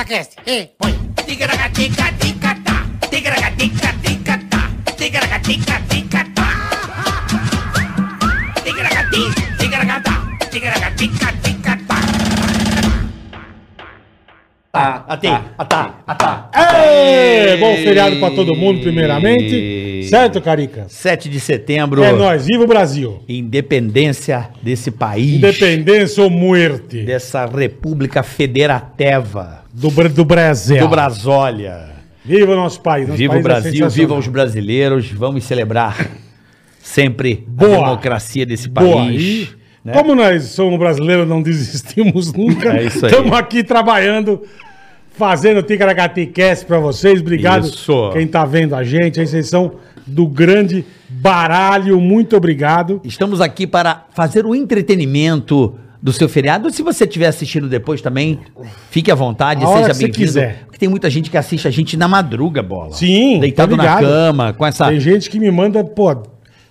Ticaracast. Ei, põe. Ticaracatica-ticatá. Ticaracatica-ticatá. Ticaracatica-ticatá. Ticaracati, ticaracatá. Ticaracatica-ticatá. Tá, atá, atá, atá. Ê, bom feriado pra todo mundo, primeiramente. Certo, Carica? 7 de setembro, É nóis, viva o Brasil. independência desse país, Independência ou muerte dessa república federativa do, do Brasil. do Brasólia. Viva o nosso país. Nosso Viva o país é Brasil, sensacional. viva os brasileiros, vamos celebrar sempre Boa. a democracia desse Boa. país. E né? como nós somos brasileiros, não desistimos nunca. É isso aí. Estamos aqui trabalhando, fazendo Ticaracaticast pra vocês. Obrigado Isso. quem tá vendo a gente. Vocês são do grande baralho. Muito obrigado. Estamos aqui para fazer o entretenimento do seu feriado. Se você estiver assistindo depois também, fique à vontade, A seja bem-vindo. quiser. Porque tem muita gente que assiste a gente na madruga, bola. Sim, Deitado tô na cama, com essa. Tem gente que me manda, pô,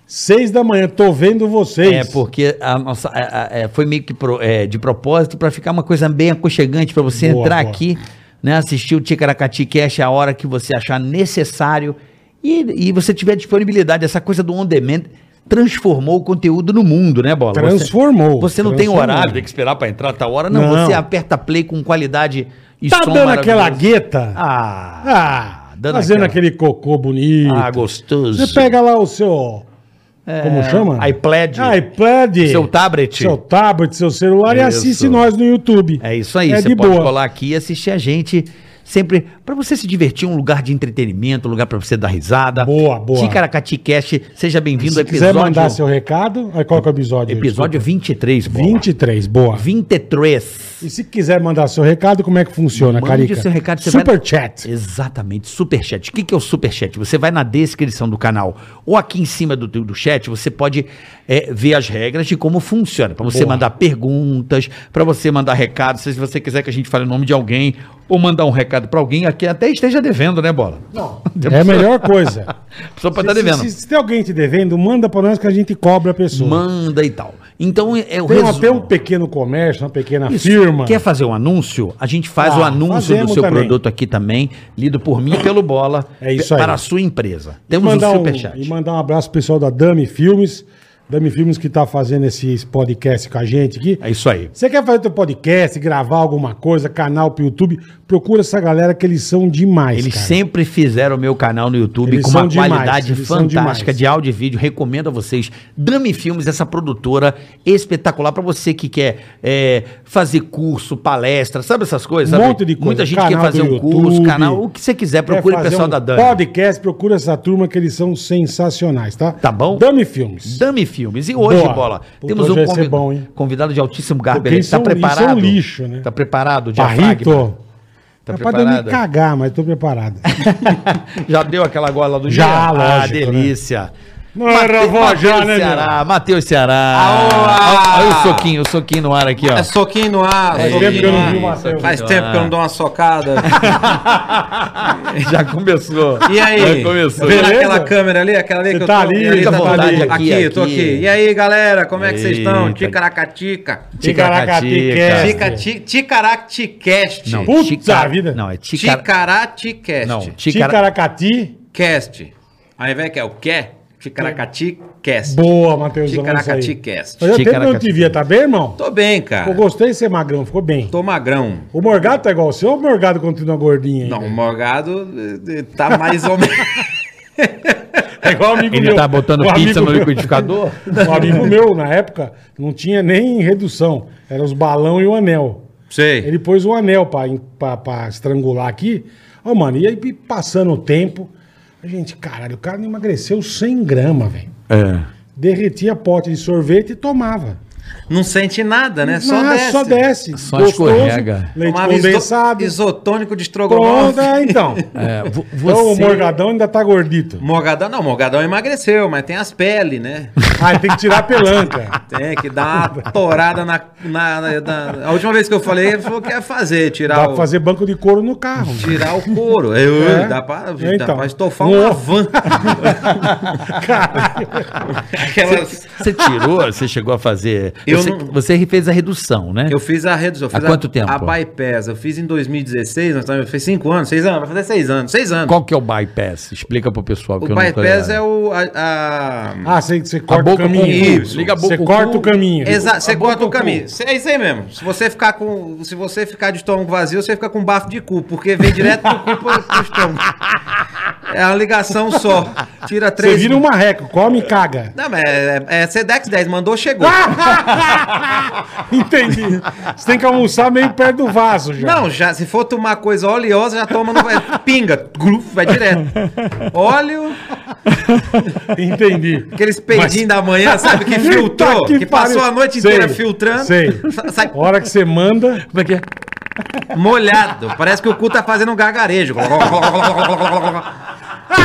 seis da manhã, tô vendo vocês. É, porque a nossa, a- a- é, foi meio que pro- é, de propósito para ficar uma coisa bem aconchegante para você Boa, entrar boa. aqui, né, assistir o Ticaracati Cash a hora que você achar necessário e, e você tiver disponibilidade. Essa coisa do on demand transformou o conteúdo no mundo, né, Bola? Você- Transformou, Você, não tem transformou. horário, tem que esperar para entrar tal hora. Não, Não. você aperta play com qualidade e Tá dando aquela gueta? Ah, Ah, dando fazendo aquela- aquele cocô bonito. ah, gostoso. Você pega lá o seu. como chama? É, iPad. iPad. Seu tablet. Seu tablet, seu celular e Isso. assiste nós no YouTube. É isso aí, É você de pode boa. colar aqui e assistir a gente sempre para você se divertir, um lugar de entretenimento, um lugar para você dar risada. Boa, boa. Ticaracati Cast, seja bem-vindo Se ao quiser episódio mandar seu recado, aí qual que é o episódio? episódio Desculpa. 23, bola. 23, boa. 23. E se quiser mandar seu recado, como é que funciona, Mande Carica? seu recado, você Super vai... chat. Exatamente, superchat. O que, que é o superchat? Você vai na descrição do canal ou aqui em cima do, do chat, você pode é, ver as regras de como funciona. Para você Boa. mandar perguntas, para você mandar recados, se você quiser que a gente fale o nome de alguém ou mandar um recado para alguém, aqui até esteja devendo, né, Bola? Não. É a melhor coisa. A pessoa pode estar se, devendo. se, se tem alguém te devendo, manda pra nós que a gente cobra a pessoa. Manda e tal. Então é o Tem resumo. até um pequeno comércio, uma pequena Isso. firma. Quer fazer um anúncio? A gente faz Ah, o anúncio do seu também. produto aqui também, lido por mim e pelo Bola, É isso aí. para a sua empresa. Temos um um- superchat. E mandar um abraço pro pessoal da Dami Filmes. Dami Filmes que tá fazendo esse podcast com a gente aqui. É isso aí. Você quer fazer teu podcast, gravar alguma coisa, canal pro YouTube, procura essa galera que eles são demais, Eles cara. sempre fizeram o meu canal no YouTube Eles com uma demais, qualidade fantástica de áudio e vídeo. Recomendo a vocês. Dami Filmes, essa produtora espetacular para você que quer é, fazer curso, palestra, sabe essas coisas? Um monte de coisa. Muita gente quer Canal fazer do um curso, YouTube. canal, o que você quiser, Quer procure o fazer pessoal um da Dami. Podcast, procura essa turma que eles são sensacionais, tá? Tá bom? Dami Filmes. Dami Filmes. E hoje, Boa. Bola, Puta, temos um convi- bom, convidado de altíssimo garbo. Porque Ele isso tá é um- isso é um preparado? lixo, né? Tá preparado, Barrito. Tá é pra eu me preparado? cagar, mas tô preparado. Já deu aquela gola do Já, dia? Ah, lógico, né? Delícia. Ora, vó, já, né, Ceará, Matheus Ceará. Olha o soquinho, o soquinho no ar aqui, ó. É soquinho no ar. É, soquinho tempo que eu não vi o Matheus. Faz tempo que eu não dou uma socada. Já começou. E aí? Já começou. Vendo Beleza? aquela câmera ali, aquela ali Você que eu tá ali, ali, à tá vontade ali. aqui, aqui, eu tô aqui. E aí, galera, como é que vocês estão? Ticaracatica. Ticaracatica. Tica- ti- Ticaraticast. Não, Puta tica- vida. Não, é ticara... Ticaraticast. Não, ticara... Ticaracati. Cast. Ao invés que é o que? Ticaracaticast. Boa, Matheus. Ticaracaticast. Eu já tempo que eu não Ticaracati. te via, tá bem, irmão? Tô bem, Eu cara. gostei de ser magrão, ficou bem. Tô magrão. O Morgado tá igual o seu ou o Morgado continua gordinho ainda? Não, o Morgado eh, eh, tá mais ou menos. É igual amigo Ele meu. tá botando Um pizza no meu- liquidificador? Um amigo meu, na época, não tinha nem redução. Era os balão e o anel. Sei. Ele pôs o anel pra, pra, pra estrangular aqui. Ó, mano, e aí passando o tempo, gente, caralho, o cara não emagreceu 100 gramas, velho. É. Derretia pote de sorvete e tomava. Não sente nada, né? Só Ah, desce. Só desce. Só escorrega. Leite Tomava condensado. isotônico de estrogonofe. Pronto, é, então. É, vo- Então o você... Morgadão ainda tá gordito. Morgadão, não, Morgadão emagreceu, mas tem as peles, né? Ah, tem que tirar a pelanca. Tem que dar uma torada na, na, na- na- A última vez que eu falei, ele falou que ia fazer, tirar Dá o. pra fazer banco de couro no carro. Tirar o couro. Eu, É? Dá, pra, É, dá então. pra estofar Um uma van. Cara, Aquelas. Você tirou, você chegou a fazer você, não- você fez a redução, né? Eu fiz a redução. eu Há fiz quanto a, tempo? A bypass. Eu fiz em 2016, nós estamos, fez 5 anos, 6 anos, vai fazer 6 anos, 6 anos. Qual que é o bypass? Explica pro pessoal que O eu não tô bypass é o. A, a- Ah, você, você corta o caminho. Isso. Liga a boca Você corta o caminho. Exato, você corta o caminho. É isso aí mesmo. Se você ficar com. Se você ficar de estômago vazio, você fica com bafo de cu, porque vem direto do cu pro, pro estômago. É uma ligação só. Tira Você três. vira um marreco, come e caga. Não, mas é, é Sedex 10, mandou, chegou. Entendi. Você tem que almoçar meio perto do vaso já. Não, já, se for tomar coisa oleosa, já toma, no, vai- pinga, gluf, vai direto. Óleo, Entendi. aqueles peidinhos da manhã, sabe, que filtrou, que, passou pariu. a noite Sei, inteira filtrando, Sei. sai A hora que você manda. Como é que é? molhado. Parece que o cu tá fazendo um gargarejo. "Pô."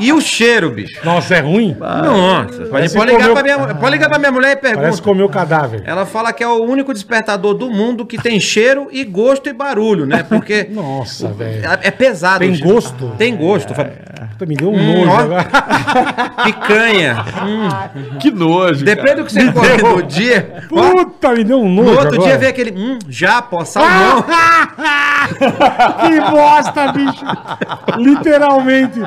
E o cheiro, bicho? Nossa, é ruim? Nossa, pode, Parece pode ligar comeu- pra minha, pode ligar pra minha mulher e Parece pergunta. comer o cadáver. Ela fala que é o único despertador do mundo que tem cheiro e gosto e barulho, né? Porque Nossa, velho. é pesado. Tem o cheiro. gosto? Tem gosto. Puta, me deu um Hum, nojo ó. agora. Picanha. Que nojo. Depende do que você come no dia. Puta, me deu um No nojo outro agora. dia vem aquele. Hum, japa, salmão. Que bosta, bicho. Literalmente.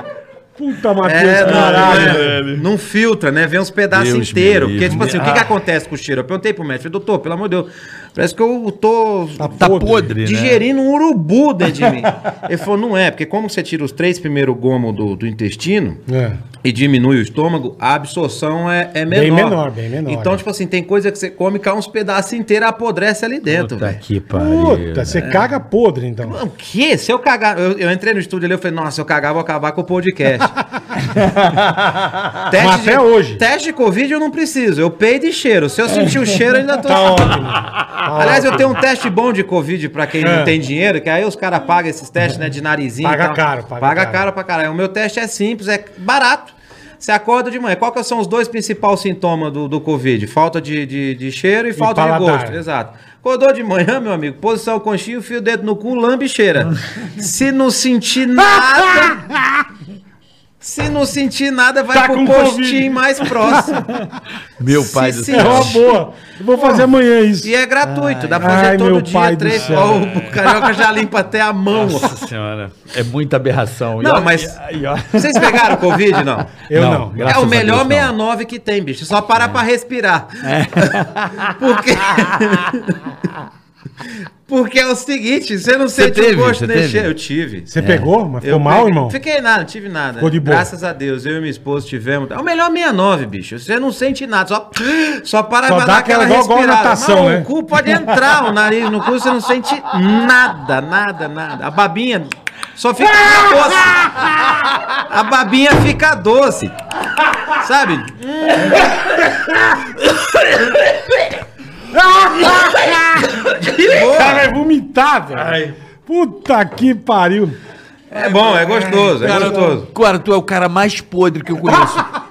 Puta, Matheus, É, não, caralho. é, não filtra, né? Vem uns pedaços inteiros. Porque, tipo assim, o que, que acontece com o cheiro? Eu perguntei pro médico, doutor, pelo amor de Deus, parece que eu tô Tá podre, né? digerindo um urubu dentro de mim. Ele falou, não é, porque como você tira os três primeiros gomos do, do intestino É. e diminui o estômago, a absorção é, é menor. Bem menor, bem menor, Então, é. tipo assim, tem coisa que você come, cai uns pedaços inteiros, apodrece ali dentro, Puta velho. que pariu. Puta, você caga podre, então. O quê? Se eu cagar. Eu, eu entrei no estúdio ali, eu falei, nossa, se eu cagar, vou acabar com o podcast. teste Mas até hoje. Teste de Covid eu não preciso. Eu peido e cheiro. Se eu sentir o cheiro, eu ainda tô. Tá ótimo. Aliás, eu tenho um teste bom de Covid pra quem É. não tem dinheiro, que aí os caras pagam esses testes, né, de narizinho. e Paga tal. caro, paga Paga caro. caro pra caralho. O meu teste é simples, é barato. Você acorda de manhã. Qual que são os dois principais sintomas do, do Covid? Falta de, de, de cheiro e falta de paladar. gosto. Exato. Acordou de manhã, meu amigo, posição conchinha, fio o dedo no cu, lambe e cheira. Se não sentir nada... Se não sentir nada, vai Tá pro com postinho Covid. mais próximo. Meu Se pai do sim. É céu. uma boa. Eu vou fazer amanhã isso. E é gratuito, dá pra fazer Ai, todo meu dia, pai do três. céu. Ó, o carioca já limpa até a mão. Nossa senhora. É muita aberração. Não, mas- e- e Vocês pegaram o Covid, não? Eu Não, não. é o melhor Deus, não. 69 que tem, bicho. Só parar pra respirar. Porque. Porque é o seguinte, você não sente teve? o gosto teve? cheiro. Eu tive. Você pegou? Mas ficou Eu mal, peguei- irmão? Fiquei nada, não tive nada. Ficou de boa. Graças a Deus, eu e minha esposa tivemos. É o melhor 69, bicho. Você não sente nada, só, só para Só dá dar aquela aquela- respirada. natação, Mas né? O cu pode entrar, o nariz no cu, você não sente nada, nada, nada. A babinha só fica doce. A babinha fica doce. Sabe? De O cara vai vomitar, velho. Puta que pariu. É bom, é gostoso, é Cara, gostoso. Cara, tu é o cara mais podre que eu conheço.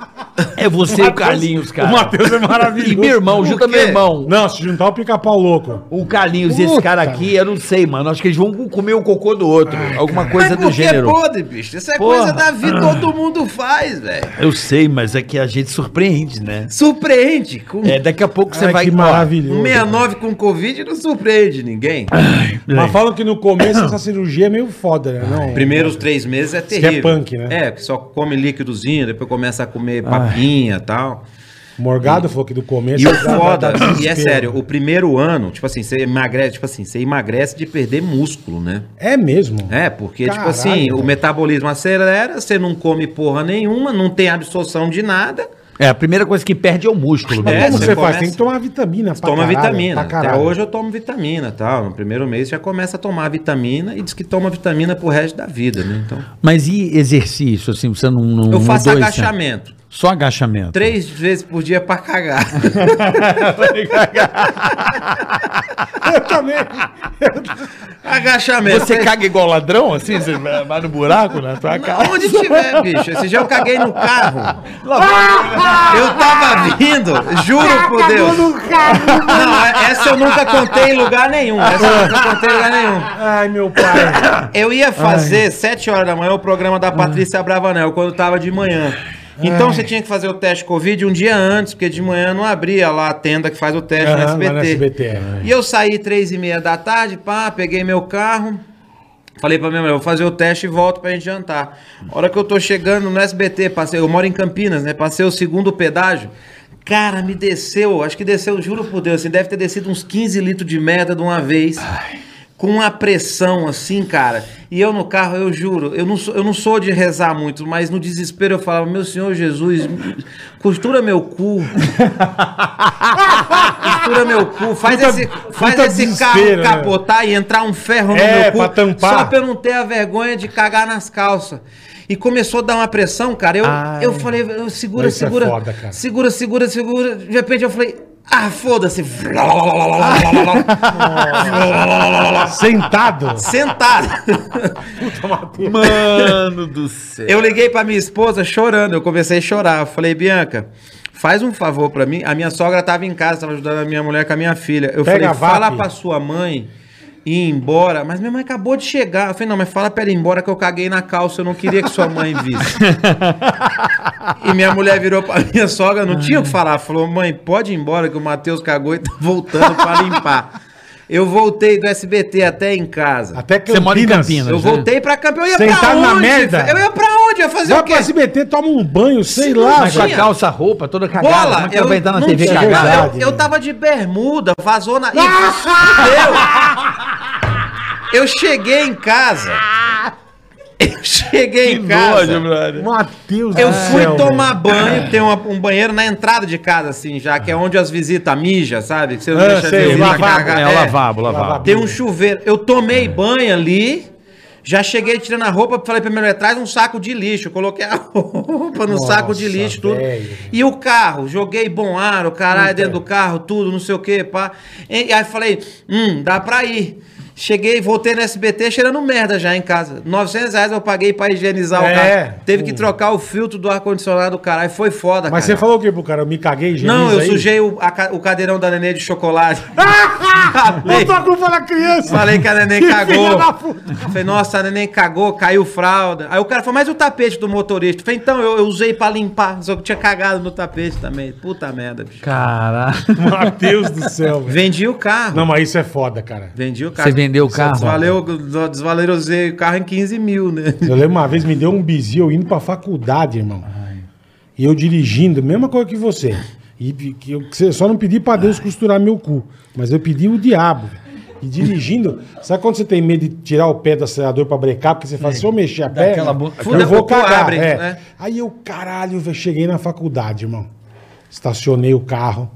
É você e o Carlinhos, cara. O Matheus é E maravilhoso. meu irmão, junta meu irmão. Não, se juntar o pica-pau louco. O Carlinhos e esse cara aqui, eu não sei, mano. Acho que eles vão comer o cocô do outro. alguma coisa Mas do gênero. é podre, bicho? Isso é Porra. coisa da vida, todo mundo faz, velho. Eu sei, mas é que a gente surpreende, né? Surpreende. Com É, daqui a pouco você Ai, vai. que maravilhoso. um 69 com Covid não surpreende ninguém. Mas falam que no começo essa cirurgia é meio foda, né? Não, Primeiros três meses é que é terrível. punk, né? É, que só come líquidozinho, depois começa a comer papinha e tal. Morgado falou que do começo... E o foda, e é sério, o primeiro ano, tipo assim, você emagrece, tipo assim, você emagrece de perder músculo, né? É mesmo? É, porque, tipo Caralho, assim, o velho. metabolismo acelera, você não come porra nenhuma, não tem absorção de nada, É, a primeira coisa que perde é o músculo. Mas É, como você faz? Tem que tomar vitamina pra toma caralho, vitamina. pra Até hoje eu tomo vitamina tal. No primeiro mês já começa a tomar vitamina e diz que toma vitamina pro resto da vida, né? Então, Mas e exercício, assim, você não. não eu faço mudou isso, né? Só agachamento. Três vezes por dia pra cagar. Eu também. agachamento. Você caga igual ladrão, assim? Você vai no buraco na tua casa? Onde tiver, bicho. Esse dia eu caguei no carro. Eu tava vindo, juro por Deus. Não, essa eu nunca contei em lugar nenhum. Essa eu nunca contei em lugar nenhum. Ai, meu pai. Eu ia fazer, sete horas da manhã, o programa da Patrícia Bravanel, quando tava de manhã. Então Ai. você tinha que fazer o teste Covid um dia antes, porque de manhã não abria lá a tenda que faz o teste no SBT. no SBT, é. E eu saí três e meia da tarde, pá, peguei meu carro. Falei pra minha mulher, vou fazer o teste e volto pra gente jantar. A hora que eu tô chegando no SBT, passei, eu moro em Campinas, né? Passei o segundo pedágio. Cara, me desceu, acho que desceu, juro por Deus, assim, deve ter descido uns 15 litros de merda de uma vez. Com uma pressão assim, cara. E eu no carro, eu juro, eu não, sou, eu não sou de rezar muito, mas no desespero eu falava, meu Senhor Jesus, costura meu cu. costura meu cu. Faz esse, faz esse carro né? capotar e entrar um ferro no É, meu cu. tampar. Só pra eu não ter a vergonha de cagar nas calças. E começou a dar uma pressão, cara. Eu, Ai. eu falei, eu- segura, é segura. foda, cara. Segura, segura, segura. De repente eu falei, ah, foda-se. Sentado. Sentado. Mano do céu. Eu liguei pra minha esposa chorando, eu comecei a chorar. Eu falei, Bianca, faz um favor pra mim. A minha sogra tava em casa, tava ajudando a minha mulher com a minha filha. Eu Pega falei, fala pra sua mãe ir embora. Mas minha mãe acabou de chegar. Eu falei, não, mas fala pra ela ir embora que eu caguei na calça. Eu não queria que sua mãe visse. e minha mulher virou pra minha sogra, não tinha o que falar. Falou, mãe, pode ir embora que o Matheus cagou e tá voltando pra limpar. Eu voltei do SBT até em casa. Até Você mora em Campinas. Eu né? voltei pra campo. Eu ia pra Sentado onde? na merda? Eu ia pra onde? Eu ia fazer Vai o quê? pro SBT, toma um banho, sei Sim, lá, Mas com a calça, roupa, toda cagada. Bola, Como é que eu, vai entrar na não TV cagada? verdade, eu, eu tava de bermuda, vazou na... Fudeu. Eu cheguei em casa. Cheguei em casa. brother. Matheus Eu do fui céu, tomar banho, tem uma- um banheiro na entrada de casa, assim, já, que é onde as visitas mijam, sabe? Que você não Ah, deixa sei, lavabo, cagar. É, o lavabo, lavabo. Tem um chuveiro. Eu tomei banho ali, já cheguei tirando a roupa, falei pra minha mulher, traz um saco de lixo. Eu coloquei a roupa no Nossa, saco de lixo, tudo. velho. E o carro, joguei bom ar, o caralho dentro do carro, tudo, não sei o que, pá. E aí falei, hum, dá pra ir. Cheguei, voltei no SBT cheirando merda já em casa. 900 reais eu paguei pra higienizar É, o carro. Teve que trocar o filtro do ar-condicionado do caralho. Foi foda, Mas cara. você falou o que pro cara? Eu me caguei, Não, eu aí? sujei o, a o cadeirão da nenê de chocolate. Botou a culpa na criança. Falei que a neném Que cagou. Falei, nossa, a neném cagou, caiu fralda. Aí o cara falou, mas o tapete do motorista? Falei, então, eu, eu usei pra limpar, só que tinha cagado no tapete também. Puta merda, bicho. Caralho. Matheus do céu, velho. Vendi o carro. Não, mas isso é foda, cara. Vendi o carro. Você vendeu o carro? Valeu, desvalorizei o carro em 15 mil, né? Eu lembro uma vez me deu um bizil indo pra faculdade, irmão. E eu dirigindo, mesma coisa que você. E que eu que só não pedi pra Deus costurar meu cu, mas eu pedi o diabo. E dirigindo, sabe quando você tem medo de tirar o pé do acelerador pra brecar? Porque você fala, se eu mexer a aquela bu- eu vou cagar. abre, é. né? Aí eu, caralho, velho, cheguei na faculdade, irmão. Estacionei o carro.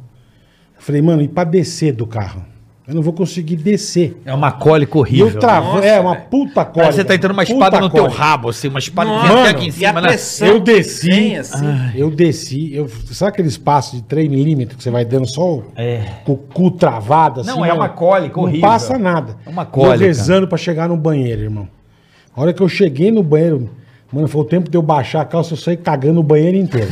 Falei, mano, e pra descer do carro? Eu não vou conseguir descer. É uma cólica E horrível. eu travo, Nossa, é uma velho. puta coisa. Parece que você tá entrando uma espada Puta no teu rabo, assim, uma espada que Nossa. Mano, aqui em E a cima, né? pressão Eu desci. vem assim. Eu desci, eu, sabe aquele espaço de 3 milímetros que você vai dando só o, É. com o cu travado assim? Não, é uma cólica não horrível. passa nada. É uma Eu cólica. rezando pra chegar no banheiro, irmão. A hora que eu cheguei no banheiro, mano, foi o tempo de eu baixar a calça, eu saí cagando o banheiro inteiro.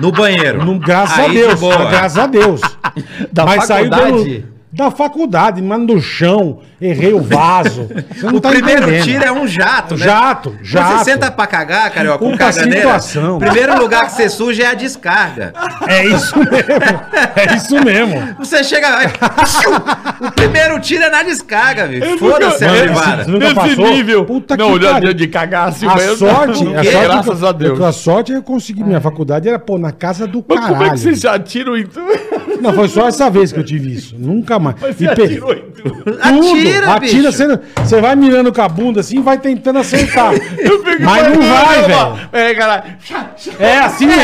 No banheiro. Não, graças Aí, a de Deus, graças a Deus. Da saiu faculdade? dando- da faculdade, mas no chão, errei o vaso. Você não O tá primeiro entendendo. tiro é um jato, né? Jato, jato. Você senta pra cagar, carioca, com Puta caganeira. situação. O primeiro lugar que você suja é a descarga. É isso mesmo. É isso mesmo. Você chega. o primeiro tiro é na descarga, viu? Foda-se Mano, privada. você nunca Nesse passou? nível. Puta não, que de, pariu. de, cagar assim, A mesmo. sorte, Não, a que, sorte graças que eu- a Deus. A sorte é eu consegui. Minha faculdade era, pô, na casa do Mas caralho. como é que vocês já atiram em tudo? Não, foi só essa vez que eu tive isso. Nunca mais. Mas você E pe- atirou em tudo. Tudo. Atira, Atira, bicho. você, você vai mirando com a bunda assim e vai tentando acertar. Eu fico Mas não vai, velho. É, cara. É assim mesmo.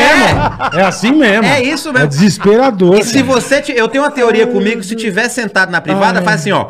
É assim mesmo. É isso mesmo. É desesperador. E se você. ti- Eu tenho uma teoria comigo, se tiver sentado na privada, Ai. faz assim, ó.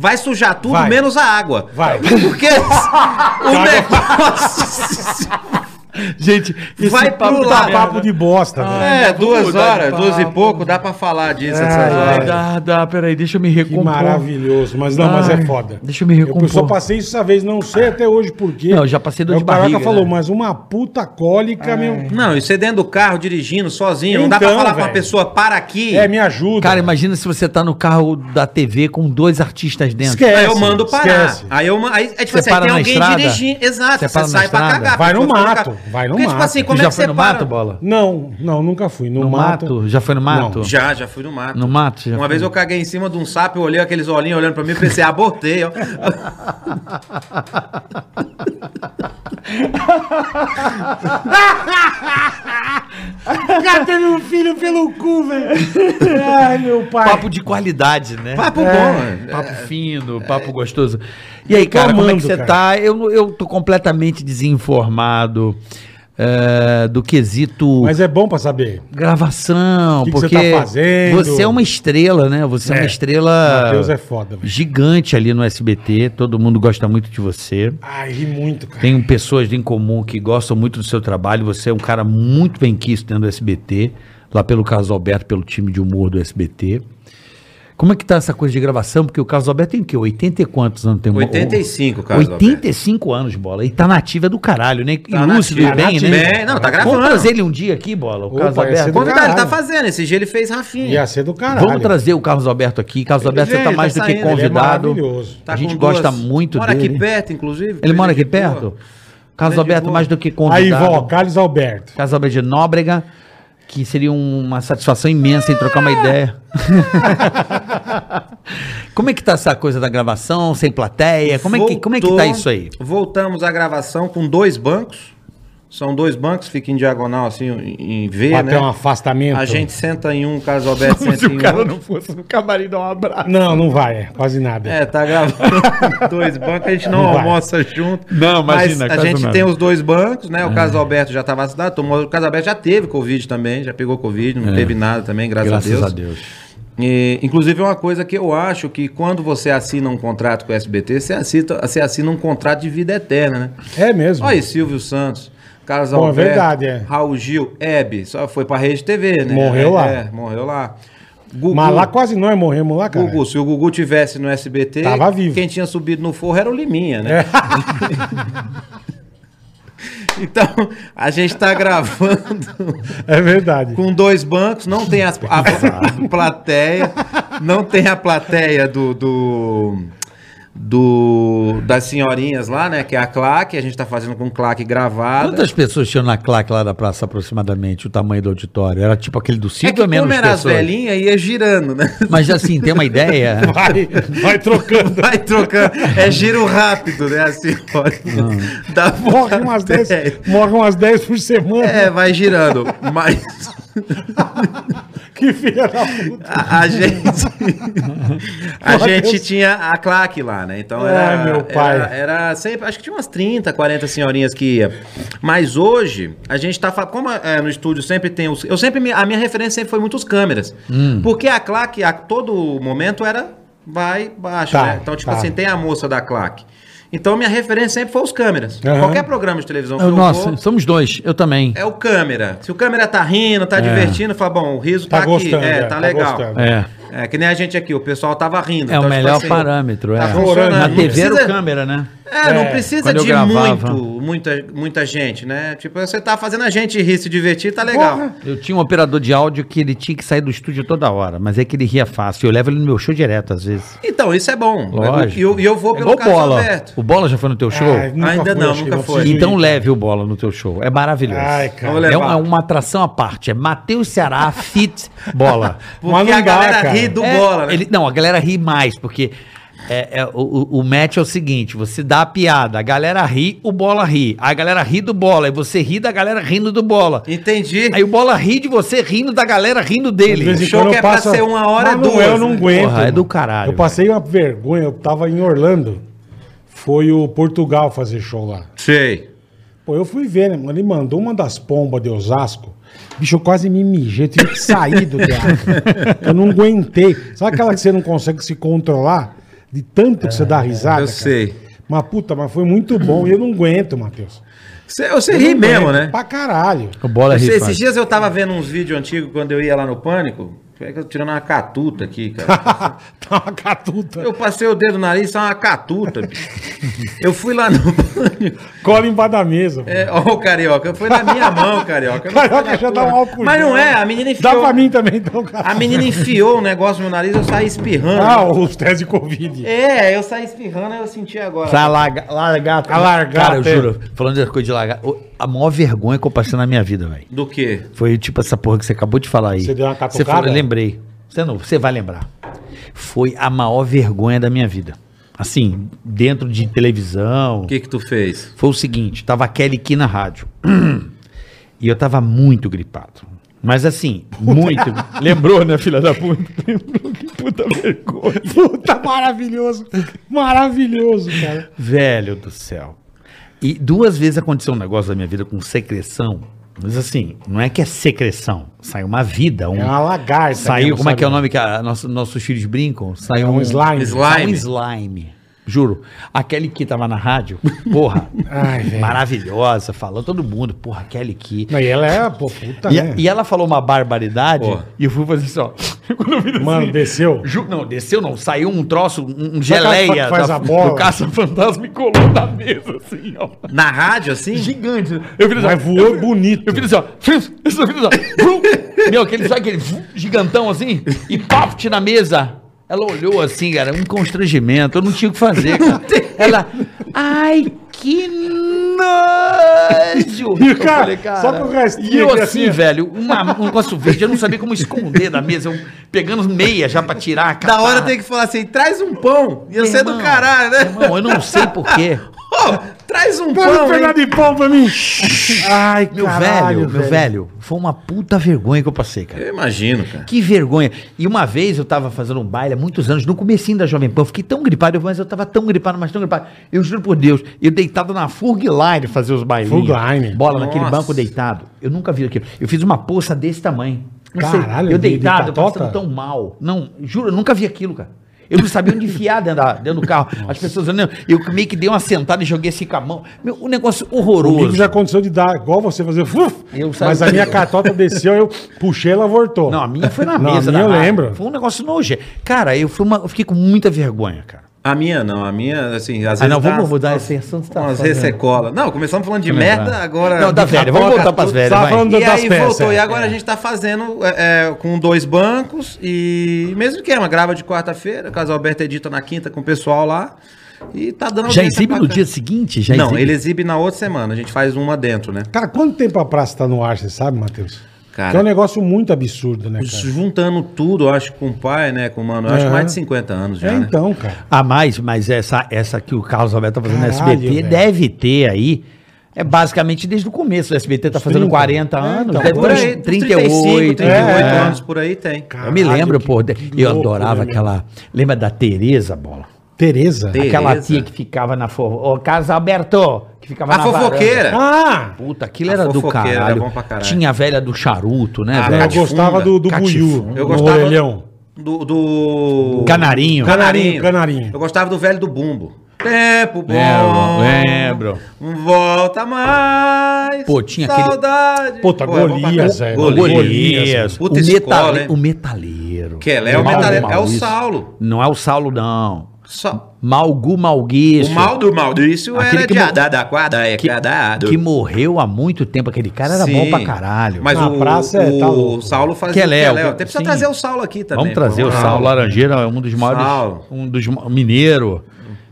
Vai sujar tudo, Vai. menos a água. Vai. Porque o negócio. Gente, esse Vai papo pro tá lado. Papo de bosta, velho. É, duas horas, duas e pouco, dá pra falar disso Ai, essas ai. Ai, horas. dá, dá, peraí, deixa eu me Que recompor. maravilhoso. Mas não, mas é Ai, foda. deixa eu me recompor. Eu só passei isso essa vez, não sei até hoje por quê. Não, eu já passei dor Aí de O Caraca barriga, falou, né? mas uma puta cólica, meu. Não, e você dentro do carro, dirigindo, sozinho, não dá pra Então, falar pra uma velho. pessoa, para aqui. É, me ajuda. Cara, imagina se você tá no carro da TV com dois artistas dentro. Esquece. Aí eu mando parar. esquece. Aí eu aí, é tipo Você assim, aí para tem na alguém estrada? dirigindo. Exato, Você você, sai pra cagar. a Vai no mato, vai no Porque, mato. tipo assim, Tu como já é que foi você no para? mato, bola? Não, não, nunca fui. No, No mato. mato? Já foi no mato? Não. Já, já fui no mato. No mato? Já Uma foi? vez eu caguei em cima de um sapo, eu olhei aqueles olhinhos olhando pra mim e pensei, abortei, ó. O cara teve um filho pelo cu, velho. Ai, meu pai. Papo de qualidade, né? Papo É, bom, né? Papo fino, papo gostoso. E aí, cara, como é que amando, você cara. tá? Eu, eu tô completamente desinformado é, do quesito Mas é bom pra saber. gravação, que que porque você tá fazendo? você é uma estrela, né? Você é, É. uma estrela Matheus é foda, velho. gigante ali no SBT. Todo mundo gosta muito de você. Ai, ri muito, cara. Tem pessoas em comum que gostam muito do seu trabalho. Você é um cara muito bem quisto dentro do SBT, lá pelo Carlos Alberto, pelo time de humor do SBT. Como é que tá essa coisa de gravação? Porque o Carlos Alberto tem o quê? 80 e quantos anos tem? 85, Carlos 85 anos, bola. E tá nativa do caralho, né? E Tá lúcido nativa, e bem, nativa. né? Bem, não, tá Vamos gravando. trazer ele um dia aqui, bola. O Opa, Carlos ia ser Alberto. do Convidado, ele tá fazendo. Esse dia ele fez Rafinha. Ia ser do caralho. Vamos trazer o Carlos Alberto aqui. Carlos Alberto, você tá ele mais tá do que saindo, ele é convidado. maravilhoso. Tá a gente gosta duas- muito Mora dele. aqui perto, inclusive. Ele mora aqui boa. perto? Carlos Gente Alberto, mais do que Aí, convidado. vó, Carlos Alberto. Carlos Alberto de Nóbrega, que seria uma satisfação imensa em trocar uma ideia. como é que tá essa coisa da gravação, sem plateia? Como é que, como é que tá isso aí? Voltamos à gravação com dois bancos. São dois bancos, fica em diagonal, assim, em V, Pra né? um afastamento. A gente senta em um, o Carlos Alberto senta em outro. fosse no camarim dar um abraço. Não, não vai, é quase nada. É, tá gravando dois bancos, a gente não, Não vai. almoça junto. Não, imagina, Mas a gente nada. tem os dois bancos, né? O Carlos Alberto já tá vacinado, tomou, o Carlos Alberto já teve Covid também, já pegou Covid, não teve nada também, graças, Graças a a Deus. Deus. E, inclusive é uma coisa que eu acho que quando você assina um contrato com o SBT, você assina, você assina um contrato de vida eterna, né? É mesmo. Olha aí, Silvio Santos, Carlos Bom, é Alberto, verdade, é. Raul Gil, Hebe, só foi pra Rede TV, né? Morreu É, lá. É, morreu lá. Gugu, Mas lá quase nós morremos lá, cara. Gugu, se o Gugu tivesse no SBT, Tava vivo. quem tinha subido no forro era o Liminha, né? então, a gente tá gravando É verdade. com dois bancos, não tem as- a, a plateia, não tem a plateia do, do, do- das senhorinhas lá, né? Que é a claque, a gente tá fazendo com claque gravada. Quantas pessoas tinham na claque lá da praça aproximadamente, o tamanho do auditório? Era tipo aquele do É Silvio que ou é menos como era as pessoas? velhinhas, ia girando, né? Mas assim, tem uma ideia? Vai, vai trocando. Vai trocando. É giro rápido, né? Assim, olha. Dá Morre umas 10, plateia. morre umas 10 por semana. É, vai girando. Mas Que filha da puta. a, a gente. A gente tinha a claque lá, né? Então Ai, era. meu pai. Era, era sempre. Acho que tinha umas 30, 40 senhorinhas que ia. Mas hoje, a gente tá. Como é, no estúdio sempre tem os. Eu sempre. A minha referência sempre foi muitos câmeras. Hum. Porque a claque, a todo momento, era. Vai, baixa, Tá, né? Então, tipo tá. assim, tem a moça da claque. Então, minha referência sempre foi os câmeras. Aham. Qualquer programa de televisão que eu Nossa, vou, somos dois, eu também. é o câmera. Se o câmera tá rindo, tá divertindo, fala, bom, o riso Tá tá, aqui. gostando, É, é, tá tá legal. gostando. É. É, que nem a gente aqui, o pessoal tava rindo. É o tipo melhor assim, parâmetro, é. Tá Chorando. funcionando. Na Não TV era o precisa- câmera, né? É, não É, precisa quando eu de muito, muita, muita gente, né? Tipo, você tá fazendo a gente rir, se divertir, tá legal. Porra. Eu tinha um operador de áudio que ele tinha que sair do estúdio toda hora, mas é que ele ria fácil. Eu levo ele no meu show direto, às vezes. Então, isso é bom. Lógico. E eu, eu vou É pelo igual Carlos bola. Alberto. O bola já foi no teu show? Ai, nunca Ainda fui, não, nunca foi. então leve o bola no teu show. É maravilhoso. Ai, cara. É, uma, é uma atração à parte. É Matheus Ceará fit bola. Porque não a dá, galera cara. Ri do É, bola, né? ele- não, a galera ri mais, porque é, é, o, o- o match é o seguinte: você dá a piada, a galera ri, o bola ri. A galera ri do bola, e você ri da galera rindo do bola. Entendi. Aí o bola ri de você rindo da galera rindo De dele. em show que eu é pra passo- ser uma hora, Mas é não, duas, Eu não né? aguento. Porra, é do caralho, Eu passei uma vergonha. Eu tava em Orlando. Foi o Portugal fazer show lá. Sei. Pô, eu fui ver, né, mano? Ele mandou uma das pombas de Osasco. Bicho, eu quase me mijei. Eu tive que sair do teatro. eu não aguentei. Sabe aquela que você não consegue se controlar? De tanto que você dá risada? Eu cara? sei. Mas puta, mas foi muito bom. E eu não aguento, Matheus. Você, você Eu ri mesmo, né? Pra caralho. O bola ri esses dias eu tava vendo uns vídeos antigos quando eu ia lá no Pânico. É que eu tô tirando uma catuta aqui, cara. Tá uma catuta. Eu passei o dedo no nariz, tá uma catuta, bicho. Eu fui lá no banho. Cola embaixo da mesa. pô. É, ó, o carioca, foi na minha mão, carioca. Carioca já tua. dá um álcool Mas não é, a menina Dá enfiou. pra mim também, então, cara. A menina enfiou o negócio no meu nariz, eu saí espirrando. Ah, os testes de Covid. É, eu saí espirrando, aí eu senti agora. Pra largar, largar. A largar, Cara, eu juro, falando dessa coisa de largar, a maior vergonha que eu passei na minha vida, velho. Do quê? Foi tipo essa porra que você acabou de falar aí. Você deu uma Você catucada? falou, eu lembrei. Você não, você vai lembrar. Foi a maior vergonha da minha vida. Assim, dentro de televisão. O que que tu fez? Foi o seguinte, tava a Kelly aqui na rádio. E eu tava muito gripado. Mas assim, muito. Lembrou, né, filha da puta? Lembrou que puta vergonha. Puta, maravilhoso. Maravilhoso, cara. Velho do céu. E duas vezes aconteceu um negócio da minha vida com secreção. Mas assim, não é que é secreção. Saiu uma vida. Um, É uma lagarta. saiu, como é que é o nome que a, nosso- nossos filhos brincam? Saiu É um slime. Slime. Saiu um slime. Juro. Aquele que tava na rádio, porra, Ai, maravilhosa, falou todo mundo, porra, aquele que. Não, e ela é, pô, puta, E, né? e ela falou uma barbaridade Porra. e eu fui fazer assim, ó. Quando eu vi assim, Mano, desceu. Ju- não, desceu não, saiu um troço, um, um geleia faz da- a bola? do caça-fantasma e colou na mesa, assim, ó. Na rádio, assim? Gigante. Eu fiz assim, Mas voou eu- bonito. Eu fiz assim, ó. fiz- Eu fiz assim, ó. Meu, aquele, sabe aquele gigantão assim? E papt na mesa. Ela olhou assim, cara, um constrangimento. Eu não tinha o que fazer, cara. Ela, ai, que nojo. E o Eu cara, só com o restinho E eu assim, assim, velho, uma- um negócio verde. Eu não sabia como esconder da mesa. Eu pegando meia já pra tirar. Da hora catar. tem que falar assim, traz um pão. Ia ser do caralho, né? Irmão, eu não sei porquê. Ô, traz um Pode pão, pegar hein? de pau pra mim. Ai, Meu caralho, velho, meu velho, foi uma puta vergonha que eu passei, cara. Eu imagino, cara. Que vergonha. E uma vez eu tava fazendo um baile há muitos anos, no comecinho da Jovem Pan, eu fiquei tão gripado, eu- mas eu tava tão gripado, mas tão gripado. Eu juro por Deus, eu deitado na Furgline fazer os bailinhos. Furgline. Bola naquele Nossa. banco deitado. Eu nunca vi aquilo. Eu fiz uma poça desse tamanho. Não sei, Caralho, eu de- de deitado, patota? passando tão mal. Não, juro, eu nunca vi aquilo, cara. Eu não sabia onde enfiar dentro, da- dentro do carro. As pessoas olhando, eu meio que dei uma sentada e joguei assim com a mão. Meu, um negócio Comigo horroroso. já aconteceu de dar igual você fazer. Uf, mas a minha catota desceu, eu puxei, ela voltou. Não, a minha foi na Não, mesa. a minha eu rádio. lembro. Foi um negócio nojento. Cara, eu, fui uma- eu fiquei com muita vergonha, cara. A minha não, a minha, assim, às vezes. Ah, não, dá vamos mudar esse assunto. você tá Umas fazendo. ressecola. Não, começamos falando de merda, agora. Não, da velha, vamos voltar pras velhas. Tava vai. falando E das aí peças. voltou, e é. agora a gente tá fazendo é, é, com dois bancos e mesmo que é uma grava de quarta-feira, o Caso Alberto edita na quinta com o pessoal lá e tá dando Já exibe no bacana. dia seguinte? Já Não, exibe? ele exibe na outra semana, a gente faz uma dentro, né? Cara, quanto tempo a praça tá no ar, você sabe, Matheus? Cara, que é um negócio muito absurdo, né, cara? juntando tudo, eu acho, com o pai, né, com o mano, eu acho Aham. mais de 50 anos já, É né? então, cara. Ah, mais, mas essa, essa que o Carlos Alberto tá fazendo no Caralho, SBT velho. deve ter aí. É basicamente desde o começo. O SBT tá fazendo 30. 40 É, anos. então, deve Por ter aí, uns 38, 38 é. anos por aí tem. Eu me lembro, Caralho, pô. eu adorava né, aquela. Lembra da Tereza, bola? Tereza. Te- Aquela Tereza. tia que ficava na. Fo... Ô, Carlos Alberto! Que ficava A na varanda. fofoqueira. Ah! Puta, aquilo A era do fofoqueira era caralho. bom pra caralho. Tinha a velha do charuto, né, Ah, velho? eu gostava do, do. Buiú. Eu gostava orelhão. do, do... Canarinho. Canarinho, canarinho. Eu gostava do velho do bumbo. Tempo bom. Lembro, lembro. Volta mais. Pô, tinha aquele- saudade. Puta, Pô, é Golias, caralho. velho. Golias. Golias. Puta o, escola, metale- o metaleiro. Que é, é o metaleiro. É o. Saulo. Não é o Saulo, não. Só- Malgu Malguício. O mal do Maurício Aquele era que de Adá da quadra, é que, cadado. que morreu há muito tempo. Aquele cara era Sim. bom pra caralho. Mas Na o, praça é, o tá louco. Saulo fazia Que é o Léo, Léo. que- Até precisa sim. trazer o Saulo aqui também. Vamos trazer pô. o Saulo Laranjeira, é um dos maiores. Saulo. Um dos mineiro.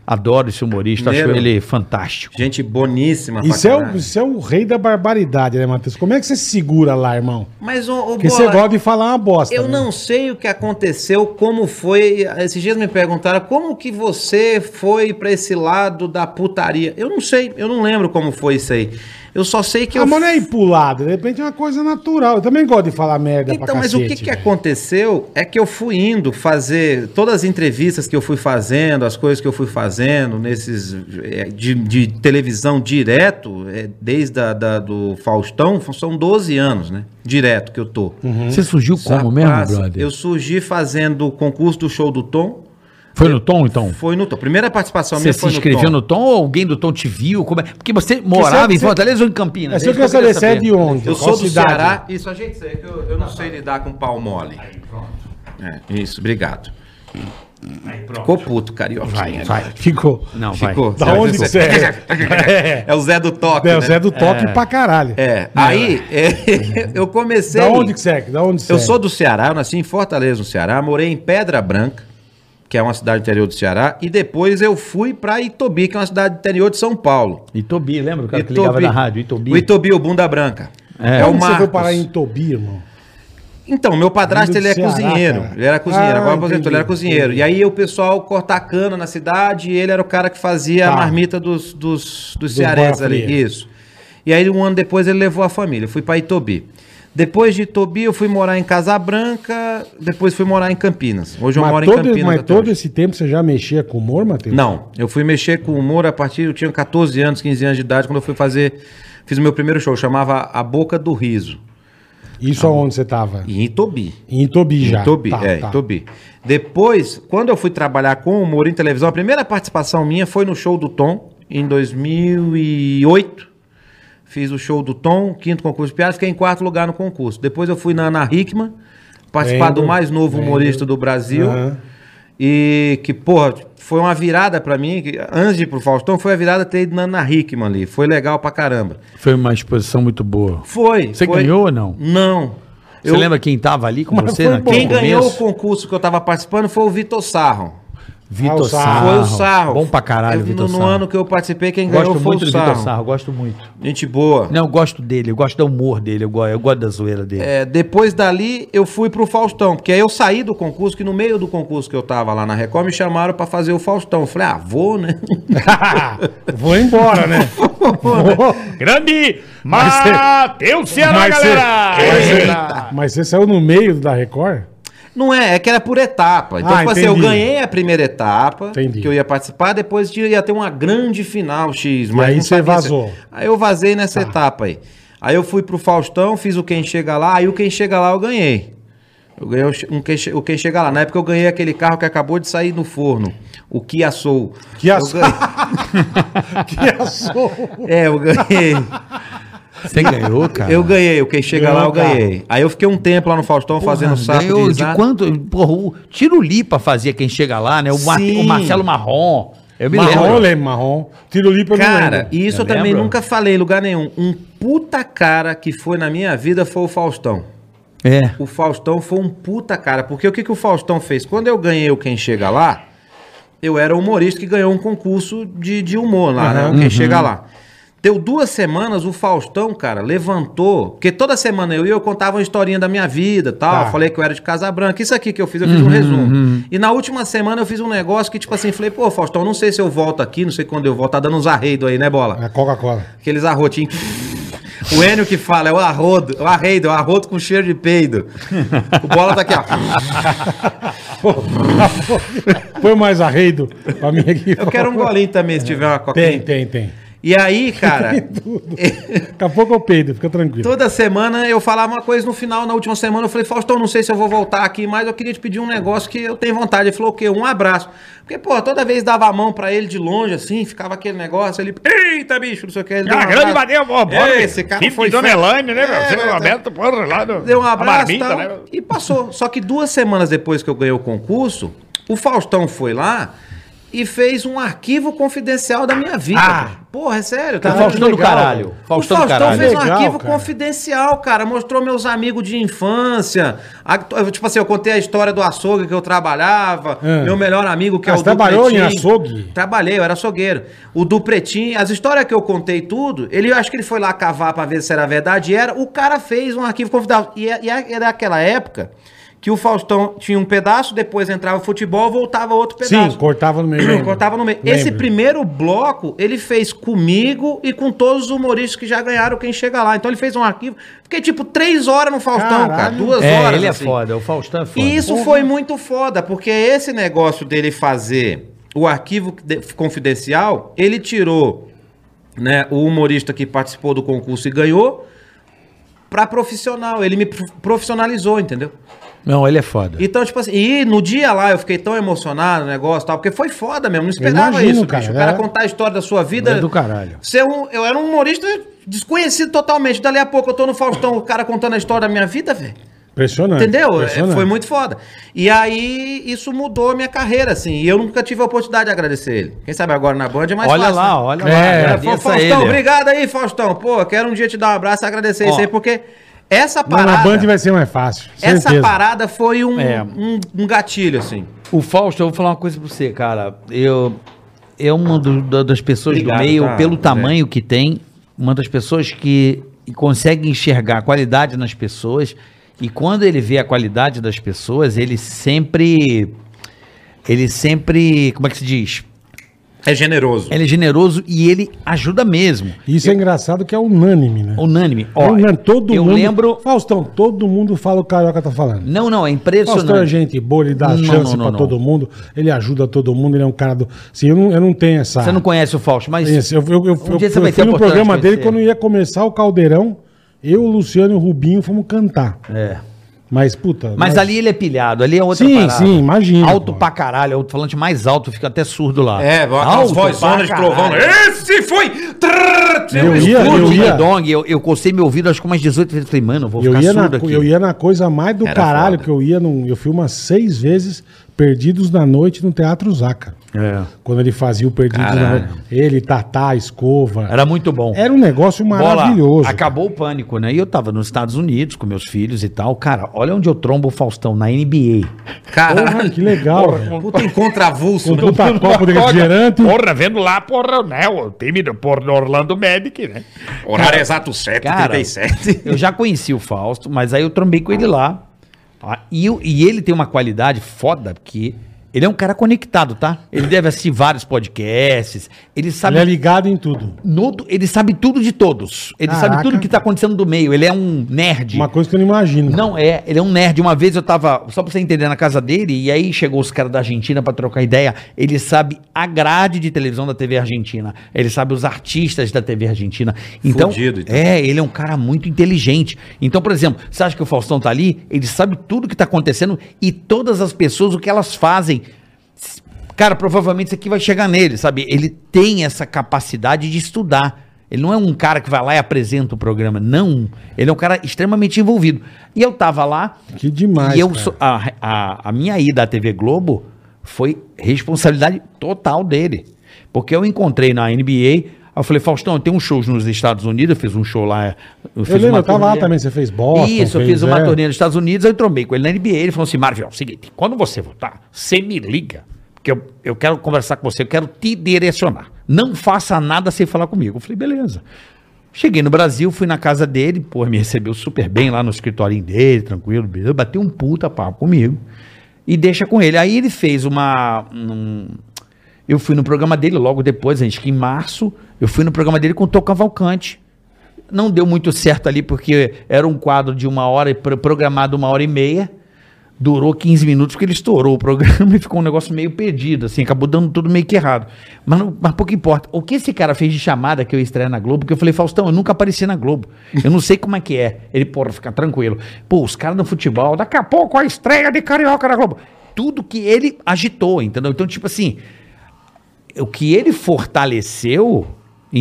Adoro esse humorista, Mineiro. acho ele fantástico. Gente boníssima Isso é, o, isso é o rei da barbaridade, né, Matheus? Como é que você se segura lá, irmão? Mas, ô, ô, Porque Bola, você gosta de falar uma bosta. Eu né? não sei o que aconteceu, como foi. Esses dias me perguntaram como que você foi pra esse lado da putaria. Eu não sei, eu não lembro como foi isso aí. Eu só sei que Ah, eu. mas não é ir pro lado, de repente é uma coisa natural. Eu também gosto de falar merda pra Então, mas o que, cacete, que aconteceu é que eu fui indo fazer todas as entrevistas que eu fui fazendo, as coisas que eu fui fazendo nesses eh, de, de televisão direto, eh, desde a, da, do Faustão, são 12 anos, né? Direto que eu tô. Você surgiu como mesmo, Rapaz, brother? Eu surgi fazendo o concurso do show do Tom. Foi no Tom, então? Foi no Tom. Primeira participação Você minha se foi inscreveu no Tom ou alguém do Tom te viu? Como é? Porque você morava em você- Fortaleza ou em Campinas? Mas se eu que quero saber, você é de onde? Eu Qual sou do cidade? Ceará. Isso, a gente eu, eu não sei lidar com pau mole. É, isso, obrigado. Ficou puto, carioca. Vai, vai. Ficou. Não, vai. Ficou. Da onde que você é? é? É o Zé do Toque. É, né? o Zé do Toque pra caralho. É, aí é, eu comecei. Da onde que você é? Da onde você Eu é? sou do Ceará, eu nasci em Fortaleza, no Ceará, morei em Pedra Branca, que é uma cidade interior do Ceará, e depois eu fui pra Itobi, que é uma cidade interior de São Paulo. Itobi, lembra o cara que Itobi. ligava na rádio? Itobi. O Itobi, o Bunda Branca. É. É, o Onde você foi Marcos. parar em Tobi, irmão? Então, meu padrasto, ele é do Ceará, cozinheiro. cara. Ele era cozinheiro, Ah, agora aposentou, ele era cozinheiro. entendi. E aí o pessoal cortar cana na cidade e ele era o cara que fazia Tá. a marmita dos, dos, dos Dos cearenses ali. Isso. E aí um ano depois ele levou a família. Eu fui pra Itobi. Depois de Itobi, eu fui morar em Casabranca, depois fui morar em Campinas. Hoje eu Mas, moro em todo, Campinas. mas todo hoje. esse tempo você já mexia com humor, Matheus? Não, eu fui mexer com humor a partir. Eu tinha 14 anos, 15 anos de idade, quando eu fui fazer. Fiz o meu primeiro show, chamava A Boca do Riso. Isso aonde você tava? Em Itobi. Em Itobi já. Em Tobi, Tá, é, tá. em Tobi. Depois, quando eu fui trabalhar com humor em televisão, a primeira participação minha foi no show do Tom, em 2008. Fiz o show do Tom, quinto concurso de piada, fiquei em quarto lugar no concurso. Depois eu fui na Ana Hickman, participar Lembro, do mais novo lembro. humorista do Brasil. Aham. E que, porra, foi uma virada pra mim. que antes de ir pro Faustão, foi a virada ter ido na Ana Hickman ali. Foi legal pra caramba. Foi uma exposição muito boa. Foi. Você foi- ganhou ou não? Não. Você lembra quem tava ali com Mas você Quem ganhou o começo? concurso que eu tava participando foi o Vitor Sarro. Ah, Vitor o Sarro. Foi o Sarro. Bom pra caralho, Vitor no, Sarro. no ano que eu participei, quem ganhou Gosto foi muito o do Sarro. Vitor Sarro, gosto muito. Gente boa. Não, eu gosto dele, eu gosto do humor dele, eu gosto, eu gosto da zoeira dele. É, depois dali, eu fui pro Faustão, porque aí eu saí do concurso, que no meio do concurso que eu tava lá na Record, me chamaram pra fazer o Faustão. Eu falei, ah, vou, né? Vou embora, né? Vou. Grande Matheus Ceará, Mas galera! Mas você saiu no meio da Record? Não é, é que era por etapa. Então, Ah, tipo assim, eu ganhei a primeira etapa, Entendi. que eu ia participar, depois ia ter uma grande final X. E aí você vazou. Aí eu vazei nessa Tá. etapa aí. Aí eu fui pro Faustão, fiz o Quem Chega Lá, aí o Quem Chega Lá eu ganhei. Eu ganhei um quem, o Quem Chega Lá. Na época eu ganhei aquele carro que acabou de sair no forno, o Kia Soul. Kia Soul. ganhei- Que assou. É, eu ganhei. Você ganhou, cara? Eu ganhei, o Quem Chega Ganhou Lá eu ganhei. Aí eu fiquei um tempo lá no Faustão fazendo saco ganhou de de quanto? Porra, o Tiro Lipa fazia quem chega lá, né? O, Mar- o Marcelo Marrom. Eu me Marrom, eu lembro. lembro, marrom. Tiro lipa eu Cara, lembro. e isso Eu eu, também lembro. nunca falei em lugar nenhum. Um puta cara que foi na minha vida foi o Faustão. É. O Faustão foi um puta cara. Porque o que, que o Faustão fez? Quando eu ganhei o Quem Chega Lá, eu era humorista que ganhou um concurso de, de humor lá, né? Aham. O Quem Chega Lá. Deu duas semanas, o Faustão, cara, levantou. Porque toda semana eu ia, eu contava uma historinha da minha vida tal. Tá. Falei que eu era de Casa Branca. Isso aqui que eu fiz, eu fiz um resumo. E na última semana eu fiz um negócio que, tipo assim, falei, pô, Faustão, não sei se eu volto aqui, não sei quando eu volto. Tá dando uns arreidos aí, né, bola? A Coca-Cola. Aqueles arrotinhos. O Enio que fala, é o arrodo, o arreido, é o arrodo com cheiro de peido. O bola tá aqui, ó. Põe mais arreido pra mim aqui. Eu quero um golinho também, se tiver uma coquinha. Tem, tem, tem. E aí, cara, Daqui a pouco eu peido, fica tranquilo. toda semana eu falava uma coisa no final, na última semana eu falei, Faustão, não sei se eu vou voltar aqui, mas eu queria te pedir um negócio que eu tenho vontade. Ele falou o quê? Um abraço. Porque, pô, toda vez dava a mão pra ele de longe, assim, ficava aquele negócio, ele, eita, bicho, não sei o que. Ele deu um Ah, grande ó, bora. Esse cara Filho foi Dona. Elaine, né, meu? É, Seu é, Roberto, porra, lá do... Deu um abraço marmita, tal, né? e passou. Só que duas semanas depois que eu ganhei o concurso, o Faustão foi lá e fez um arquivo confidencial da minha vida. Ah. cara. Porra, é sério, O cara. Faustão do legal, caralho. velho. Faustão o do Faustão caralho. fez um Legal, arquivo cara. confidencial, cara. Mostrou meus amigos de infância. A- tipo assim, eu contei a história do açougue que eu trabalhava. Ah. Meu melhor amigo, que Ah, é o você trabalhou em açougue? Trabalhei, eu era açougueiro. O do Pretinho, as histórias que eu contei tudo, ele eu acho que ele foi lá cavar pra ver se era verdade. E era, o cara fez um arquivo confidencial. E, é- e é- era aquela época que o Faustão tinha um pedaço, depois entrava o futebol, voltava outro pedaço. Sim, cortava no meio. Cortava no meio. Lembro. Esse primeiro bloco, ele fez comigo e com todos os humoristas que já ganharam quem chega lá. Então ele fez um arquivo. Fiquei tipo três horas no Faustão, Caralho. cara. Duas É, horas. ele é assim. foda, o Faustão é foda. E isso foi muito foda, porque esse negócio dele fazer o arquivo de- confidencial, ele tirou né, o humorista que participou do concurso e ganhou pra profissional. Ele me prof- profissionalizou, entendeu? Não, ele é foda. Então, tipo assim, e no dia lá eu fiquei tão emocionado, o negócio e tal, porque foi foda mesmo, não esperava imagino, isso, cara, bicho. O cara é. contar a história da sua vida. É do caralho. Ser um, eu era um humorista desconhecido totalmente. Dali a pouco eu tô no Faustão, o cara contando a história da minha vida, velho. Impressionante. Entendeu? É, impressionante. Foi muito foda. E aí, isso mudou a minha carreira, assim. E eu nunca tive a oportunidade de agradecer ele. Quem sabe agora na Band é mais olha fácil. lá, né? olha É, lá. é, agradeça Faustão, ele. obrigado aí, Faustão. Pô, quero um dia te dar um abraço e agradecer Ó. isso aí, porque essa Mas na parada. Band vai ser mais fácil. Essa certeza. parada foi um, É. um, um gatilho, assim. O Fausto, eu vou falar uma coisa pra você, cara. Eu é uma do- da- das pessoas Obrigado, do meio, tá, pelo tamanho que tem, uma das pessoas que consegue enxergar a qualidade nas pessoas. E quando ele vê a qualidade das pessoas, ele sempre. Ele sempre. Como é que se diz? É generoso. Ele é generoso e ele ajuda mesmo. Isso é engraçado que é unânime, né? Unânime. É Ó, unânime. Todo eu mundo. lembro. Faustão, todo mundo fala o que o Carioca tá falando. Não, não, é Faustão é impressionante. gente boa, ele dá Não, chance não, não, pra não. todo mundo, ele ajuda todo mundo, ele é um cara do. Sim, eu não, eu não tenho essa. Você não conhece o Fausto, mas. Esse, eu, eu, eu, Um eu- eu fui no programa de dele conhecer. quando ia começar o Caldeirão. Eu, o Luciano e o Rubinho fomos cantar. É. Mas, puta. Mas nós- ali ele é pilhado, ali é outra Sim, sim, imagino, Alto pô. pra caralho, é o falante mais alto, fica até surdo lá. É, Alto vozonas de trovão. Esse foi! Trrr, Eu ia- eu ia- de dong, eu, eu cocei meu ouvido acho que umas 18 vezes. Falei, mano, eu vou Eu ficar ia, na, surdo aqui. eu ia na coisa mais do Era caralho foda. que eu ia. Num, eu fui umas seis vezes Perdidos na Noite no Teatro Zaca. É. Quando ele fazia o Caralho. Noite. Ele, Tatá, Escova. Era muito bom. Era um negócio Bola, maravilhoso. acabou o pânico, né? E eu tava nos Estados Unidos com meus filhos e tal. Cara, olha onde eu trombo o Faustão, na NBA. Porra, Caralho. que legal. velho. Puta encontravulso, Com né? puta copo de refrigerante. Porra, vendo lá, porra, né? O time do, por, do Orlando Medic, né? Horário exato 7, Cara, 37. eu já conheci o Fausto, mas aí eu trombei com ele lá. Ah, E, eu- e ele tem uma qualidade foda, porque ele é um cara conectado, tá? Ele deve assistir vários podcasts. Ele sabe Ele é ligado em tudo. no- ele sabe tudo de todos. Ele Caraca. sabe tudo que tá acontecendo do meio. Ele é um nerd. Uma coisa que eu não imagino. Não é, ele é um nerd. Uma vez eu tava, só pra você entender, na casa dele, e aí chegou os caras da Argentina pra trocar ideia. Ele sabe a grade de televisão da TV Argentina. Ele sabe os artistas da TV Argentina. Então, Fudido, então. é, ele é um cara muito inteligente. Então, por exemplo, você acha que o Faustão tá ali? Ele sabe tudo que tá acontecendo e todas as pessoas, o que elas fazem. Cara, provavelmente isso aqui vai chegar nele, sabe? Ele tem essa capacidade de estudar. Ele não é um cara que vai lá e apresenta o programa. Não. Ele é um cara extremamente envolvido. E eu tava lá. Que demais, E eu a, a, a minha ida à TV Globo foi responsabilidade total dele. Porque eu encontrei na NBA. Eu falei, Faustão, tenho um show nos Estados Unidos. Eu fiz um show lá. Eu lembro, eu tava lá também, você fez Boston. Isso, eu fez, fiz uma é. turnê nos Estados Unidos, eu trombei com ele na NBA. Ele falou assim: Marvel, é o seguinte, quando você voltar, você me liga, porque eu, eu quero conversar com você, eu quero te direcionar. Não faça nada sem falar comigo. Eu falei, beleza. Cheguei no Brasil, fui na casa dele, pô, me recebeu super bem lá no escritório dele, tranquilo. Bateu um puta papo comigo. E deixa com ele. Aí ele fez uma. um- eu fui no programa dele logo depois, gente que em março, eu fui no programa dele com o Cavalcante não deu muito certo ali, porque era um quadro de uma hora, pro- programado uma hora e meia. Durou 15 minutos, porque ele estourou o programa e ficou um negócio meio perdido, assim, acabou dando tudo meio que errado. Mas, não- mas pouco importa. O que esse cara fez de chamada que eu estreia na Globo, que eu falei, Faustão, eu nunca apareci na Globo. Eu não sei como é que é. Ele, porra, fica tranquilo. Pô, os caras no futebol, daqui a pouco a estreia de Carioca na Globo. Tudo que ele agitou, entendeu? Então, tipo assim, o que ele fortaleceu.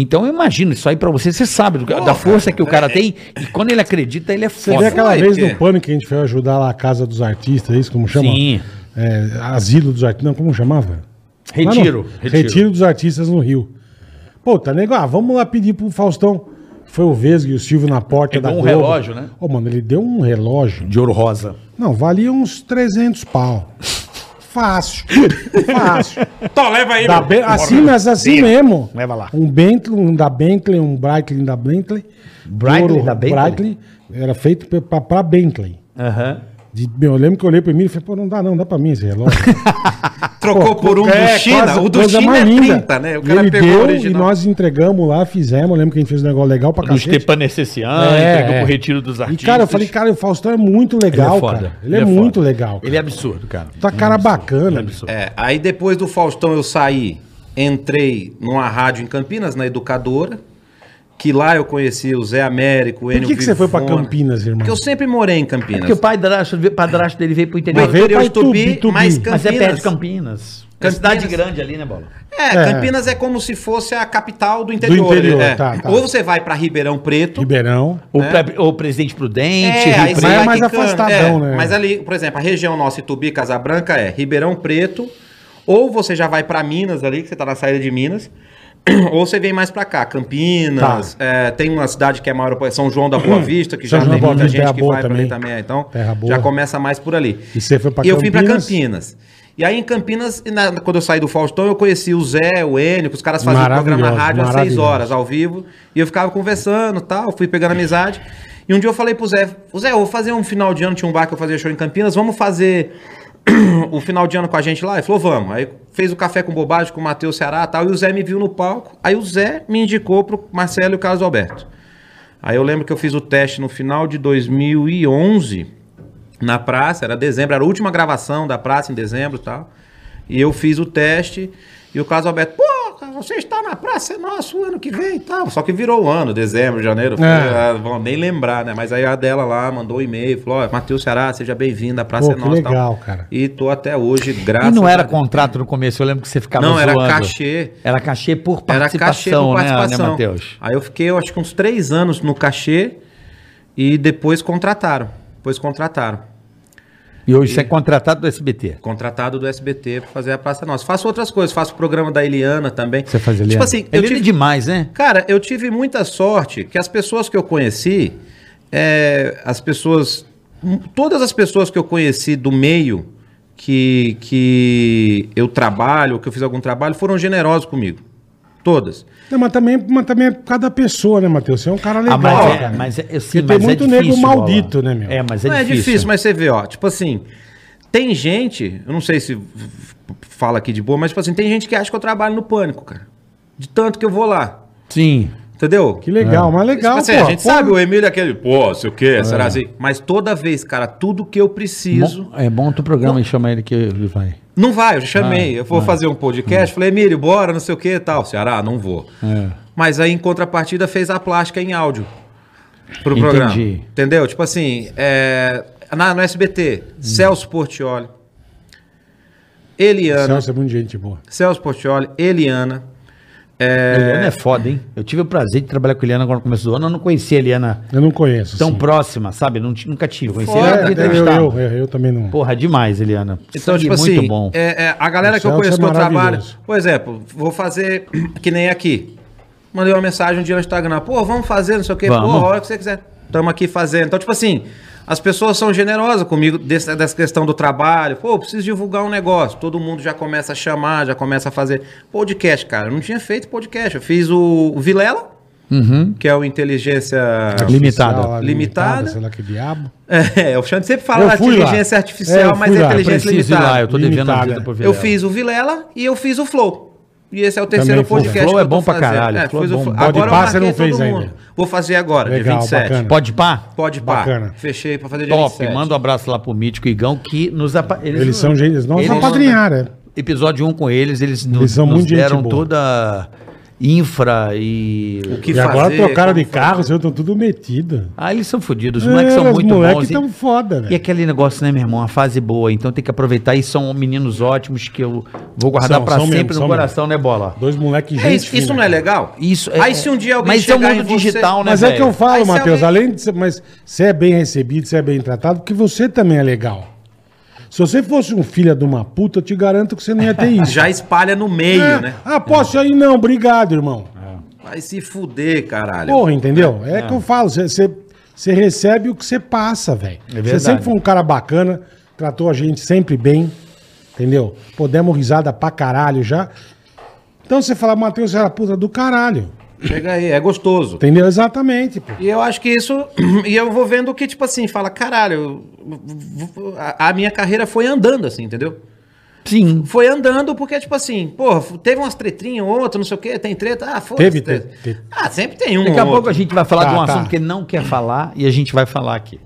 Então eu imagino isso aí pra você, você sabe do- da força que o cara é- tem e quando ele acredita, ele é Você foda. vê aquela vez porque- no pânico que a gente foi ajudar lá a casa dos artistas, é isso como chama? Sim. É, asilo dos artistas, não, como chamava? Retiro, no- retiro. retiro. dos artistas no Rio. Pô, tá nego, ah, vamos lá pedir pro Faustão. Foi o Vesgo e o Silvio na porta Ele da deu um Globo. relógio, né? Ô, mano, ele deu um relógio. De ouro rosa. Não, valia uns 300 pau. Fácil. Fácil. Tó, leva aí, Da meu. Ben- assim, mas assim mesmo. Leva lá. Um Bentley, um da Bentley, um Breitling da Bentley. Breitling da Bentley? Breitling era feito pra, pra, pra Bentley. Aham. De- meu, eu lembro que eu olhei pro Emílio e falei, pô, não dá não, dá pra mim esse relógio. Trocou por um É, do China. quase O do China é mais linda. 30, né? O E cara ele pegou o deu original. e nós entregamos lá, fizemos. Eu lembro que a gente fez um negócio legal pra Do cacete. Stepan Necessian, É, entregou é. pro retiro dos E artistas. cara, eu falei, cara, o Faustão é muito legal, cara. Ele, é, foda. muito legal. Ele é absurdo, cara. Tá cara bacana. absurdo. É, aí depois do Faustão eu saí, entrei numa rádio em Campinas, na Educadora, que lá eu conheci o Zé Américo, o Por que, que você foi pra Vivona. Campinas, irmão? Porque eu sempre morei em Campinas. Porque o pai padrasto, padrasto dele veio pro interior. Mas veio interior de pra Itubi, Tubi, Itubi. mas Mas é perto Campinas... de Campinas. É Campinas. cidade grande ali, né, Bola? É, É. Campinas é como se fosse a capital do interior. interior, é. tá, tá. Ou você vai pra Ribeirão Preto. Ribeirão. O, É. pre- o Presidente Prudente, É, Mas é mais quicando, afastadão, é, né? Mas ali, por exemplo, a região nossa, Itubi, Casabranca, é Ribeirão Preto, ou você já vai pra Minas ali, que você tá na saída de Minas, ou você vem mais pra cá, Campinas, Tá. é, tem uma cidade que é maior, São João da Boa Vista, que São já João tem muita Vista, gente que vai pra ali também. então já começa mais por ali. E você foi pra E eu fui pra Campinas? E aí em Campinas, na- quando eu saí do Faustão, eu conheci o Zé, o Enio, que os caras faziam programa na rádio às seis horas, ao vivo. E eu ficava conversando tal, fui pegando amizade. E um dia eu falei pro Zé, o Zé, eu vou fazer um final de ano, tinha um bar que eu fazia show em Campinas, vamos fazer o final de ano com a gente lá? Ele falou, vamos. Aí fez o café com bobagem com o Matheus Ceará e tal, e o Zé me viu no palco. Aí o Zé me indicou pro Marcelo e o Carlos Alberto. Aí eu lembro que eu fiz o teste no final de 2011, na praça, era dezembro, era a última gravação da praça em dezembro e tal. E eu fiz o teste e o Carlos Alberto, pô, você está na praça, é nosso ano que vem e tal. Só que virou o ano, dezembro, janeiro, É. ah, vão nem lembrar, né? Mas aí a dela lá mandou um e-mail, falou, ó, Matheus Ceará, seja bem-vindo, a praça Pô, é que nossa. e tal. legal, cara. E tô até hoje, E graças não era contrato no começo, eu lembro que você ficava Não, era zoando. cachê. Era cachê por Era participação, cachê por né, participação. né, Matheus? Aí eu fiquei, eu acho que uns três anos no cachê e depois contrataram. Depois contrataram. E hoje você é contratado do SBT. Contratado do SBT pra fazer a Praça Nossa. Faço outras coisas, faço o programa da Eliana também. Você faz ali. Tipo assim, eu Ele é tive, demais, né? Cara, eu tive muita sorte que as pessoas que eu conheci, é, as pessoas. Todas as pessoas que eu conheci do meio que, que eu trabalho, que eu fiz algum trabalho, foram generosos comigo. Todas. Não, mas, também, mas também é por causa da pessoa, né, Matheus? Você é um cara legal, Ah, mas é, cara. mas é, sim, Porque tem mas muito é nego difícil, maldito, Bola. né, meu? É, mas é Não, difícil. é difícil, mas você vê, ó, tipo assim, tem gente, eu não sei se fala aqui de boa, mas tipo assim, tem gente que acha que eu trabalho no pânico, cara. De tanto que eu vou lá. Sim. Entendeu? Que legal, mas legal, Tipo assim, pô. a gente Pô, sabe, o Emílio é aquele, pô, sei o quê, será assim? Mas toda vez, cara, tudo que eu preciso. Bom- é bom tu programa e chama ele que ele vai. Não vai, eu já chamei. Ah, eu vou ah. fazer um podcast, falei, Emílio, bora, não sei o que e tal. Ceará, não vou. É. Mas aí, em contrapartida, fez a plástica em áudio pro Entendi. programa. Entendeu? Tipo assim, é, na, no SBT, Hum. Celso Portioli, Eliana, Celso é muito gente boa. Celso Portioli, Eliana. Eliana é foda, hein? Eu tive o prazer de trabalhar com a Eliana agora no começo do ano. Eu não conhecia a Eliana Eu não conheço. tão assim. próxima, sabe? Não, nunca tive. Conheci Foda, ela É, pra eu, eu, eu, eu também não. Porra, demais, Eliana. Então, tipo muito assim, bom. é- é, a galera O que eu Celso conheço é que eu trabalho, por exemplo, vou fazer que nem aqui. Mandei uma mensagem um dia no Instagram, pô, vamos fazer, não sei o quê, Vamos. pô, a hora que você quiser. Estamos aqui fazendo. Então, tipo assim, as pessoas são generosas comigo desse- dessa questão do trabalho. Pô, eu preciso divulgar um negócio. Todo mundo já começa a chamar, já começa a fazer podcast, cara. Eu não tinha feito podcast. Eu fiz o, o Vilela, Uhum. que é o Inteligência Limitada. Lá, Limitada. Sei lá que diabo. É, o Xande sempre fala lá. inteligência É, artificial, eu mas é lá. inteligência limitada. lá, eu tô devendo a Limitada. vida pro Eu fiz o Vilela e eu fiz o Flow. E esse é o terceiro Também podcast. Flow que é bom pra caralho, É, Flow é o bom. Flow. Pode Agora eu não fez todo mundo. ainda. Vou fazer agora, Legal, dia 27. bacana. Pode pá? Pode pá. Bacana. Fechei pra fazer dia Top. 27. Manda um abraço lá pro Mítico e Igão, que nos apa... Eles são gente. Eles não Eles- apadrinharam, é. Episódio 1 com eles, eles, nos, são nos muito gente deram boa. toda infra e... O que E agora fazer, trocaram de carro, vocês estão tudo metidos. Ah, eles são fodidos. Os moleques são os muito moleques bons. E- estão foda, E velho. aquele negócio, né, meu irmão? A fase boa. Então tem que aproveitar. E são meninos ótimos que eu vou guardar são sempre mesmo, no coração, né, Bola? Dois moleques É isso, isso não é legal? Isso é- Aí se um dia alguém Mas é chegar mundo em você- digital, né, Mas é o que eu falo, Matheus. alguém- Além de ser, mas você é bem recebido, você é bem tratado, porque você também é legal. Se você fosse um filho de uma puta, eu te garanto que você não ia ter isso. Já espalha no meio, É, né? Ah, posso ir? Não, obrigado, irmão. Vai se fuder, caralho. Porra, entendeu? É, que eu falo, você- você você recebe o que você passa, velho. Você verdade. sempre foi um cara bacana, tratou a gente sempre bem, entendeu? Pô, demos risada pra caralho já. Então você fala, Matheus, você era puta do caralho. Chega aí, é gostoso. Entendeu? Exatamente, pô. E eu acho que isso. E eu vou vendo que, tipo assim, fala, caralho, a, a minha carreira foi andando, assim, entendeu? Sim. Foi andando porque, tipo assim, porra, teve umas tretrinhas, outra, não sei o quê, tem treta. Ah, foda Teve, teve, teve. Ah, sempre tem um. Daqui a ou pouco outro. a gente vai falar Tá, de um tá. assunto que ele não quer falar e a gente vai falar aqui.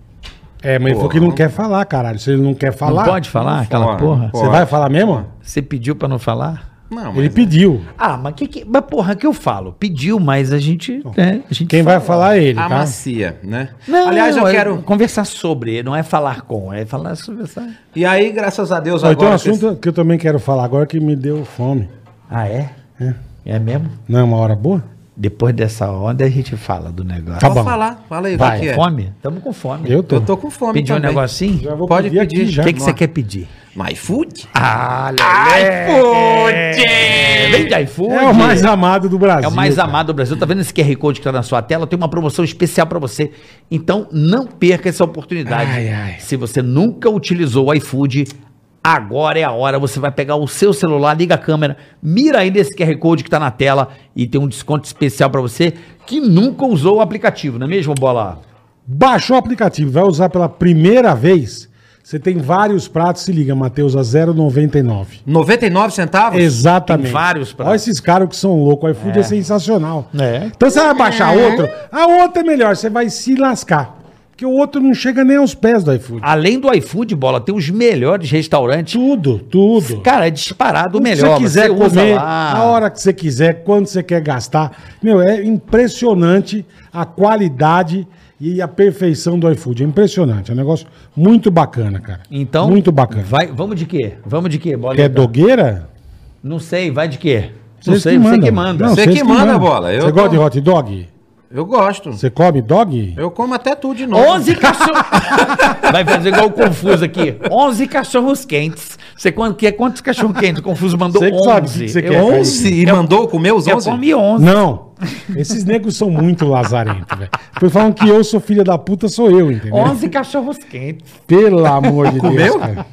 É, mas ele falou que não quer falar, caralho. Se ele não quer falar. não pode falar aquela fala, porra? não Você vai falar mesmo? Você pediu pra não falar? Não, Ele mas- pediu. Ah, mas que, que mas porra, que eu falo? Pediu, mas a gente, né, a gente Quem vai falar é ele, A tá? macia, né? Não, Aliás, eu é quero. conversar sobre, não é falar com, é falar sobre essa. E aí, graças a Deus, Ó, tem um agora. assunto que eu também quero falar agora que me deu fome. Ah, é? É. É mesmo? Não é uma hora boa? Depois dessa onda a gente fala do negócio. Tá Pode bom. falar, fala aí, Vai, que é? Fome? Tamo com fome. Eu tô. Eu tô com fome. Pedir um negocinho? Já vou Pode pedir pedir. já. O que, que você quer pedir? No iFood? Ah, iFood! Vem de iFood. É o mais amado do Brasil. É o mais cara. amado do Brasil. Tá vendo esse QR Code que tá na sua tela? Tem uma promoção especial para você. Então, não perca essa oportunidade. Ai, ai. Se você nunca utilizou o iFood, agora é a hora. Você vai pegar o seu celular, liga a câmera, mira aí nesse QR Code que tá na tela e tem um desconto especial para você que nunca usou o aplicativo, não é mesmo, Bola? Baixou o aplicativo, vai usar pela primeira vez. Você tem vários pratos, se liga, Matheus, a 0,99. 99 centavos? Exatamente. Tem vários pratos. Olha esses caras que são loucos. O iFood é, sensacional. É. Então você vai baixar outro, a outra é melhor, você vai se lascar. Porque o outro não chega nem aos pés do iFood. Além do iFood, Bola, tem os melhores restaurantes. Tudo, tudo. Cara, é disparado o que melhor. você quiser usa comer, a hora que você quiser, quando você quer gastar. Meu, é impressionante a qualidade e a perfeição do iFood. É impressionante. É um negócio muito bacana, cara. Então, Muito bacana. Vai, vamos de quê? Vamos de quê, Bola? Quer dogueira? Não sei, vai de quê? Não sei, você que manda. Você vocês que manda, Bola. Eu Você tô- gosta de hot dog? Eu gosto. Você come dog? Eu como até tudo de novo. 11 cachorros. Vai fazer igual o Confuso aqui. 11 cachorros quentes. Você quanto, quer quantos cachorros quentes? O Confuso mandou Você que 11. sabe o que você Eu- quer, cara. 11 e mandou comer os Eu 11? comi 11. Não. Esses negros são muito lazarentos, velho. Depois falam que eu sou filha da puta, sou eu, entendeu? 11 cachorros quentes. Pelo amor de Comeu? Deus, cara.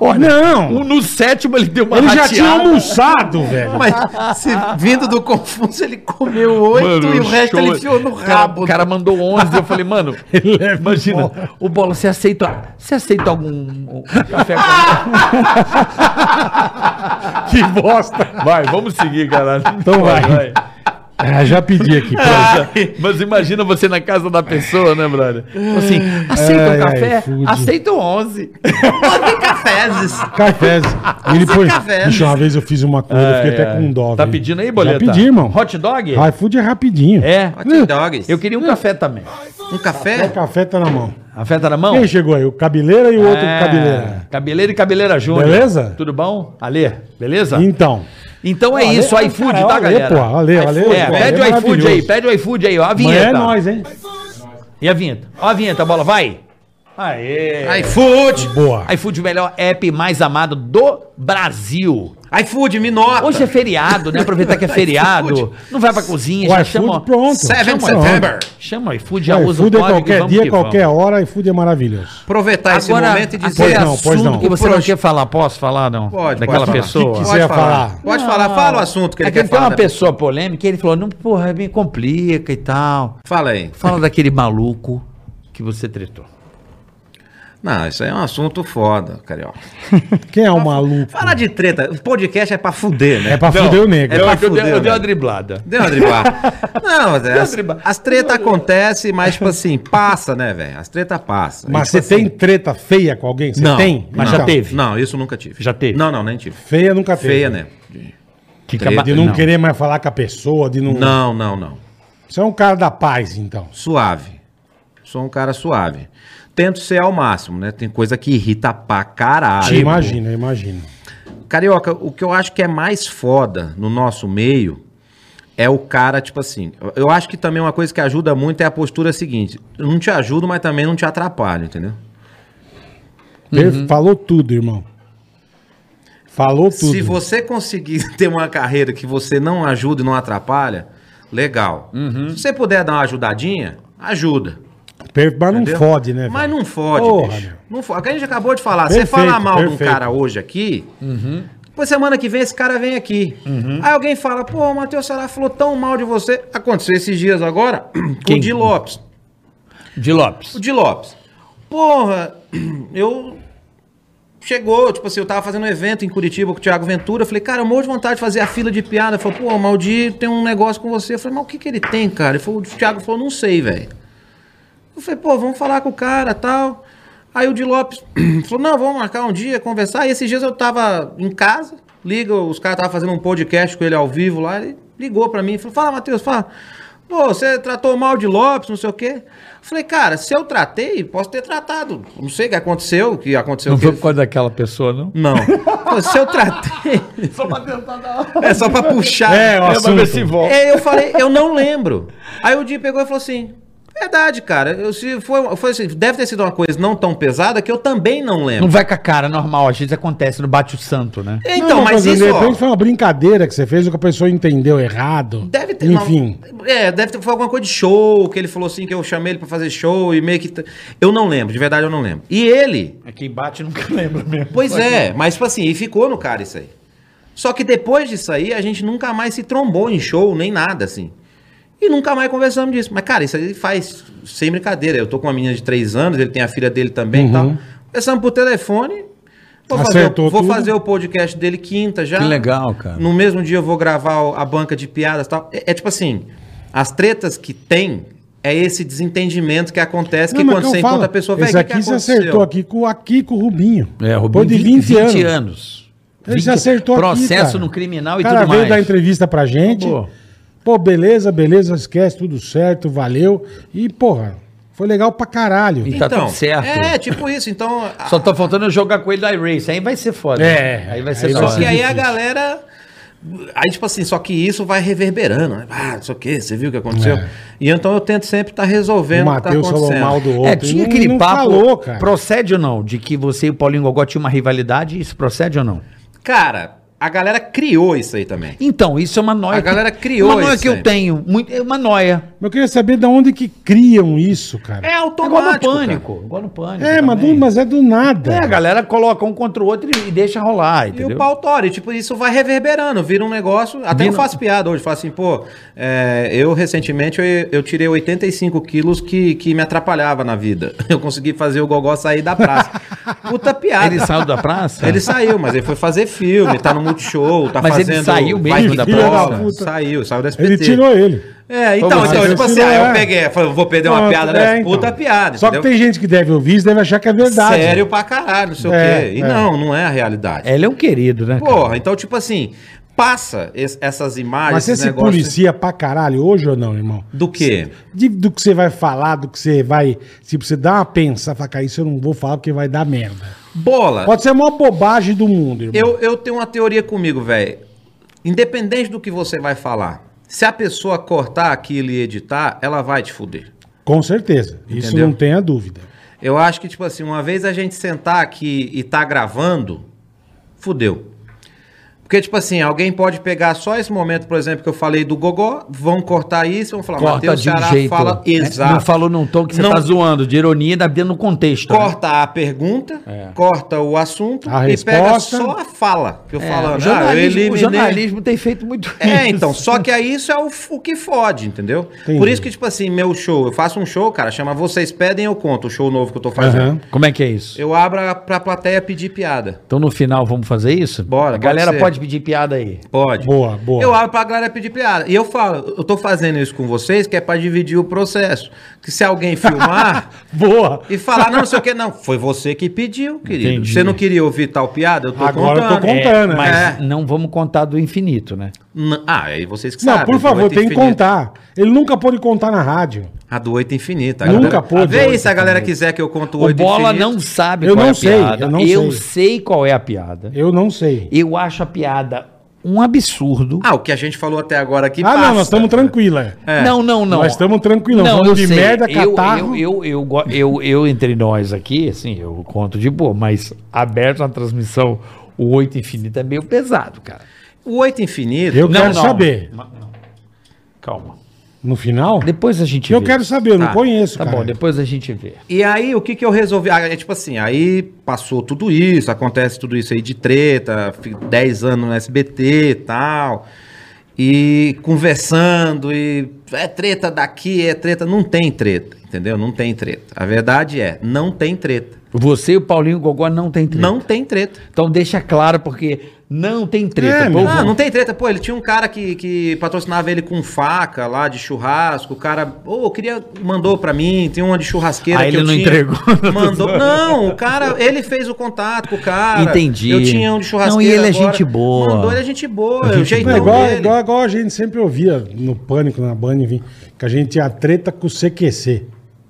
Olha, Não. o- No sétimo ele deu uma Ele já tinha rateada. almoçado, velho. Mas se vindo do Confuso, ele comeu oito e o resto show. ele enfiou no cara- rabo. O cara mandou 11. Eu falei, mano, imagina. embora. O Bola, você aceita, você aceita algum um café com... Que bosta. Vai, vamos seguir, caralho. Então vai. Ah, já pedi aqui. pronto. Mas imagina você na casa da pessoa, né, brother? Assim, aceita Ai, um ai, café? fude. aceita um 11. Mandei cafés. Cafés. E ele põe. cafés. Bicho, uma vez eu fiz uma coisa, eu fiquei até com dó. Tá velho. pedindo aí, boleta? Já pedi, irmão. Hot dog? Ah, iFood é rapidinho. É. Hot dogs. Eu queria um café também. Um O café? café tá na mão. A fé tá na mão? Quem chegou aí? O Cabeleira e o outro É, Cabeleira. Cabeleira e Cabeleira Júnior. Beleza? Tudo bom? Alê, beleza? Então. Então é Ale- isso, ah, iFood, cara, tá, Ale, galera? pô, Ale, Ale, É, pô, pede Ale é o iFood aí, pede o iFood aí, ó, a Amanhã vinheta. é nós, hein? E a vinheta? Ó a vinheta, bola, vai. Aê. iFood. Boa. iFood, o melhor app mais amado do Brasil. iFood, me nota. Hoje é feriado, né? Aproveitar que é feriado. Não vai pra cozinha, O já iFood, chama. pronto. 7 Chama- September. Chama o iFood, já O usa o iFood é código e qualquer dia, que qualquer vamos. hora, iFood é maravilhoso. Aproveitar esse Agora, momento e pois dizer não, pois assunto não. que você não quer falar, posso falar, não? Pode, Daquela pode falar. pessoa. Que que Pode falar. falar? Pode falar, fala o assunto que ele é que quer tem falar. uma pessoa polêmica e ele falou, não, porra, me complica e tal. Fala aí. Fala daquele maluco que você tretou. Não, isso aí é um assunto foda, carioca. Quem é o maluco? Fala de treta. O podcast é pra fuder, né? É pra fuder o negro. É eu, eu, fuder, dei- eu dei né? uma driblada. Deu uma driblada. Não, mas é, as, as tretas acontecem, mas, tipo assim, passa, né, velho? As tretas passam. Mas E, você tipo tem assim, treta feia com alguém? Você Não, tem? mas Então, já teve. Não, isso nunca tive. Já teve? Não, não, nem tive. Feia nunca teve. Feia, né? Que Treta. De não, querer mais falar com a pessoa, de não... Não, não, não. Você é um cara da paz, então. Suave. Sou um cara suave. Tento ser ao máximo, né? Tem coisa que irrita pra caralho. Eu imagino. Carioca, o que eu acho que é mais foda no nosso meio é o cara, tipo assim. eu- acho que também uma coisa que ajuda muito é a postura seguinte: eu não te ajudo, mas também não te atrapalho, entendeu? Per- Falou tudo, irmão. Falou tudo. Se você conseguir ter uma carreira que você não ajuda e não atrapalha, legal. Se você puder dar uma ajudadinha, ajuda. Per- Mas não fode, né? Mas não fode, Porra, bicho. Não fode. É o que a gente acabou de falar. você Perfeito, fala mal de um perfeito. cara hoje aqui, depois semana que vem esse cara vem aqui. Aí alguém fala, pô, o Matheus Ceará falou tão mal de você. Aconteceu esses dias agora com Quem? o Di Lopes. De Lopes. O Di Lopes. Porra, eu. Chegou, tipo assim, eu tava fazendo um evento em Curitiba com o Thiago Ventura. Eu falei, cara, eu morro de vontade de fazer a fila de piada. Ele falou, pô, o Di tem um negócio com você. Eu falei, mas o que que ele tem, cara? Ele falou, o Thiago falou, não sei, velho. Eu falei, pô, vamos falar com o cara tal. Aí o Di Lopes falou, não, vamos marcar um dia, conversar. E esses dias eu tava em casa, liga, os caras estavam fazendo um podcast com ele ao vivo lá, ele ligou pra mim e falou: Fala, Matheus, fala. Pô, você tratou mal de Lopes, não sei o quê. Falei, cara, se eu tratei, posso ter tratado. Não sei o que aconteceu, o que aconteceu. Não que foi por causa daquela pessoa, não? Não. Pô, se eu tratei. Só pra tentar dar É só pra puxar. É, o pra ver assunto. se volta. É, eu falei, eu não lembro. Aí o dia pegou e falou assim: verdade, cara. Eu, se foi, foi assim, deve ter sido uma coisa não tão pesada que eu também não lembro. Não vai com a cara normal, às vezes acontece, não bate o santo, né? Então, Não, mas de isso. ó, repente foi uma brincadeira que você fez ou que a pessoa entendeu errado. Deve ter. Enfim. Não, é, deve ter. Foi alguma coisa de show, que ele falou assim, que eu chamei ele pra fazer show e meio que. t- Eu não lembro, de verdade eu não lembro. E ele. É quem bate nunca lembra mesmo. Pois é, mas tipo assim, e ficou no cara isso aí. Só que depois disso aí, a gente nunca mais se trombou em show, nem nada, assim. E nunca mais conversamos disso. Mas, cara, isso aí faz sem brincadeira. Eu tô com uma menina de três anos, ele tem a filha dele também e tal. Conversamos por telefone. Vou, fazer, o- vou fazer o podcast dele quinta já. Que legal, cara. No mesmo dia eu vou gravar o- a banca de piadas e tal. É, é tipo assim, as tretas que tem é esse desentendimento que acontece que Não, mas quando que você falo, encontra a pessoa, Esse velho, o que, que aqui você acertou aqui com, aqui com o Rubinho. É, o Foi Rubinho, de 20, anos. anos. Ele já acertou Processo aqui, cara. no criminal e O cara tudo veio mais. dar entrevista pra gente. Acabou. Pô, beleza, beleza, esquece, tudo certo, valeu. E, porra, foi legal pra caralho. E tá tudo certo. É, tipo isso. Então, Só tá faltando eu jogar com ele da Race. Aí vai ser foda. É, Aí vai ser aí. Só que aí a galera. Aí, tipo assim, só que isso vai reverberando. né? Ah, não sei o que, você viu o que aconteceu? É. E então eu tento sempre estar resolvendo o o que tá Matheus falou acontecendo. mal do outro. É, tinha Não- aquele não papo. falou, cara. Procede ou não? De que você e o Paulinho Gogó tinham uma rivalidade? Isso procede ou não? Cara, a galera criou isso aí também. Então, isso é uma noia. A galera criou Uma noia isso que eu aí. tenho. Muito, é uma noia. Mas eu queria saber de onde que criam isso, cara. É É igual no automático. pânico. Igual no pânico. É, mas, do- mas é do nada. É, a galera coloca um contra o outro e, e deixa rolar, E entendeu? o pau tora, e, tipo, isso vai reverberando, vira um negócio. Até Vira- eu faço piada hoje, falo assim, pô, é, eu recentemente eu, eu tirei 85 quilos que, que me atrapalhava na vida. Eu consegui fazer o Gogó sair da praça. Puta piada. Ele saiu da praça? Ele saiu, mas ele foi fazer filme, tá no Multishow, tá Mas ele fazendo. saiu mesmo Vai da puta. Saiu, saiu do SBT. Ele tirou ele. É, então, mas então ele tipo assim, eu é. peguei, falei, vou perder uma piada, é, né? então. Puta piada, Só que entendeu? tem gente que deve ouvir isso, deve achar que é verdade. Sério pra caralho, não sei É, o quê. E é. não, não é a realidade. Ele é um querido, né? cara? Porra, então, tipo assim, passa es- essas imagens, Mas você se policia pra caralho hoje ou não, irmão? Do quê? De- do que você vai falar, do que você vai. Tipo, você dá uma pensar, fala, cara, isso eu não vou falar porque vai dar merda. Bola. Pode ser a maior bobagem do mundo, irmão. Eu, eu tenho uma teoria comigo, velho. Independente do que você vai falar, se a pessoa cortar aquilo e editar, ela vai te fuder. Com certeza. Isso Entendeu? não tenha dúvida. Eu acho que, tipo assim, uma vez a gente sentar aqui e tá gravando, fudeu. Porque, tipo assim, alguém pode pegar só esse momento, por exemplo, que eu falei do Gogó, vão cortar isso, vão falar, Corta Matheus de um Ceará jeito. fala né? exato. Não falou num tom que você Não- tá zoando, de ironia, dá dentro no contexto. né? Corta a pergunta, É. corta o assunto A e pega resposta. só a fala que eu É, falando. o, Ah, eu jornalismo, o eliminei- jornalismo tem feito muito É, isso. então, só que aí isso é o, o que fode, entendeu? Entendi. Por isso que, tipo assim, meu show, eu faço um show, cara, chama Vocês Pedem, eu conto, o show novo que eu tô fazendo. Aham. Como é que é isso? Eu abro pra plateia pedir piada. Então no final vamos fazer isso? Bora, A galera pode. Pode pedir piada aí. Pode. Boa, boa. Eu abro pra galera pedir piada. E eu falo, eu tô fazendo isso com vocês, que é pra dividir o processo. Que se alguém filmar Boa. e falar, não, não sei o que, não, foi você que pediu, querido. Entendi. Você não queria ouvir tal piada? Eu tô Agora eu tô contando. contando. Mas É. não vamos contar do infinito, né? Ah, aí vocês que Não, sabem. por do favor, Oito tem que contar. Ele nunca pôde contar na rádio. A do oito infinito. A Nunca galera- pôde. Vê aí se a galera quiser que eu conto o O oito Bola infinito. não sabe Eu qual é não a sei, piada. eu não eu sei. sei qual é a piada. Eu não sei. Eu acho a piada um absurdo. Ah, o que a gente falou até agora aqui ah, não, nós estamos tranquilos. É. Não, não, não. Nós estamos tranquilão. Não, Falando eu de sei. merda, eu, catarro. eu, eu, eu, go- eu, eu, entre nós aqui, assim, eu conto de boa, mas aberto na transmissão, o 8 infinito é meio pesado, cara. O oito infinito. Eu Não, quero não. saber. Calma. No final? Depois a gente Eu vê. quero saber, eu não Tá. conheço, Tá cara. bom, depois a gente vê. E aí, o que que eu resolvi? Ah, é tipo assim, aí passou tudo isso, acontece tudo isso aí de treta, fi- 10 anos no SBT e tal, e conversando, e é treta daqui, é treta. Não tem treta, entendeu? Não tem treta. A verdade é, não tem treta. Você e o Paulinho Gogó não tem treta. Não tem treta. Então deixa claro, porque não tem treta. É, Povo, meu. Ah, não tem treta. Pô, ele tinha um cara que, que patrocinava ele com faca lá de churrasco. O cara, ô, eu queria, mandou pra mim, tem uma de churrasqueira Aí que ele eu não tinha. entregou. Mandou. Não, o cara, ele fez o contato com o cara. Entendi. Eu tinha um de churrasqueira. Não, e ele é agora. gente boa. Mandou, ele é gente boa. É o gente jeitão É igual, dele. igual, igual a gente sempre ouvia no Pânico, na Band, enfim, que a gente tinha treta com o CQC.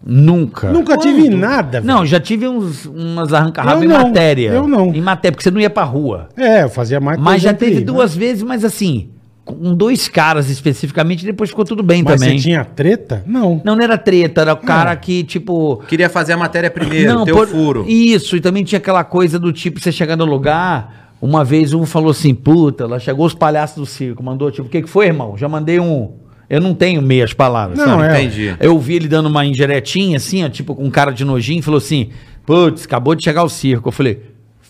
Nunca. Nunca tive nada, velho. Não, já tive uns, umas arranca-rabo Eu em não, matéria. eu não. Em matéria, porque você não ia pra rua. É, eu fazia mais Mas já teve ir, duas vezes, mas assim, com dois caras especificamente, depois ficou tudo bem Mas também. você tinha treta? Não. Não, não era treta, era o cara que, tipo. Queria fazer a matéria primeiro, ter por- o furo. Isso, e também tinha aquela coisa do tipo, você chegar no lugar, uma vez um falou assim, puta, lá chegou os palhaços do circo, mandou tipo, o que que foi, irmão? Já mandei um... Eu não tenho meias palavras, Não, sabe? é. Entendi. Eu vi ele dando uma indiretinha, assim, ó, tipo, com cara de nojinho, falou assim, putz, acabou de chegar o circo. Eu falei,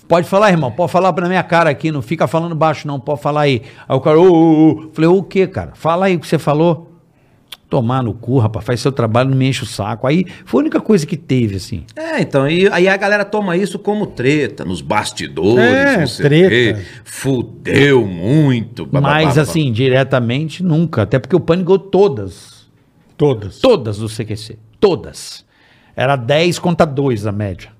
pode falar, irmão, pode falar pra minha cara aqui, não fica falando baixo não, pode falar aí. Aí o cara, ô, ô, ô. Falei, o quê, cara? Fala aí o que você falou. Tomar no cu, rapaz, faz seu trabalho, não me enche o saco. Aí foi a única coisa que teve, assim. É, então, e aí a galera toma isso como treta, nos bastidores, É, não sei o treta. quê. Fudeu muito. blá, Mas blá, blá. assim, diretamente, nunca. Até porque o Pânico ganhou todas. Todas. Todas do CQC. Todas. Era 10 contra 2 a média.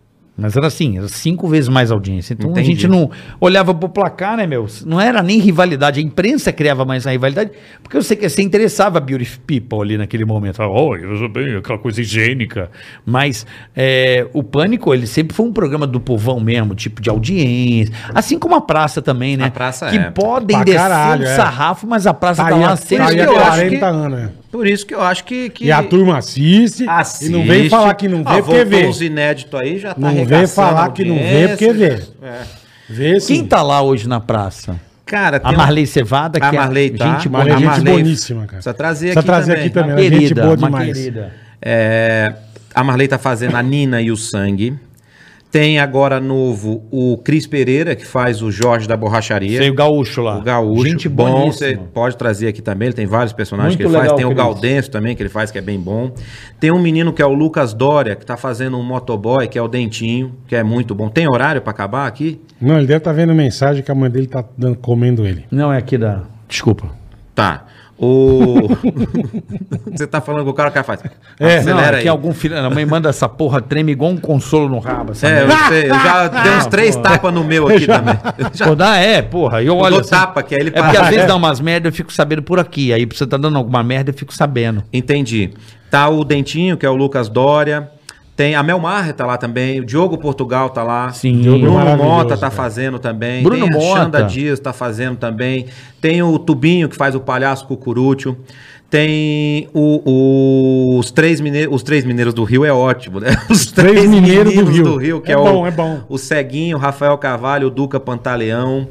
Mas era assim, era cinco vezes mais audiência. Então Entendi. a gente não olhava pro placar, né, meu? Não era nem rivalidade. A imprensa criava mais a rivalidade, porque eu sei que você interessava a Beauty People ali naquele momento. Falava, Oh, eu sou bem, aquela coisa higiênica. Mas é, o Pânico, ele sempre foi um programa do povão mesmo, tipo de audiência. Assim como a praça também, né? A praça que é. podem Pra descer caralho, o é. sarrafo, mas a praça Tá tá, lá sempre. tá eu acho 40 que- anos, é. Por isso que eu acho que. que... E a turma assiste, assiste. e não vem falar que não vê, Ah, porque vê. uns inéditos aí, já tá Não vem falar que não vê, porque vê. É. Vê sim. Quem tá lá hoje na praça? Cara, A tem Marley Cevada, A que Marley é tá. gente boa. Marley é a gente Marley- boníssima, cara. Precisa trazer Precisa aqui trazer também. aqui também. Uma ela é gente querida, boa uma demais. querida. É, a Marley tá fazendo a Nina e o Sangue. Tem agora novo o Cris Pereira, que faz o Jorge da Borracharia. Sei o gaúcho lá. O Gaúcho. Gente bom, você pode trazer aqui também. Ele tem vários personagens Muito que ele faz. legal, Tem o. Gaudêncio também, que ele faz, que é bem bom. Tem um menino que é o Lucas Dória, que tá fazendo um motoboy, que é o Dentinho, que é muito bom. Tem horário pra acabar aqui? Não, ele deve estar vendo mensagem que a mãe dele tá dando- comendo ele. Não, é aqui da... Desculpa. Tá. O. você tá falando com o cara que faz. É, não, é que algum filho... A mãe manda essa porra, treme igual um consolo no rabo. Essa É, eu sei. Eu já dei uns três tapas no meu aqui também. Eu já Pô, dá, é, porra. Eu eu olho dou assim- tapa, que aí ele É porque às vezes dá umas merda, eu fico sabendo por aqui. Aí você tá dando alguma merda, eu fico sabendo. Entendi. Tá o Dentinho, que é o Lucas Dória. Tem a Mel Marre tá lá também. O Diogo Portugal tá lá. Sim. Diogo Bruno Mota tá cara. fazendo também. Bruno Tem a Mota. Xanda Dias tá fazendo também. Tem o Tubinho, que faz o Palhaço Cucurúcio. Tem o- o- os, três mineiros, os três mineiros do Rio, é ótimo, né? Os, Três Mineiros do Rio. que É é, bom, o, é bom. o Ceguinho, o Rafael Carvalho, o Duca Pantaleão.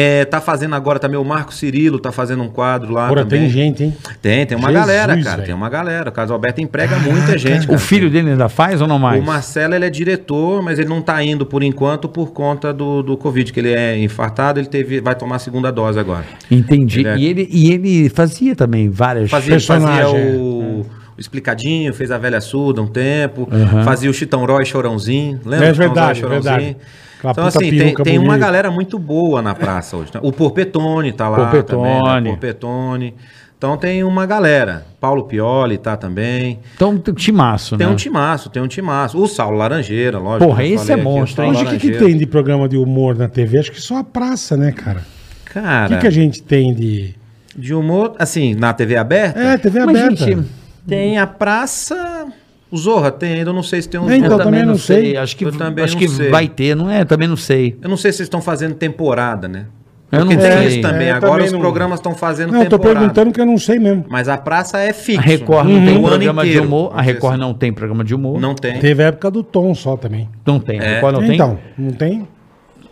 É, tá fazendo agora também o Marco Cirilo, tá fazendo um quadro lá também. tem gente, hein? Tem, tem uma Jesus, galera, cara. velho. Tem uma galera. O Carlos Alberto emprega muita gente. O cara. filho dele ainda faz ou não mais? O Marcelo, ele é diretor, mas ele não tá indo por enquanto por conta do, do Covid, que ele é infartado, ele teve, vai tomar a segunda dose agora. Entendi. Ele é- E, ele, e ele fazia também várias... Fazia, ele fazia o, o Explicadinho, fez a Velha Surda um tempo, Uhum. fazia o Chitão Roy Chorãozinho, lembra? É o Chitão verdade, Roy, é verdade. Aquela Então, assim, tem, tem uma galera muito boa na praça hoje. né? O Porpetone tá lá Porpetone. também, né? Porpetone. Então tem uma galera. Paulo Pioli tá também. Então, tem um timaço, Tem né? um timaço, tem um timaço. O Saulo Laranjeira, lógico. Porra, esse é aqui, o monstro, Hoje o que, que tem de programa de humor na TV? Acho que só a praça, né, cara? O Cara, que, que a gente tem de. de humor, assim, na TV aberta, É, TV Mas, aberta. gente, tem a praça. O Zorra tem ainda, eu não sei se tem um É, então, Zorra. também não sei. Acho que, Eu também acho que sei. vai ter, não é? Também não sei. Eu não sei se estão fazendo temporada, né? Eu Porque não tem sei. isso também. É, eu Agora também os não- programas estão fazendo Não, eu tô temporada. perguntando que eu não sei mesmo. Mas a praça é fixa. A Record não Uhum. tem O ano programa de inteiro, humor. A Record assim. não tem programa de humor. Não tem. Teve a época do Tom só também. Não tem. A É. Record não tem? então, não tem?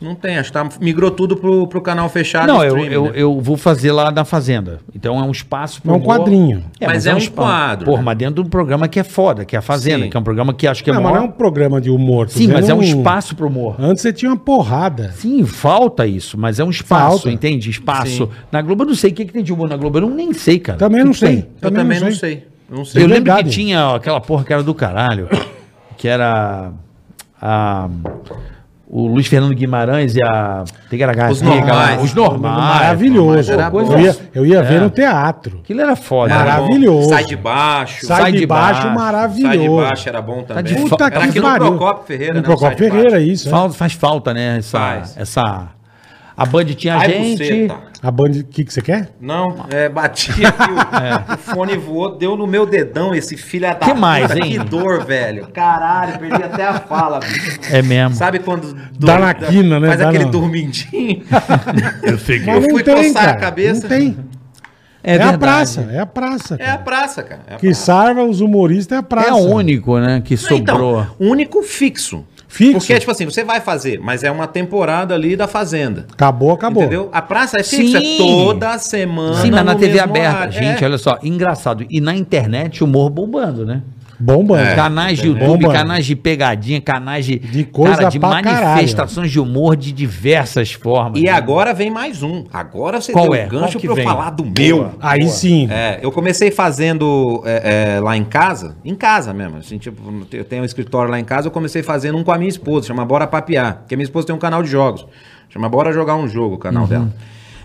Não tem, acho que tá, migrou tudo pro, pro canal fechado. Não, eu, eu, né? eu vou fazer lá na Fazenda. Então é um espaço É um humor. quadrinho. Mas é um quadro, Porra, né? mas dentro de um programa que é foda, que é a Fazenda, Sim. que é um programa que acho que é Não, mas não é um programa de humor. Sim, mas é um espaço pro humor. Antes você tinha uma porrada. Sim, falta isso, mas é um espaço, Falta. entende? Espaço. Sim. Na Globo eu não sei o que, que tem de humor na Globo, eu não, nem sei, cara. Também não que sei. tem? Eu também não sei. Eu não sei. Eu É lembro que tinha aquela porra que era do caralho, que era a, o Luiz Fernando Guimarães e a Tigaragá. Os normais. Os normais. Maravilhoso. era bom. eu ia, eu ia ver É. no teatro. Aquilo era foda. Era né? Maravilhoso. Sai de baixo. Sai, Sai de, de baixo, baixo. maravilhoso. Sai de baixo era bom também. de Puta Era aqui no. Procopio Ferreira, No né, Procopio. Ferreira, isso. é. Faz, faz falta, né? Essa, Faz. essa. A Band tinha a Ai, gente. buceta. A Band, o que, que você quer? Não, é, bati aqui, o, o fone voou, deu no meu dedão esse filho da Que mais, hein? Que dor, velho. Caralho, perdi até a fala, bicho. É mesmo. Sabe quando... Dá na quina, né? Faz Dá aquele na- dormindinho. Eu sei que Eu fui coçar a cabeça. Não tem. É, a verdade. praça. É a praça. É a cara. praça, cara. É a Que praça. salva os humoristas é a praça. É o único, né? Que Ah, sobrou. Então, único fixo. Fixo. Porque, tipo assim, você vai fazer, mas é uma temporada ali da Fazenda. Acabou, acabou. Entendeu? A praça é fixa, Sim. é toda semana. Sim, mas na TV aberta. horário. Gente, É. olha só, engraçado. E na internet, humor bombando, né? Bombando. É. canais de Bombando. YouTube, canais de pegadinha, canais de, De coisa de pra manifestações de humor de diversas formas. E né? agora vem mais um. Agora você Qual deu é? o Qual gancho pra eu vem? falar do meu. Aí sim. É, eu comecei fazendo é, é, lá em casa, em casa mesmo. Assim, tipo, eu tenho um escritório lá em casa, eu comecei fazendo um com a minha esposa, chama Bora Papiar. Porque a minha esposa tem um canal de jogos. Chama Bora Jogar um Jogo, o canal Uhum. dela.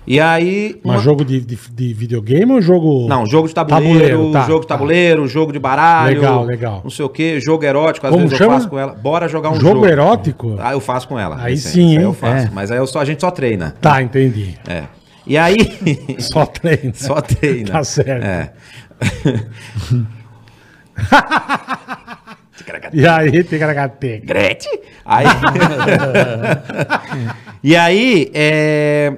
E aí. Mas uma- jogo de, de, de videogame ou jogo. Não, jogo de tabuleiro, Tabuleiro, tá, jogo de tá. tabuleiro, jogo de baralho. Legal, legal. Não sei o quê, jogo erótico, às Como vezes chama? eu faço com ela. Bora jogar um jogo, jogo. erótico? Ah, eu faço com ela. Aí Esse sim, hein? eu faço. É. Mas aí eu só, a gente só treina. Tá, entendi. É. E aí. Só treino. só treina. Tá certo. É. E aí, tem que Gretchen. Aí... e aí, é,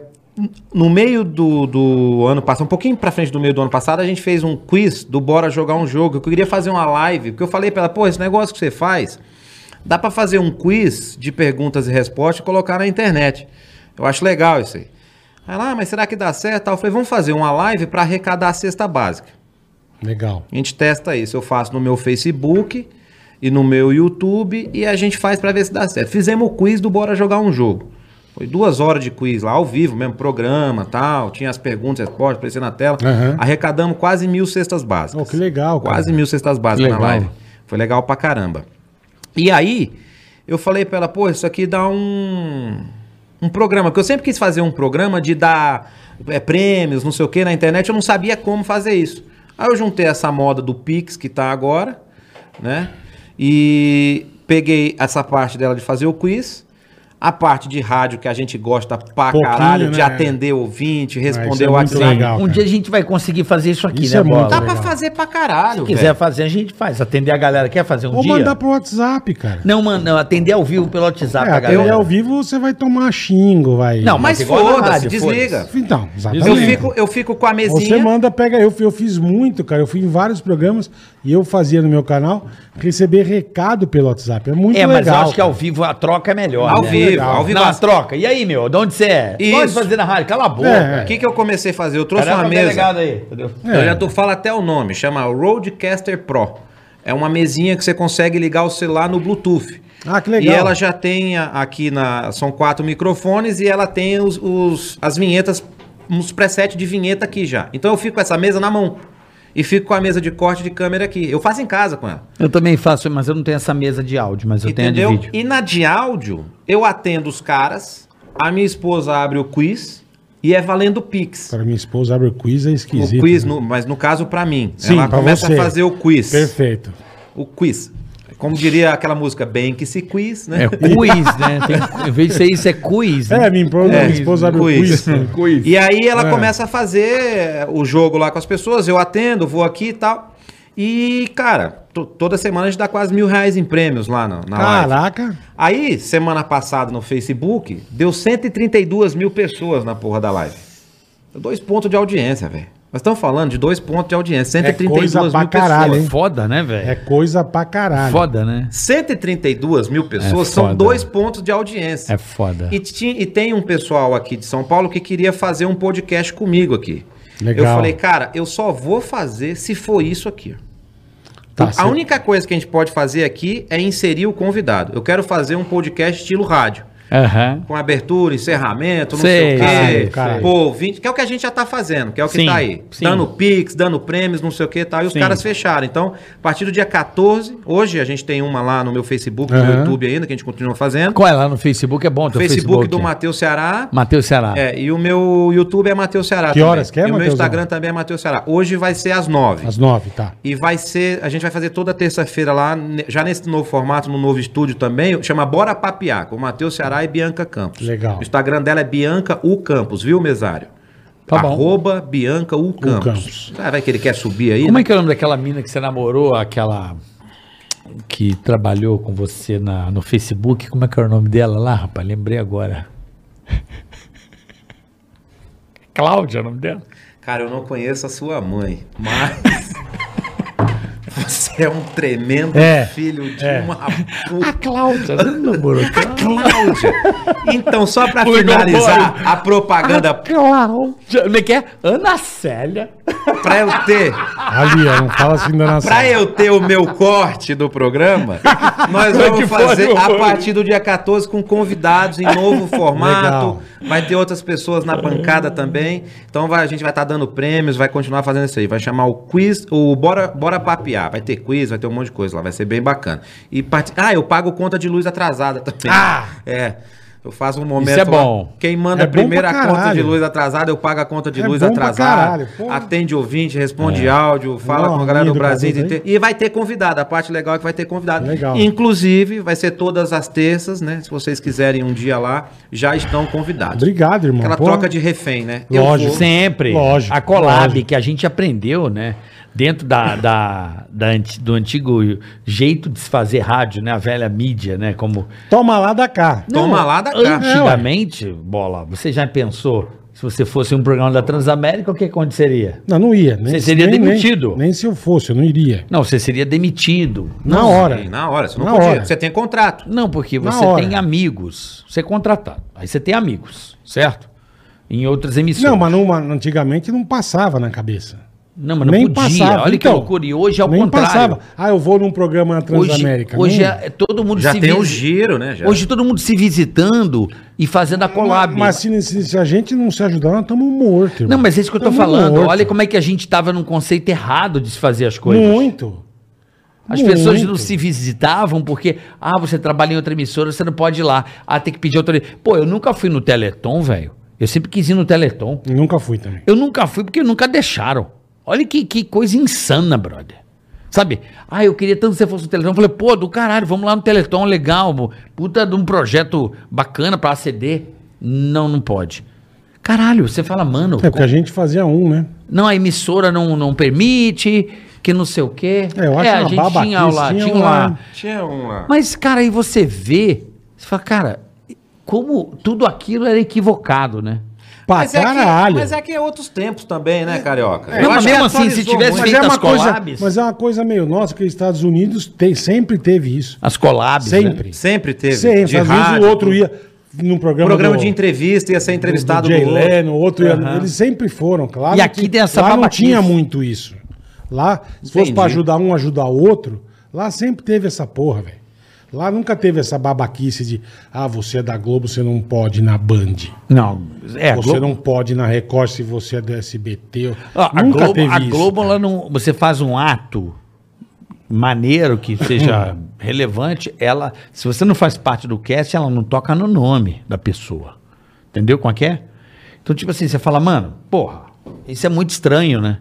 no meio do, do ano passado, um pouquinho pra frente do meio do ano passado, a gente fez um quiz do Bora Jogar um Jogo. Eu queria fazer uma live, porque eu falei pra ela, pô, esse negócio que você faz, dá pra fazer um quiz de perguntas e respostas e colocar na internet. Eu acho legal isso aí. Aí ela, ah, mas será que dá certo? Eu falei, vamos fazer uma live pra arrecadar a cesta básica. Legal. A gente testa isso. Eu faço no meu Facebook e no meu YouTube e a gente faz pra ver se dá certo. Fizemos o quiz do Bora Jogar um Jogo. Foi duas horas de quiz lá, ao vivo mesmo, programa tal. Tinha as perguntas, respostas, aparecia na tela. Aham. Arrecadamos quase mil cestas básicas. Oh, que legal, cara. Quase mil cestas básicas na live. Foi legal pra caramba. E aí, eu falei pra ela, pô, isso aqui dá um, um programa. Porque eu sempre quis fazer um programa de dar é, prêmios, não sei o que, na internet. Eu não sabia como fazer isso. Aí eu juntei essa moda do Pix que tá agora, né? E peguei essa parte dela de fazer o quiz. A parte de rádio que a gente gosta pra Pouquinho, caralho, de né? atender ouvinte, responder é o WhatsApp. legal. Um cara. dia a gente vai conseguir fazer isso aqui, Isso né, é muito Bola? Dá legal. pra fazer pra caralho. Se quiser velho. fazer, a gente faz. Atender a galera. Quer fazer um Ou dia? mandar pro WhatsApp, cara. Não, mano, não, atender ao vivo pelo WhatsApp É, galera. ao vivo você vai tomar xingo, vai. Não, Mas Mas foda-se, rádio, desliga. Então, exatamente. Eu fico, eu fico com a Você mesinha. manda, pega. Eu, eu fiz muito, cara. Eu fui em vários programas e eu fazia no meu canal receber recado pelo WhatsApp. É muito É, legal. mas eu acho que ao cara. vivo a troca é melhor. Ao né? vivo, Legal. ao vivo. Não, a troca. E aí, meu? De onde você é? Isso. Pode fazer na rádio. Cala a boca. É, O que, que eu comecei a fazer? Eu trouxe Caramba, uma o mesa. aí, entendeu? Eu já tô, falo até o nome, chama Roadcaster Pro. É uma mesinha que você consegue ligar o celular no Bluetooth. Ah, que legal. E ela já tem aqui na. São quatro microfones e ela tem os, os- as vinhetas, uns presets de vinheta aqui já. Então eu fico com essa mesa na mão. E fico com a mesa de corte de câmera aqui. Eu faço em casa com ela. Eu também faço, mas eu não tenho essa mesa de áudio, mas eu entendeu? tenho a de vídeo. E na de áudio, eu atendo os caras, a minha esposa abre o quiz e é valendo Pix. Para minha esposa abre o quiz, é esquisito. o quiz, né? no- mas no caso pra mim. Sim, ela começa você. a fazer o quiz. Perfeito. O quiz. Como diria aquela música, bem que se quiz, né? É quiz, né? Tem, em vez de ser isso, é quiz. né? É, minha, esposa- minha esposa abre o quiz. quiz. E aí ela É. começa a fazer o jogo lá com as pessoas, eu atendo, vou aqui e tal. E, cara, to- toda semana a gente dá quase mil reais em prêmios lá na, na live. Caraca. Aí, semana passada no Facebook, deu 132 mil pessoas na porra da live. Dois pontos de audiência, velho. Nós estamos falando de dois pontos de audiência, É 132 coisa mil pra caralho, pessoas. hein? Foda, né, velho? É coisa pra caralho. Foda, né? 132 mil pessoas É são dois pontos de audiência. É foda. E, ti- e tem um pessoal aqui de São Paulo que queria fazer um podcast comigo aqui. Legal. Eu falei, cara, eu só vou fazer se for isso aqui. Tá, a cê- única coisa que a gente pode fazer aqui é inserir o convidado. Eu quero fazer um podcast estilo rádio. Aham. Com abertura, encerramento, não Sei, sei o quê. caralho. Pô, 20, que é o que a gente já tá fazendo, que é o que Sim, tá aí. sim. Dando pix, dando prêmios, não sei o que e tal. E os Sim. caras fecharam. Então, a partir do dia 14, hoje a gente tem uma lá no meu Facebook, no Aham. YouTube ainda, que a gente continua fazendo. Qual é lá no Facebook? É bom teu Facebook, do Matheus Ceará. Matheus Ceará. É, e o meu YouTube é Matheus Ceará. Que horas que é, E o meu? Instagram também é Matheus Ceará. Hoje vai ser às nove. Às nove, tá. E vai ser, a gente vai fazer toda terça-feira lá, já nesse novo formato, no novo estúdio também, chama Bora Papiar, com Matheus Ceará e Bianca Campos. Legal. O Instagram dela é Bianca U Campos, viu, mesário? Tá bom. Arroba Bianca U Campos. Campos. Ah, vai que ele quer subir aí, Como né? é que é o nome daquela mina que você namorou, aquela que trabalhou com você na, no Facebook? Como é que era o nome dela lá, rapaz? Lembrei agora. Cláudia, é o nome dela? Cara, eu não conheço a sua mãe, mas... Você é um tremendo É, filho de é. uma A puta. Cláudia, você não namorou com ela? Cláudia. Então, só pra Foi finalizar a A propaganda Cláudia. Como é que é? Ana Célia. pra eu ter Ali, ó, não fala assim da nação. Pra eu ter o meu corte do programa, nós Como é vamos foi, fazer a partir do dia 14 com convidados em novo formato. Legal. Vai ter outras pessoas na bancada também. Então vai- a gente vai estar dando prêmios, vai continuar fazendo isso aí. Vai chamar o quiz, o Bora, Bora Papear. Vai ter quiz, vai ter um monte de coisa lá. Vai ser bem bacana. E part... Ah, eu pago conta de luz atrasada também. Ah! É. Eu faço um momento. Isso é lá. bom. Quem manda É a pra conta de luz atrasada, eu pago a conta de É luz atrasada. caralho. Atende ouvinte, responde É. áudio, fala Não, com a galera do Brasil inteiro. E vai ter convidado. A parte legal é que vai ter convidado. Legal. Inclusive, vai ser todas as terças, né? Se vocês quiserem um dia lá, já estão convidados. Obrigado, irmão. Aquela Pô, troca de refém, né? Lógico. vou- Sempre. Lógico, A collab lógico. que a gente aprendeu, né? Dentro da, da, da do antigo jeito de se fazer rádio, né? A velha mídia, né? Como Toma lá da cá. Toma lá da cá. antigamente, bola, você já pensou se você fosse um programa da Transamérica, o que aconteceria? Não, não ia. Nem, Você seria nem- demitido. Nem, nem se eu fosse, eu não iria. Não, você seria demitido. Na hora. Sim, na hora. Você não Na podia. hora. Você tem contrato. Não, porque você tem amigos. Você é contratado. Aí você tem amigos, certo? Em outras emissões. Não, mas não- antigamente não passava na cabeça. Não, mas não nem podia. passava. Olha que Então, loucura. E hoje é o nem contrário. passava. Ah, eu vou num programa na Hoje, Transamérica. hoje Nem- é, é todo mundo Já se tem o visi- giro, né? Já. Hoje todo mundo se visitando e fazendo a collab. Mas se, se- se a gente não se ajudar, nós estamos mortos. irmão. Não, mas é isso que eu tô Tamo falando. morto. Olha como é que a gente tava num conceito errado de se fazer as coisas. Muito. As pessoas Muito. não se visitavam porque, ah, você trabalha em outra emissora, você não pode ir lá. Ah, tem que pedir autorização. Pô, eu nunca fui no Teleton, velho. Eu sempre quis ir no Teleton. Nunca fui também. Eu nunca fui porque nunca deixaram. Olha que, que coisa insana, brother. Sabe? Ah, eu queria tanto que você fosse no Teleton. Eu falei, pô, do caralho, vamos lá no Teleton, legal. mo- Puta de um projeto bacana pra aceder. Não, não pode. Caralho, você fala, mano. É porque a gente fazia um, né? Não, a emissora não, não permite, que não sei o quê. É, eu acho a uma gente babaquice, tinha lá, tinha tinha um lá. lá. Tinha um lá. Mas, cara, aí você vê, você fala, cara, como tudo aquilo era equivocado, né? Pra Mas é, que, caralho. mas é que é outros tempos também, né, Carioca? Não, mas acho mesmo que assim, se tivesse feito é uma as coisa, collabs. mas é uma coisa meio nossa, que os Estados Unidos tem, sempre teve isso. As collabs. né? Sempre. Sempre teve. Sempre. de Às vezes o outro tudo. ia num programa, Programa do- de entrevista, ia ser entrevistado do Jay no outro. Ia, eles sempre foram, claro. E aqui tem essa lá não babaquice. tinha muito isso. Lá, se fosse Entendi. pra ajudar um, ajudar o outro, lá sempre teve essa porra, velho. Lá nunca teve essa babaquice de, ah, você é da Globo, você não pode ir na Band. Não, é, a você Globo, não pode ir na Record se você é do SBT. Ó, a nunca Globo, teve a isso. Globo cara. ela não, você faz um ato maneiro que seja relevante, ela, se você não faz parte do cast, ela não toca no nome da pessoa. Entendeu como é que é? Então, tipo assim, você fala, mano, porra, isso é muito estranho, né?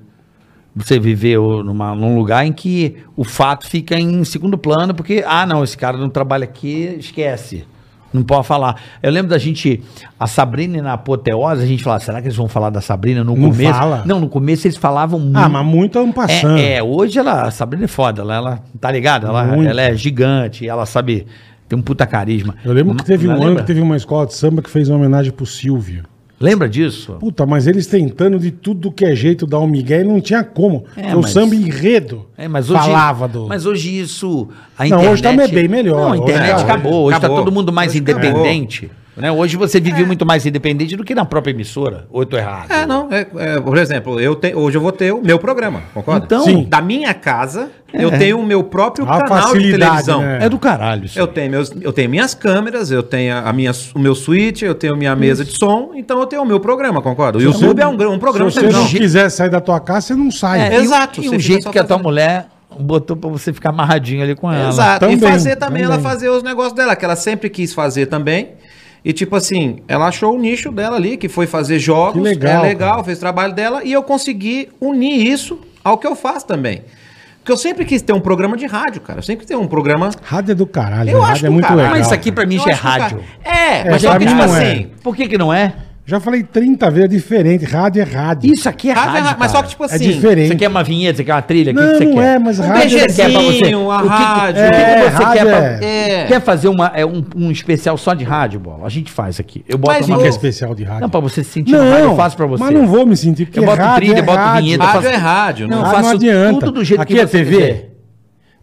Você viver numa, num lugar em que o fato fica em segundo plano, porque, ah, não, esse cara não trabalha aqui, esquece. Não pode falar. Eu lembro da gente, a Sabrina na apoteose, a gente falava, será que eles vão falar da Sabrina no Não começo? fala. Não, no começo eles falavam muito. Ah, mas muito ano passando. É, é, hoje ela, a Sabrina é foda, ela, ela tá ligada? Ela, ela é gigante, ela sabe, tem um puta carisma. Eu lembro que teve um Mas ano lembra? que teve uma escola de samba que fez uma homenagem pro Silvio. Lembra disso? Puta, mas eles tentando de tudo que é jeito dar um migué e não tinha como. É, o mas- samba enredo É, mas hoje, falava do... Mas hoje isso. A Não, internet, hoje tá bem melhor. Não, a Hoje internet tá- acabou. Hoje acabou. tá todo mundo mais Hoje independente. Né? Hoje você vive muito mais independente do que na própria emissora. Ou eu tô errado? É, não. é- é, por exemplo, eu te- hoje eu vou ter o meu programa, concorda? Então- Sim. Da minha casa, eu tenho o meu próprio A canal de televisão. né? É do caralho. Isso. Eu tenho, meus, eu tenho minhas câmeras, eu tenho a minha, o meu switch, eu tenho minha mesa de som, então eu tenho o meu programa, concorda? O Se YouTube você- é um, um programa de Se você não quiser sair da tua casa, você não sai. É, e o- Exato, E você o jeito que a tua mulher botou pra você ficar amarradinho ali com ela. Exato. Também, e fazer também, ela também. fazer os negócios dela, que ela sempre quis fazer também. E tipo assim, ela achou o nicho dela ali, que foi fazer jogos. Que legal, É legal, cara. fez o trabalho dela. E eu consegui unir isso ao que eu faço também. Porque eu sempre quis ter um programa de rádio, cara. Eu sempre quis ter um programa. Rádio é do caralho. Eu né? acho Rádio é muito caralho. legal. Mas isso aqui pra mim já é rádio. É, É, mas só que tipo é. assim. Por que que não é? Já falei 30 vezes, é diferente. Rádio é rádio. Isso aqui é rádio é rádio, rádio, mas só que tipo é assim. diferente. Você quer uma vinheta, você quer uma trilha? O que Não, que você não quer? é, mas Um rádio é... Quer pra você? a O que rádio. O que, É, você rádio quer pra... é- Quer fazer uma, é, um, um especial só de rádio, bola? A gente faz aqui. Eu boto Mas uma que é o- especial de rádio. Não, pra você se sentir no rádio, eu faço pra você. Mas não vou me sentir, porque Eu boto rádio trilha, é boto rádio. vinheta. Rádio faço- é rádio, Não, não. eu Ah, faço não adianta. tudo do jeito Aqui que é você TV? quiser.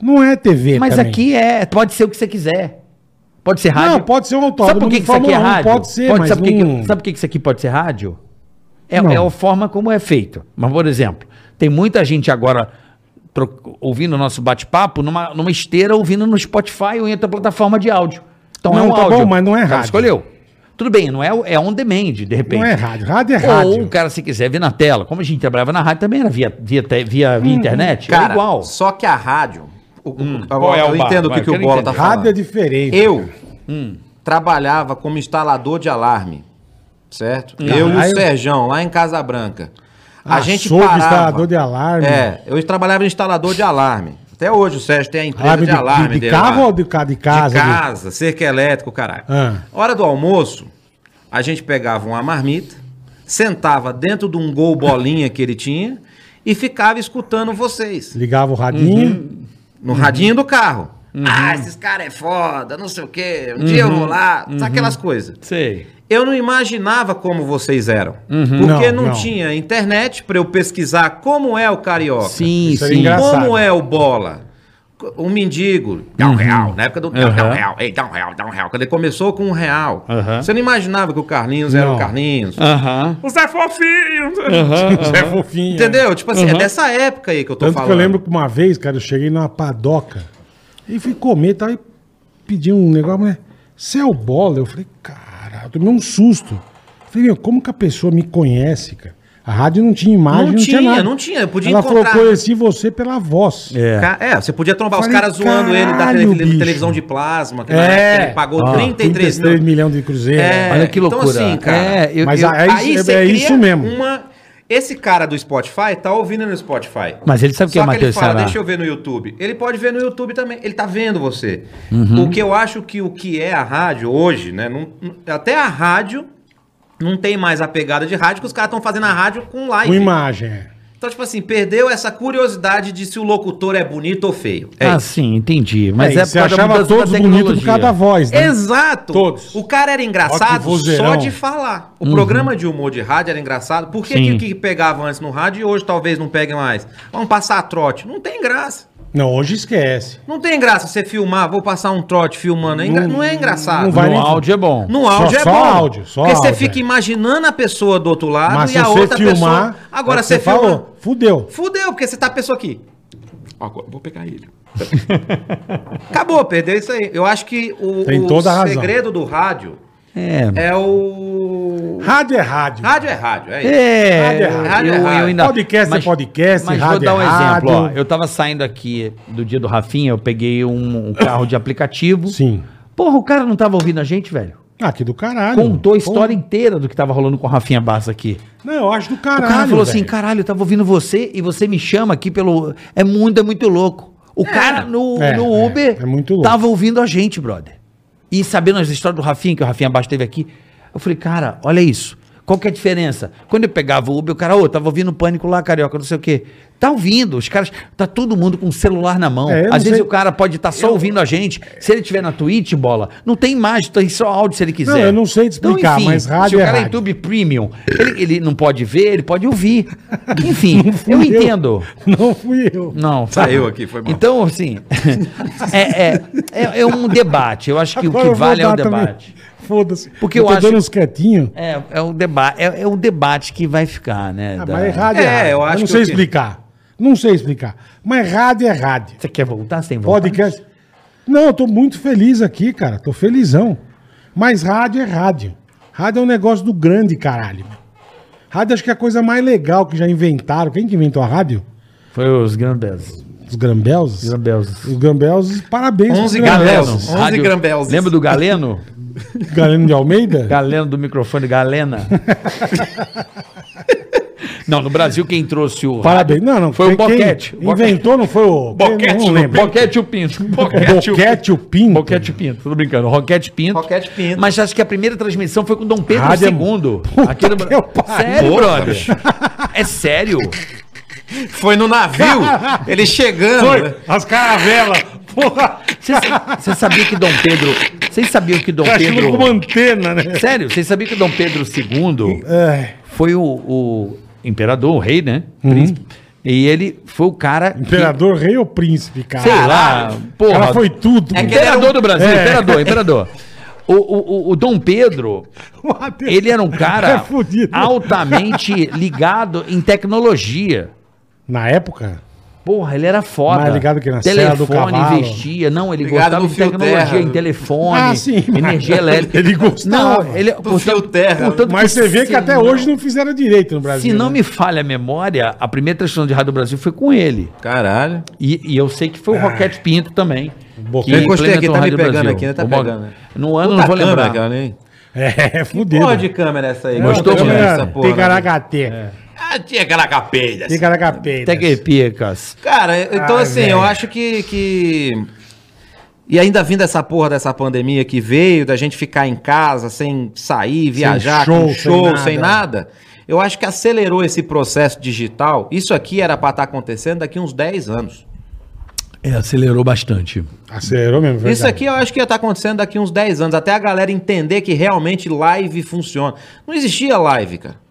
Não é TV Mas também. aqui é, pode ser o que você quiser. Pode ser rádio. Não, pode ser um autódromo Sabe por que, que isso aqui é Fórmula 1, rádio? pode ser, mas sabe por que não- que- Sabe por que isso aqui pode ser rádio? É, é a forma como é feito. Mas, por exemplo, tem muita gente agora tro- ouvindo o nosso bate-papo numa, numa esteira, ouvindo no Spotify ou em outra plataforma de áudio. Então Não, é um tá áudio. bom, mas não é rádio. escolheu. Tudo bem, não é, é on demand, de repente. Não é rádio. Rádio é Ou rádio. o cara, se quiser ver na tela. Como a gente trabalhava na rádio, também era via, via, via, via internet. era Cara, igual. só que a rádio. O- o- qual é eu entendo o que, que o Bola tá entender. falando. Rádio é diferente. Eu Hum. trabalhava como instalador de alarme, certo? Hum. Eu e o eu- Serjão, lá em Casa Branca. A Ah, gente sou parava. instalador de alarme. É, eu trabalhava em instalador de alarme. Até hoje o Sérgio tem a empresa Alarme de, de, alarme de, de dele carro lá. ou de, de casa? De casa, cerca elétrico, caralho. Ah. Hora do almoço, a gente pegava uma marmita, sentava dentro de um gol bolinha que ele tinha e ficava escutando vocês. Ligava o radinho. Uhum. No radinho do carro. Ah, esses caras é foda, não sei o quê. Um dia eu vou lá, sabe aquelas coisas. Sei. Eu não imaginava como vocês eram. Uhum. Porque Não, não, não. tinha internet para eu pesquisar como é o carioca. Sim, sim. Como é o bola? Um mendigo, dá um real. Na época do dá, um Uhum. real, ei, dá um real, dá um real. Quando ele começou com um real. Uhum. Você não imaginava que o Carlinhos era Não. o Carlinhos. Aham. O Zé Fofinho. Zé Fofinho. Entendeu? Tipo assim, é dessa época aí que eu tô Tanto falando. que eu lembro que uma vez, cara, eu cheguei numa padoca e fui comer e tal, e pedi um negócio, mas você é o bola? Eu falei, cara, eu tomei um susto. Eu falei, meu, como que a pessoa me conhece, cara? A rádio não tinha imagem, Não não, tinha, tinha, nada. não tinha, eu podia Ela encontrar- falou, conheci você pela voz. É. É, você podia trombar os Falei, caras zoando ele da tele- televisão de plasma, que É. ele pagou Ah, 33 33 milhões de cruzeiro. É, Olha que então loucura. assim, cara, É, eu- Mas eu- é, Aí isso, você é cria isso mesmo. Uma... Esse cara do Spotify tá ouvindo no Spotify. Mas ele sabe quem é Só que ele Matheus fala, Ceará. deixa eu ver no YouTube. Ele pode ver no YouTube também. Ele tá vendo você. Uhum. O que eu acho que o que é a rádio hoje, né? não- até a rádio não tem mais a pegada de rádio que os caras estão fazendo a rádio com live. Com imagem, é. Então, tipo assim, perdeu essa curiosidade de se o locutor é bonito ou feio. É ah, isso. sim, entendi. Mas É, é, você achava todos bonitos por causa da voz, né? Exato. Todos. O cara era engraçado só de falar. O programa de humor de rádio era engraçado. Por que, que que pegava antes no rádio e hoje talvez não pegue mais? Vamos passar trote. Não tem graça. Não, hoje esquece. Não tem graça você filmar, vou passar um trote filmando. É engra- Não, é engraçado. não vai No nem- áudio é bom. No áudio Só- é só bom. áudio, só porque você áudio, fica é. imaginando a pessoa do outro lado Mas e se a você outra filmar. pessoa. Agora é que você filma. falou, fudeu. Fudeu, porque você tá a pessoa aqui. Agora, vou pegar ele. Acabou, perdeu isso aí. Eu acho que o, Tem o toda a razão. segredo do rádio É. é o. Rádio é rádio. Rádio é rádio, é isso. É, Rádio é rádio. Rádio é eu, eu rádio. ainda... Podcast é podcast, Mas rádio vou dar um é exemplo, ó. rádio. Eu tava saindo aqui do dia do Rafinha, eu peguei um, um carro de aplicativo. Sim. Porra, o cara não tava ouvindo a gente, velho? Ah, que do caralho. Contou a história Pô. inteira do que tava rolando com o Rafinha Bassa aqui. Não, eu acho do O caralho. cara falou assim, velho. caralho, eu tava ouvindo você e você me chama aqui pelo... É muito, é muito louco. O cara no, É, no é, Uber é muito louco. tava ouvindo a gente, brother. E sabendo as histórias do Rafinha, que o Rafinha Bassa teve aqui. Eu falei, cara, olha isso. Qual que é a diferença? Quando eu pegava o Uber, o cara, ô, tava ouvindo pânico lá, carioca, não sei o quê. Tá ouvindo, os caras, tá todo mundo com o celular na mão. É, eu Às vezes sei- o cara pode estar só ouvindo a gente. Se ele tiver na Twitch, bola, não tem imagem, tem só áudio se ele quiser. Não, eu não sei te explicar, mas rádio Se o é cara é rádio. YouTube Premium, ele, ele não pode ver, ele pode ouvir. Enfim, Fui eu entendo. Não fui eu. Não, Saiu aqui, foi mal. Então, assim, é, é, é, é um debate. Eu acho que Agora o eu que vale é o dar também. Foda-se. Porque eu tô acho- dando uns quietinhos. É, é o debate, é, é o debate que vai ficar, né? Ah, da- mas é rádio é, É, rádio. eu acho não que sei que- explicar. Não sei explicar. Mas rádio é rádio. Você quer voltar? Tem vontade? Podcast. Não, eu tô muito feliz aqui, cara. Tô felizão. Mas rádio é rádio. Rádio é um negócio do grande caralho. Rádio acho que é a coisa mais legal que já inventaram. Quem que inventou a rádio? Foi os Grambels. Os Grambels? Grambels. Os Grambels, parabéns. pros 11 Grambels. Galeno. 11 Grambels. Lembra do Galeno? Galeno de Almeida? Galeno do microfone, Galena. Não, no Brasil quem trouxe o Parabéns. Não, não. foi o Boquete. Inventou, não foi o... Boquete, não lembro. Boquete e o Pinto. Boquete, o Pinto. Boquete e o Pinto, tô brincando. Roquete Pinto. Roquete Pinto. Mas acho que a primeira transmissão foi com Dom Pedro Rádio é- II. Puta Aqui no... Sério, Porra, brother? É sério? Foi no navio, ele chegando. Foi, né? as caravelas. Porra. Você sabia que Dom Pedro... Vocês sabiam que Dom achando Pedro... como antena, né? Sério, vocês sabiam que Dom Pedro II É, foi o, o imperador, o rei, né? Príncipe. E ele foi o cara. que- imperador, rei ou príncipe, cara? sei lá, porra. cara foi tudo. É que Imperador um- do Brasil, É. imperador, imperador. O, o, o- Dom Pedro, ele era um cara É altamente ligado em tecnologia. Na época? Porra, ele era foda. Mais ligado que na do Telefone, investia. Não, ele Ligado gostava de tecnologia, terra. em telefone, Ah, sim, energia elétrica. Ele gostava. Não, ele... Do fio terra. portanto Mas você vê que até não- hoje não fizeram direito no Brasil. Se não né? me falha a memória, a primeira transmissão de Rádio Brasil foi com ele. Caralho. E, e eu sei que foi o Roquete Pinto também. Que Eu encostei aqui, tá me pegando Brasil. aqui, né? Tá pegando, né? No ano Puta não vou lembrar. câmera, cara, hein? É, fudido. Porra de câmera essa aí. Gostou, Qual câmera é mulher? essa porra, né? Ticaracate. Ah, tinha aquela capelha. Ticaracate. Até que picas. Cara, então Ai, assim, velho. eu acho que, que. E ainda vindo essa porra dessa pandemia que veio, da gente ficar em casa, sem sair, viajar, show, com sem show, nada. sem nada, eu acho que acelerou esse processo digital. Isso aqui era pra estar acontecendo daqui uns 10 anos. É, acelerou bastante. Acelerou mesmo, verdade. Isso aqui eu acho que ia estar acontecendo daqui uns 10 anos, até a galera entender que realmente live funciona. Não existia live, cara.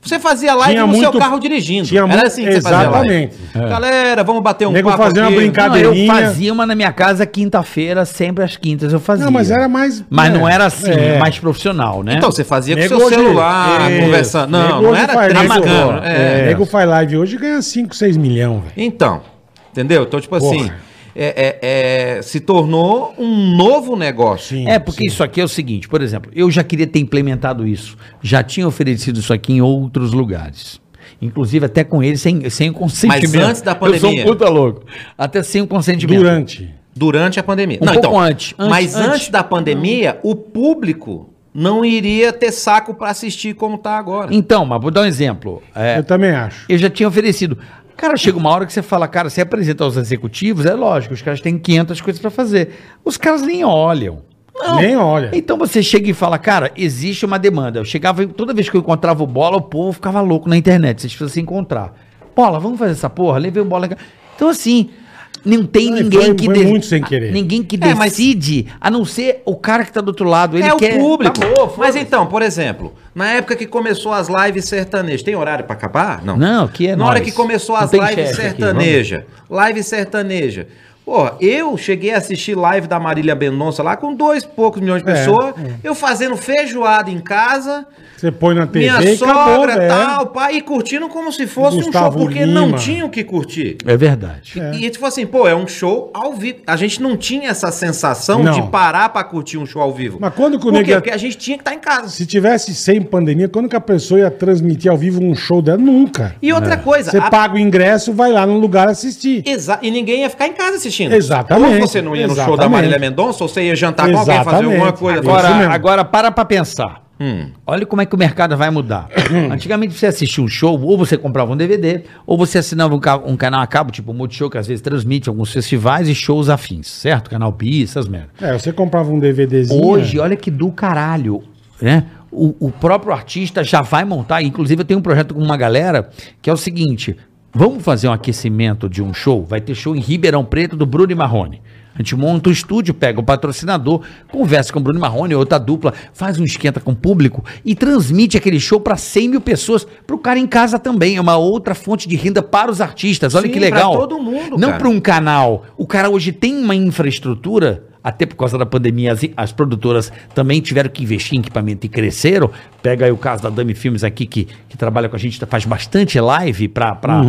Você fazia live Tinha no seu muito- carro dirigindo. tinha Era assim que você fazia live. exatamente. Galera, vamos bater um Nego papo fazia uma aqui. brincadeira. Não, eu fazia uma na minha casa quinta-feira, sempre às quintas eu fazia. Não, mas era mais- Mas é, não era assim, é. mais profissional, né? Então, você fazia com Nego seu celular, Isso. conversando. Não, Nego não era câmeras. pô. É. Nego faz live hoje e ganha 5, 6 milhões, velho. Então, entendeu? Então, tipo Porra. assim, é- é- é, se tornou um novo negócio. Sim, É, porque sim. isso aqui é o seguinte, por exemplo, eu já queria ter implementado isso. Já tinha oferecido isso aqui em outros lugares. Inclusive até com ele, sem, sem o consentimento. Mas antes da Eu sou pandemia. um puta louco. Até sem o consentimento. Durante. Durante a pandemia. Um pouco antes, antes, Mas antes, antes. da pandemia, o público não iria ter saco pra assistir como tá agora. Então, mas vou dar um exemplo. É, Eu também acho. eu já tinha oferecido. Cara, chega uma hora que você fala, cara, você apresenta aos executivos, é lógico, os caras têm 500 coisas pra fazer. Os caras nem olham. Nem olha. Então você chega e fala, cara, existe uma demanda. Eu chegava, toda vez que eu encontrava o bola, o povo ficava louco na internet. Vocês precisam se encontrar. Bola, vamos fazer essa porra? Levei o bola. Então, assim, não tem ninguém foi- que. foi de- muito sem querer. Ninguém que É, mas- decide, a não ser o cara que tá do outro lado. Ele é quer. o público. Acabou, Mas então, por exemplo, na época que começou as lives sertanejas, tem horário pra acabar? Não. Não, que é Na hora nóis. que começou as lives chefe aqui, sertaneja, live sertaneja. Porra, eu cheguei a assistir live da Marília Mendonça lá com dois poucos milhões de É, pessoas, é. eu fazendo feijoada em casa, Você põe na TV minha e sogra velho. tal, pai, e curtindo como se fosse um Gustavo show, porque Lima. não tinha o que curtir. É verdade. É. E tipo assim, pô, é um show ao vivo. A gente não tinha essa sensação Não. de parar pra curtir um show ao vivo. Mas quando que o Por nego quê? ia- Porque a gente tinha que estar em casa. Se tivesse sem pandemia, quando que a pessoa ia transmitir ao vivo um show dela? Nunca. E outra coisa, Você a- paga o ingresso, vai lá no lugar assistir. Exa- e ninguém ia ficar em casa assistindo. Exatamente, Ou você não ia no show da exatamente. Marília Mendonça, ou você ia jantar com alguém, fazer Exatamente. alguma coisa. Agora- agora para pra pensar. Hum. Olha como é que o mercado vai mudar. Antigamente você assistia um show, ou você comprava um DVD, ou você assinava um, um canal a cabo, tipo o Multishow, que às vezes transmite alguns festivais e shows afins, certo? Canal Pi, essas merdas. É, você comprava um DVDzinho. Hoje, olha que do caralho, né? o, o próprio artista já vai montar. Inclusive, eu tenho um projeto com uma galera que é o seguinte: vamos fazer um aquecimento de um show? Vai ter show em Ribeirão Preto do Bruno e Marrone. A gente monta um estúdio, pega o patrocinador, conversa com o Bruno Marrone, outra dupla, faz um esquenta com o público e transmite aquele show para 100 mil pessoas, para o cara em casa também. É uma outra fonte de renda para os artistas. Olha Sim, que legal. pra todo mundo, Não para um canal. O cara hoje tem uma infraestrutura, até por causa da pandemia, as, as produtoras também tiveram que investir em equipamento e cresceram. Pega aí o caso da Dami Filmes aqui, que, que trabalha com a gente, faz bastante live para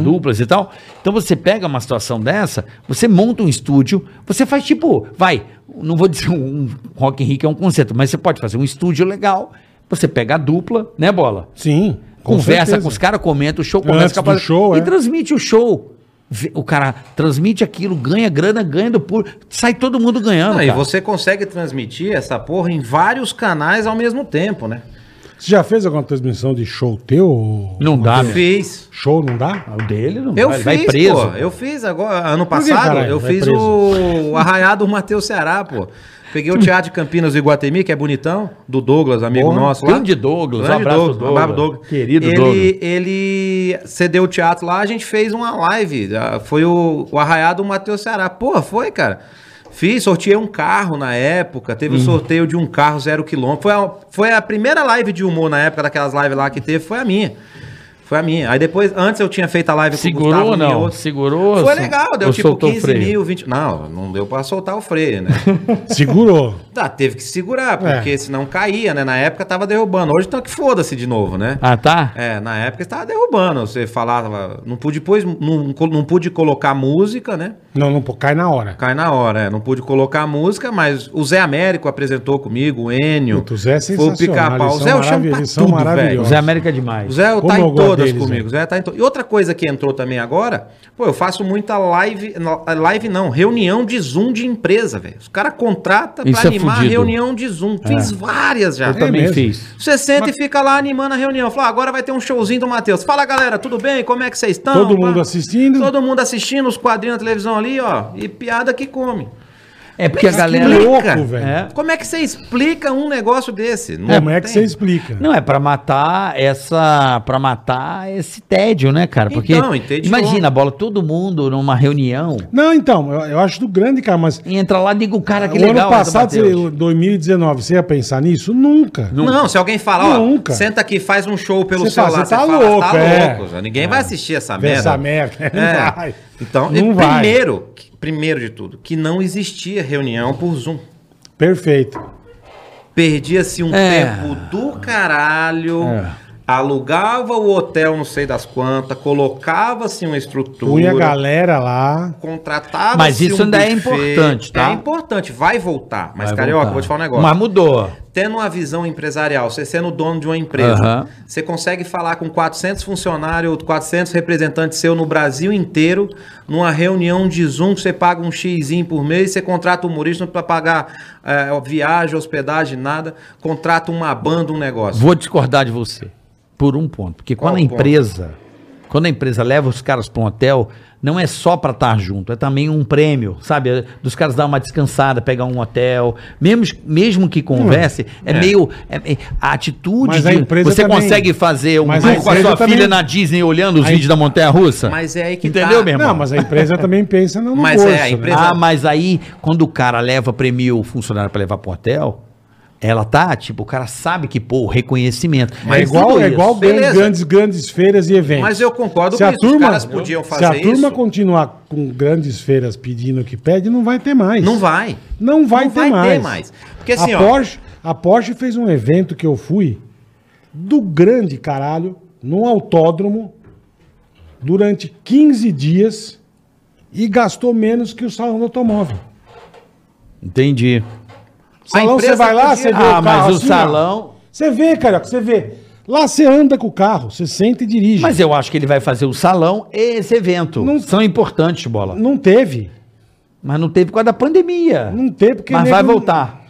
duplas e tal. Então você pega uma situação dessa, você monta um estúdio, você faz tipo, vai, não vou dizer um Rock in Rio que é um conceito, mas você pode fazer um estúdio legal, você pega a dupla, né, Bola? Sim. com conversa certeza. com os caras, comenta o show, conversa com a show, e é. transmite o show. O cara transmite aquilo, ganha grana, ganha do público, sai todo mundo ganhando. Não, e você consegue transmitir essa porra em vários canais ao mesmo tempo, né? Você já fez alguma transmissão de show teu? Não dá, Eu fiz. Show não dá? O dele não Eu vai, fiz, vai preso. pô. Eu fiz agora, ano Por que, passado, caralho? eu fiz preso? o, o Arraiado Matheus Ceará, pô. Peguei o Teatro de Campinas do Iguatemi, que é bonitão, do Douglas, amigo Porra. nosso lá. Grande Douglas, um Grande abraço, Douglas, Douglas. abraço, Douglas. Querido ele, Douglas. Ele cedeu o teatro lá, a gente fez uma live. Foi o, o Arraiado Matheus Ceará. Porra, foi, cara. Fiz, sorteei um carro na época, teve Hum. o sorteio de um carro zero quilômetro. Foi a, foi a primeira live de humor na época, daquelas lives lá que teve, foi a minha. Foi a minha. Aí depois, antes eu tinha feito a live Segurou ou não? Mioto. Segurou? Foi legal, deu tipo soltou o 15 freio? mil, 20 Não, não deu pra soltar o freio, né? Segurou. tá, teve que segurar, porque senão caía, né? Na época tava derrubando. Hoje então que foda-se de novo, né? Ah, tá? É, na época estava derrubando. Você falava. Não pude depois. Não, não pude colocar música, né? Não, não, pô, cai na hora. Cai na hora, é. Não pude colocar música, mas o Zé Américo apresentou comigo, o Enio. Puta, o Zé é Foi o sensacional, pica-pau. O Zé eu chamo pra tudo, velho. O Zé América é demais. O Zé tá em gosto todas deles, comigo. O Zé tá em to... E outra coisa que entrou também agora, pô, eu faço muita live. Live não, reunião de Zoom de empresa, velho. Os caras contratam pra é animar a fudido. reunião de Zoom. Fiz várias já. Eu também mesmo? fiz. Você senta e fica lá animando a reunião. Fala, "Ah, agora vai ter um showzinho do Matheus. Fala, galera, tudo bem? Como é que vocês estão? Todo mundo assistindo. Todo mundo assistindo, os quadrinhos na televisão ali, ó. E piada que come. É porque a é galera. explica? louco, velho. É. Como é que você explica um negócio desse? Não Como é que tem. você explica? Não, é pra matar essa. para matar esse tédio, né, cara? Porque. Então, entediou. imagina, bola, todo mundo numa reunião. Não, então, eu, eu acho do grande, cara, mas Entra lá e diga o cara que o legal. ano passado, você, 2019, você ia pensar nisso? Nunca. Não, se alguém falar, ó, Nunca. senta aqui, faz um show pelo Você fala, celular, você tá fala, louco, é. louco, Ninguém vai assistir essa merda. Essa merda. Não É. vai. Então, Não vai. primeiro, primeiro de tudo, que não existia reunião por Zoom. Perfeito. Perdia-se um É. tempo do caralho. É. Alugava o hotel, não sei das quantas, colocava-se uma estrutura. Punha a galera lá. Contratava Mas isso ainda é importante, tá? É importante, vai voltar. Mas, Vai Carioca, voltar. vou te falar um negócio. Mas mudou. Tendo uma visão empresarial, você sendo dono de uma empresa, Aham. você consegue falar com 400 funcionários, 400 representantes seu no Brasil inteiro, numa reunião de Zoom, que você paga um xizinho por mês, você contrata um humorista para pagar eh, viagem, hospedagem, nada, contrata uma banda, um negócio. Vou discordar de você. Por um ponto. Porque Qual quando a ponto? empresa. Quando a empresa leva os caras para um hotel, não é só para estar junto, é também um prêmio, sabe? É Dos caras dar uma descansada, pegar um hotel. Mesmo, mesmo que converse, é, meio. é- é- a atitude Mas a de. empresa Você também- consegue fazer um Mas tour a com a sua também- filha na Disney olhando os em- vídeos da Montanha Russa? Mas é aí que Entendeu, tá. meu irmão? Não, mas a empresa também pensa no, no Mas é, bolso, a né? empresa- Ah, mas aí, quando o cara leva, premia o funcionário pra levar pro hotel, ela tá, tipo, o cara sabe que, pô, o reconhecimento. É igual, tudo é isso. igual Beleza. grandes, grandes feiras e eventos. Mas eu concordo se com a isso, os turma, caras podiam Se fazer a turma isso. continuar com grandes feiras pedindo o que pede, não vai ter mais. Não vai. Não vai, Não ter, vai mais. ter mais. Porque assim, a ó- Porsche, a Porsche fez um evento que eu fui do grande caralho, num autódromo, durante 15 dias e gastou menos que o salão do automóvel. Entendi. Salão, você vai lá, você vê Ah, o carro mas o assim, ó. salão. Você vê, cara, você vê. Lá você anda com o carro, você senta e dirige. Mas eu acho que ele vai fazer o salão e esse evento. Não- São importantes, bola. Não teve. Mas não teve por causa da pandemia. Não teve porque Mas vai voltar.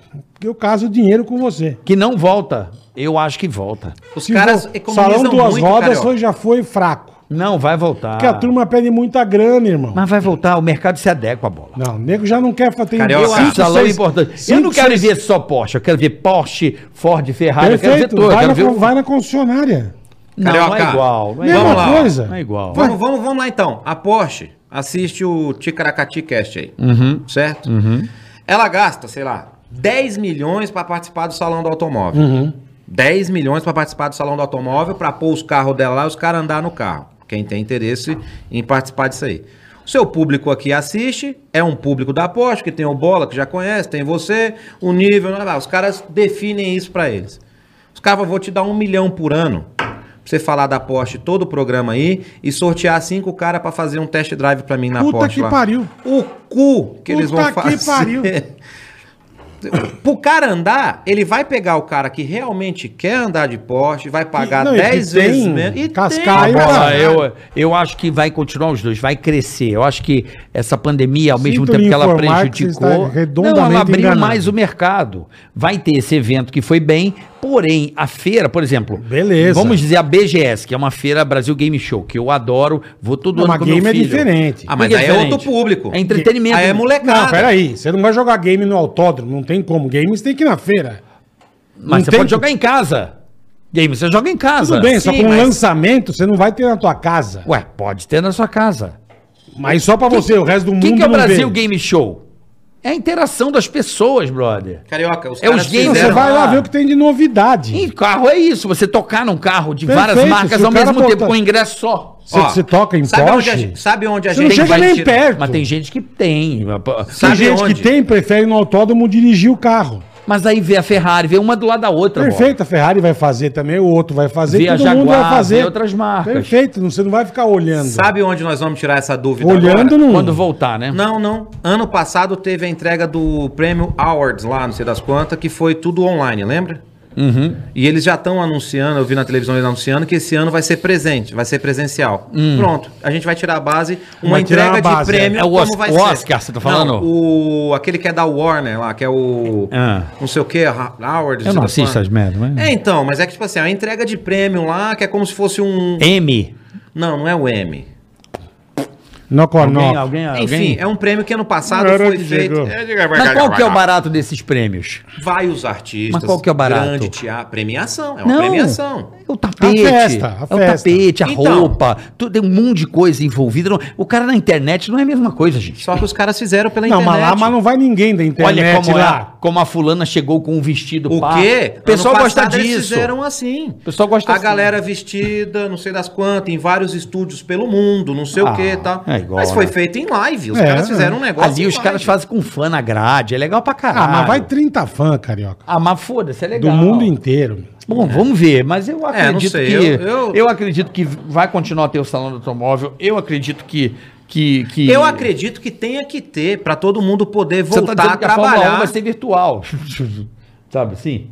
Eu caso dinheiro com você. Que não volta. Eu acho que volta. Os Se caras vo- economizam Salão duas muito, rodas foi, já foi fraco. Não, vai voltar. Porque a turma pede muita grana, irmão. Mas vai voltar, o mercado se adequa à bola. Não, o nego já não quer fazer. Carioca. Eu acho salão importante. eu cinco, não quero seis- ver só Porsche, eu quero ver Porsche, Ford, Ferrari, eu quero ver Perfeito, tudo. eu vai, na, ver vai na concessionária. Não, não é Carioca. igual. Não é Mesma igual. Vamos lá. coisa. Não é igual. Vamos, vamos, vamos lá então. A Porsche assiste o Ticaracati Cast aí. Uhum. Certo? Ela gasta, sei lá, 10 milhões para participar do salão do automóvel. Uhum. 10 milhões para participar do salão do automóvel, para pôr os carros dela lá e os caras andar no carro. Quem tem interesse em participar disso aí. O seu público aqui assiste, é um público da Porsche, que tem o Bola, que já conhece, tem você, o nível, os caras definem isso para eles. Os caras vão te dar um milhão por ano pra você falar da Porsche todo o programa aí e sortear cinco caras pra fazer um test drive pra mim na Puta Porsche que lá. pariu. O cu que eles vão Puta que fazer. pariu. Pro cara andar, ele vai pegar o cara que realmente quer andar de Porsche, vai pagar não, e que 10 tem vezes menos. E cascaio, tem. Bola, cara. eu, eu acho que vai continuar os dois, vai crescer. Eu acho que essa pandemia, ao mesmo Sinto tempo que ela que prejudicou, está não, ela abriu enganado. mais o mercado. Vai ter esse evento que foi bem, porém, a feira, por exemplo, Beleza. vamos dizer a BGS, que é uma feira Brasil Game Show, que eu adoro, vou todo ano mas com meu game é filho. diferente. Ah, mas aí é diferente? outro público. É entretenimento. Aí é molecada. Não, peraí. Você não vai jogar game no autódromo. Não tem como. Games tem que ir na feira. Mas Não você tem pode que- jogar em casa. Game, você joga em casa. Tudo bem, só sim, com um mas- lançamento você não vai ter na tua casa. Ué, pode ter na sua casa. Mas só pra você, o resto do O mundo que, que é o não Brasil vê. Game Show? É a interação das pessoas, brother. Carioca, os É os caras games, Não, fizeram... você vai lá ver o que tem de novidade. E carro é isso, você tocar num carro de Perfeito, várias marcas ao mesmo tempo com ingresso só. Você, Ó, você toca em sabe Porsche, Onde a, gente- sabe onde a Você não gente chega vai nem tirar- perto. Mas tem gente que tem. tem sabe gente onde? que tem, prefere no autódromo dirigir o carro. Mas aí vê a Ferrari, vê uma do lado da outra. Perfeito, a Ferrari vai fazer também, o outro vai fazer, Vê a todo mundo vai Jaguar, fazer. vê outras marcas. Perfeito, não- você não vai ficar olhando. Sabe onde nós vamos tirar essa dúvida Olhando agora? não. Quando voltar, né? Não, não. Ano passado teve a entrega do Prêmio Awards lá, não sei das quantas, que foi tudo online, lembra? Uhum. E eles já estão anunciando, eu vi na televisão eles anunciando que esse ano vai ser presente, vai ser presencial. Hum. Pronto, a gente vai tirar a base, uma Vai entrega a base, de prêmio é. É o como Os- vai o ser. Oscar, você tá falando? Não, o aquele que é da Warner lá, que é o Ah. não sei o que, Awards. Eu não das assisto as merdas, mas... É, então, mas é que tipo assim, é uma entrega de prêmio lá, que é como se fosse um M. Não, não é o M. Alguém, alguém, alguém. Enfim, é um prêmio que ano passado Era foi que feito. chegou. Mas qual que é o barato desses prêmios? Vai os artistas. Mas qual que é o barato? Grande teatro. Premiação. É uma premiação. É o tapete. A festa, a é o festa. tapete, a Então. roupa. Tudo, tem um monte de coisa envolvida. Não- O cara na internet não é a mesma coisa, gente. Só que os caras fizeram pela Não, internet. mas lá mas não vai ninguém da internet Olha como, lá. é, como a fulana chegou com um vestido O pá. quê? O pessoal Ano gosta passado Eles disso. fizeram assim. O pessoal gosta A assim. galera vestida, não sei das quantas, em vários estúdios pelo mundo, não sei Ah, o que e tal. é igual, Mas foi né? feito em live. Os É, caras fizeram um negócio. Ali os live. caras fazem com fã na grade. É legal pra caralho. Ah, mas vai 30 fãs, carioca. Ah, mas foda-se, é Do legal. mundo inteiro. Bom, vamos ver, mas eu não acredito sei, que eu- eu, eu- acredito que vai continuar a ter o salão do automóvel. Eu acredito que que, que Eu acredito que tenha que ter pra todo mundo poder Você voltar tá a que a Fórmula 1 trabalhar. vai ser virtual. Sabe assim?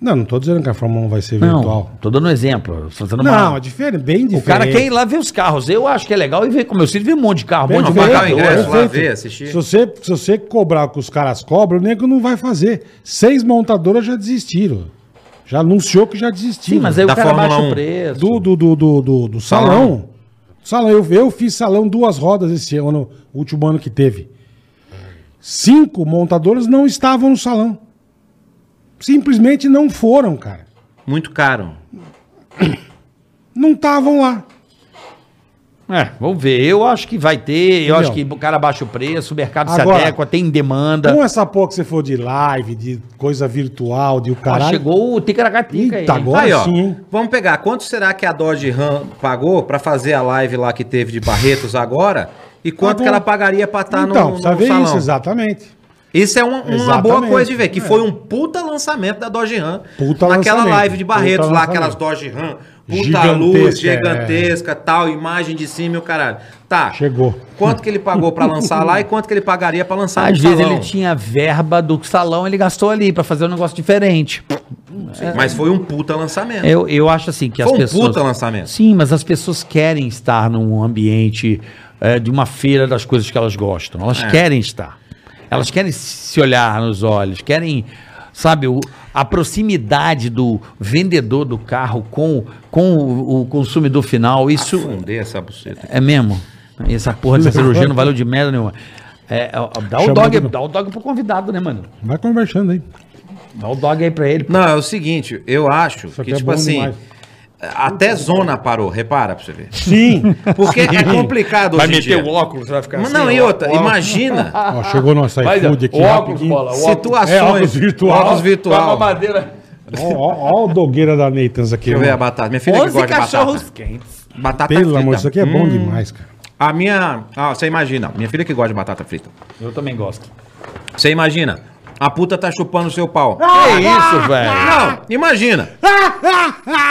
Não, não tô dizendo que a Fórmula 1 vai ser Não, virtual. tô dando um exemplo. Fazendo Não, uma... é diferente, bem diferente. O cara quer ir lá ver os carros. Eu acho que é legal e ver como eu filho ver um monte de carro, um monte de pagar o ingresso lá, ver, assistir. Se você, se você cobrar o que os caras cobram, o nego não vai fazer. Seis montadoras já desistiram. Já anunciou que já desistiram. Sim, mas aí Da o cara Fórmula baixa 1. o preço. Do, do, do, do, do, do salão. Salão, eu, eu fiz salão duas rodas esse ano, o último ano que teve. Cinco montadoras não estavam no salão. Simplesmente não foram, cara. Muito caro. Não estavam lá. É, vamos ver. Eu acho que vai ter. Eu Entendeu? acho que o cara baixa o preço, o mercado se Agora, adequa, tem demanda. Com essa porra que você for de live, de coisa virtual, de o Ó, caralho. chegou o Ticaracatica aí. Eita, hein? agora Aí, ó. sim, hein? Vamos pegar. Quanto será que a Dodge Ram pagou pra fazer a live lá que teve de Barretos agora? E quanto Pagou. que ela pagaria pra estar então, no, no ver salão? isso, exatamente. Isso é uma, boa coisa de ver, que É. foi um puta lançamento da Dodge Ram. Puta naquela live de Barretos Puta lá, lançamento. aquelas Dodge Ram, puta Gigantesca, luz, é. gigantesca, tal, imagem de cima e o caralho. Tá. Chegou. Quanto que ele pagou pra lançar lá e quanto que ele pagaria pra lançar Às no vezes salão? ele tinha verba do salão, ele gastou ali pra fazer um negócio diferente. Mas foi um puta lançamento. Eu, eu acho assim que Foi as um pessoas. puta lançamento. Sim, mas as pessoas querem estar num ambiente é, de uma feira das coisas que elas gostam. Elas É. querem estar. Elas querem se olhar nos olhos, querem. Sabe, o- a proximidade do vendedor do carro com, com o, o consumidor final, isso Fundei essa buceta. é mesmo. E essa porra dessa cirurgia não valeu de merda nenhuma. É, ó, dá, o Chamou dog, de dá o dog pro convidado, né, mano? Vai conversando aí. Dá o dog aí pra ele. Não, é o seguinte, eu acho Isso que, é tipo bom assim, demais. Até zona parou, repara pra você ver. Sim. Porque é complicado Vai hoje em meter dia. o óculos, vai ficar Mas assim, não, e outra, imagina Ó, chegou nosso Vai, iFood aqui o óculos, rapidinho. bola, o óculos. situações, É, óculos virtual. óculos virtual. Uma madeira. Ó, ó, ó o dogueira da Neitans aqui. Deixa eu ver a batata. Minha filha que 11 gosta de cachorros batata. quentes. Batata Pelo frita. amor, isso aqui é bom Hum. demais, cara. A minha... Ah, você imagina, minha filha que gosta de batata frita. Eu também gosto. Você imagina, a puta tá chupando o seu pau. Que isso, velho? Não, imagina.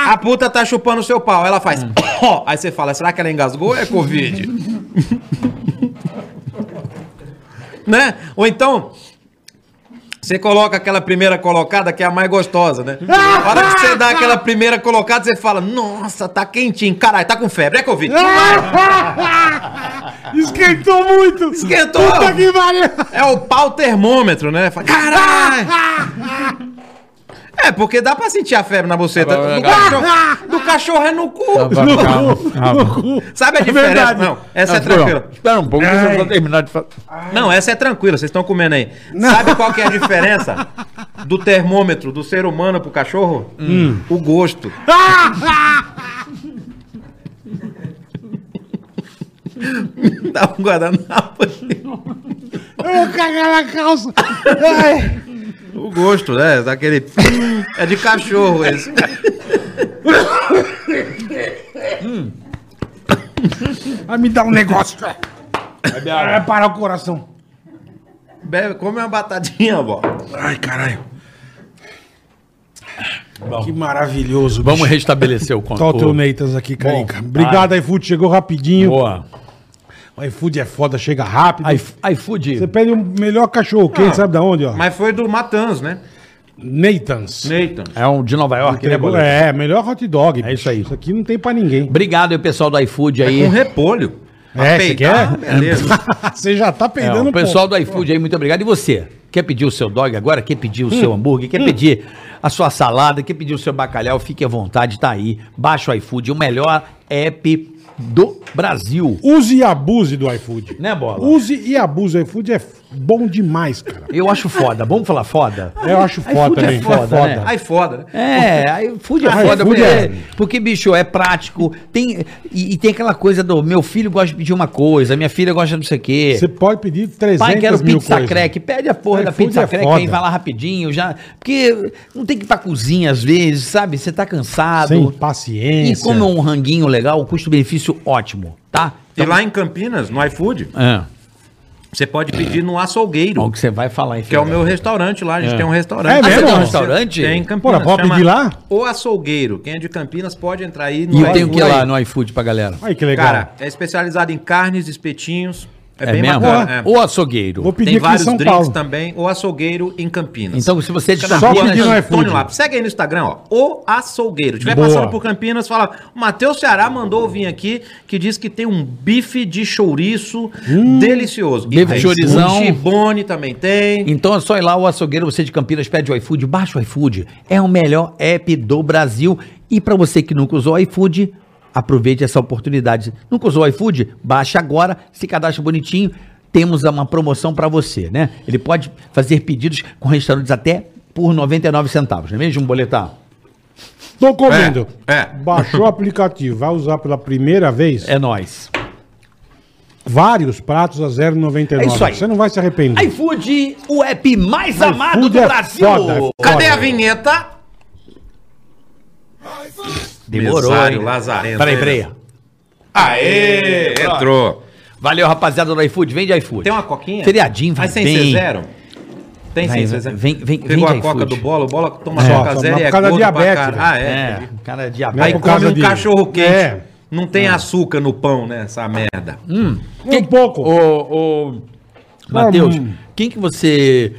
A puta tá chupando o seu pau. Ela faz. ó, Aí você fala, será que ela engasgou ou é Covid? né? Ou então. Você coloca aquela primeira colocada que é a mais gostosa, né? Na hora que você dá aquela primeira colocada, você fala: Nossa, tá quentinho. Caralho, tá com febre. É Covid. Esquentou muito! Esquentou. Puta que pariu! É o pau termômetro, né? Fala, Caralho! É, porque dá pra sentir a febre na buceta. Do cachorro, do cachorro é no cu. Sabe a diferença? verdade. Não, essa é tranquila. Espera um pouco, deixa eu terminar de falar. Não, essa é tranquila, vocês estão comendo aí. Sabe qual que é a diferença do termômetro do ser humano pro cachorro? O gosto. Dá um guardanapo ali. Eu vou cagar na calça! Ai. O gosto, né? Daquele. É de cachorro esse. Vai me dar um negócio. Vai parar o coração. Bebe, come uma batatinha, vó. Ai, caralho. Que maravilhoso. Vamos bicho. restabelecer o Tá o teu controle. Neitas aqui, Carica. Obrigado, iFood. Chegou rapidinho. Boa. O iFood é foda, chega rápido. iF- iFood. Você pede o melhor cachorro quente, sabe da onde, ó? Mas foi do Matanz, né? Neitans. Nathan. É um de Nova York, né, Boleto? É, melhor hot dog. É isso aí. Isso aqui não tem pra ninguém. Obrigado aí, pessoal do iFood aí. Com repolho. É, você quer? Beleza. Você já tá É, peidando o pessoal do iFood aí, muito obrigado. E você? Quer pedir o seu dog agora? Quer pedir o seu hambúrguer? Quer pedir a sua salada? Quer pedir o seu bacalhau? Fique à vontade, tá aí. Baixa o iFood, o melhor app do Brasil. Use e abuse do iFood. Né, Bola? Use e abuse. O iFood é bom demais, cara. Eu acho foda. Vamos falar foda? Eu acho foda é também. foda, né? Aí foda, né? É, iFood é Ah, foda, porque, é. porque, bicho, é prático. Tem, e, e tem aquela coisa do meu filho gosta de pedir uma coisa, minha filha gosta de não sei o quê. Você pode pedir 300 Pai, quero mil pizza coisas. crack. Pede a porra da pizza é crack foda. aí, vai lá rapidinho. já Porque não tem que ir pra cozinha às vezes, sabe? Você tá cansado. Sem paciência. E como é um ranguinho legal, o custo-benefício ótimo, tá? E lá em Campinas, no iFood, É. você pode pedir no açougueiro, O que você vai falar, enfim. que é o meu restaurante lá. A gente tem um restaurante. É Ah, você mesmo? tem um restaurante? Tem em Pô, Campinas. pode chama pedir lá? O açougueiro. Quem é de Campinas pode entrar aí E eu tenho o que iFood. lá no iFood pra galera? Aí que legal. Cara, é especializado em carnes, espetinhos. É, É, bem mesmo? bacana. é. O açougueiro. Vou pedir Tem vários São drinks Paulo. também. O açougueiro em Campinas. Então, se você é de Só rua pedir no Antônio. Lopes. Segue aí no Instagram, ó. O Açougueiro. Se estiver Boa. passando por Campinas, fala. O Matheus Ceará mandou vir aqui que diz que tem um bife de chouriço delicioso. Bife de chourizão. Um chibone também tem. Então é só ir lá, o açougueiro, você de Campinas, pede o iFood, baixa o iFood. É o melhor app do Brasil. E para você que nunca usou o iFood, aproveite essa oportunidade. Nunca usou o iFood? Baixa agora, se cadastra bonitinho. Temos uma promoção para você, né? Ele pode fazer pedidos com restaurantes até por 99 centavos, não é mesmo, boletar? Tô comendo. É, é. Baixou o aplicativo, vai usar pela primeira vez É nóis. vários pratos a 0,99. É isso aí. Você não vai se arrepender. iFood, o app mais amado do é Brasil. foda, é Cadê foda. a vinheta? Demorou, Mesário hein? Lazarento. Peraí, peraí. Aê, entrou. Valeu, rapaziada do iFood. Vende iFood. Tem uma coquinha? Feriadinho, vai Mas sem bem. ser zero? Tem Vai, sem vai, ser zero? vem- vem- Pegou vem a coca do bolo, o bolo toma É, coca zero e é pra diabetes, caralho. velho. Ah, é. É, cara é diabético. Aí come um de- cachorro quente. É. Não tem açúcar no pão, né? Essa merda. Um pouco. Ô, ô, Matheus, Hum. quem que você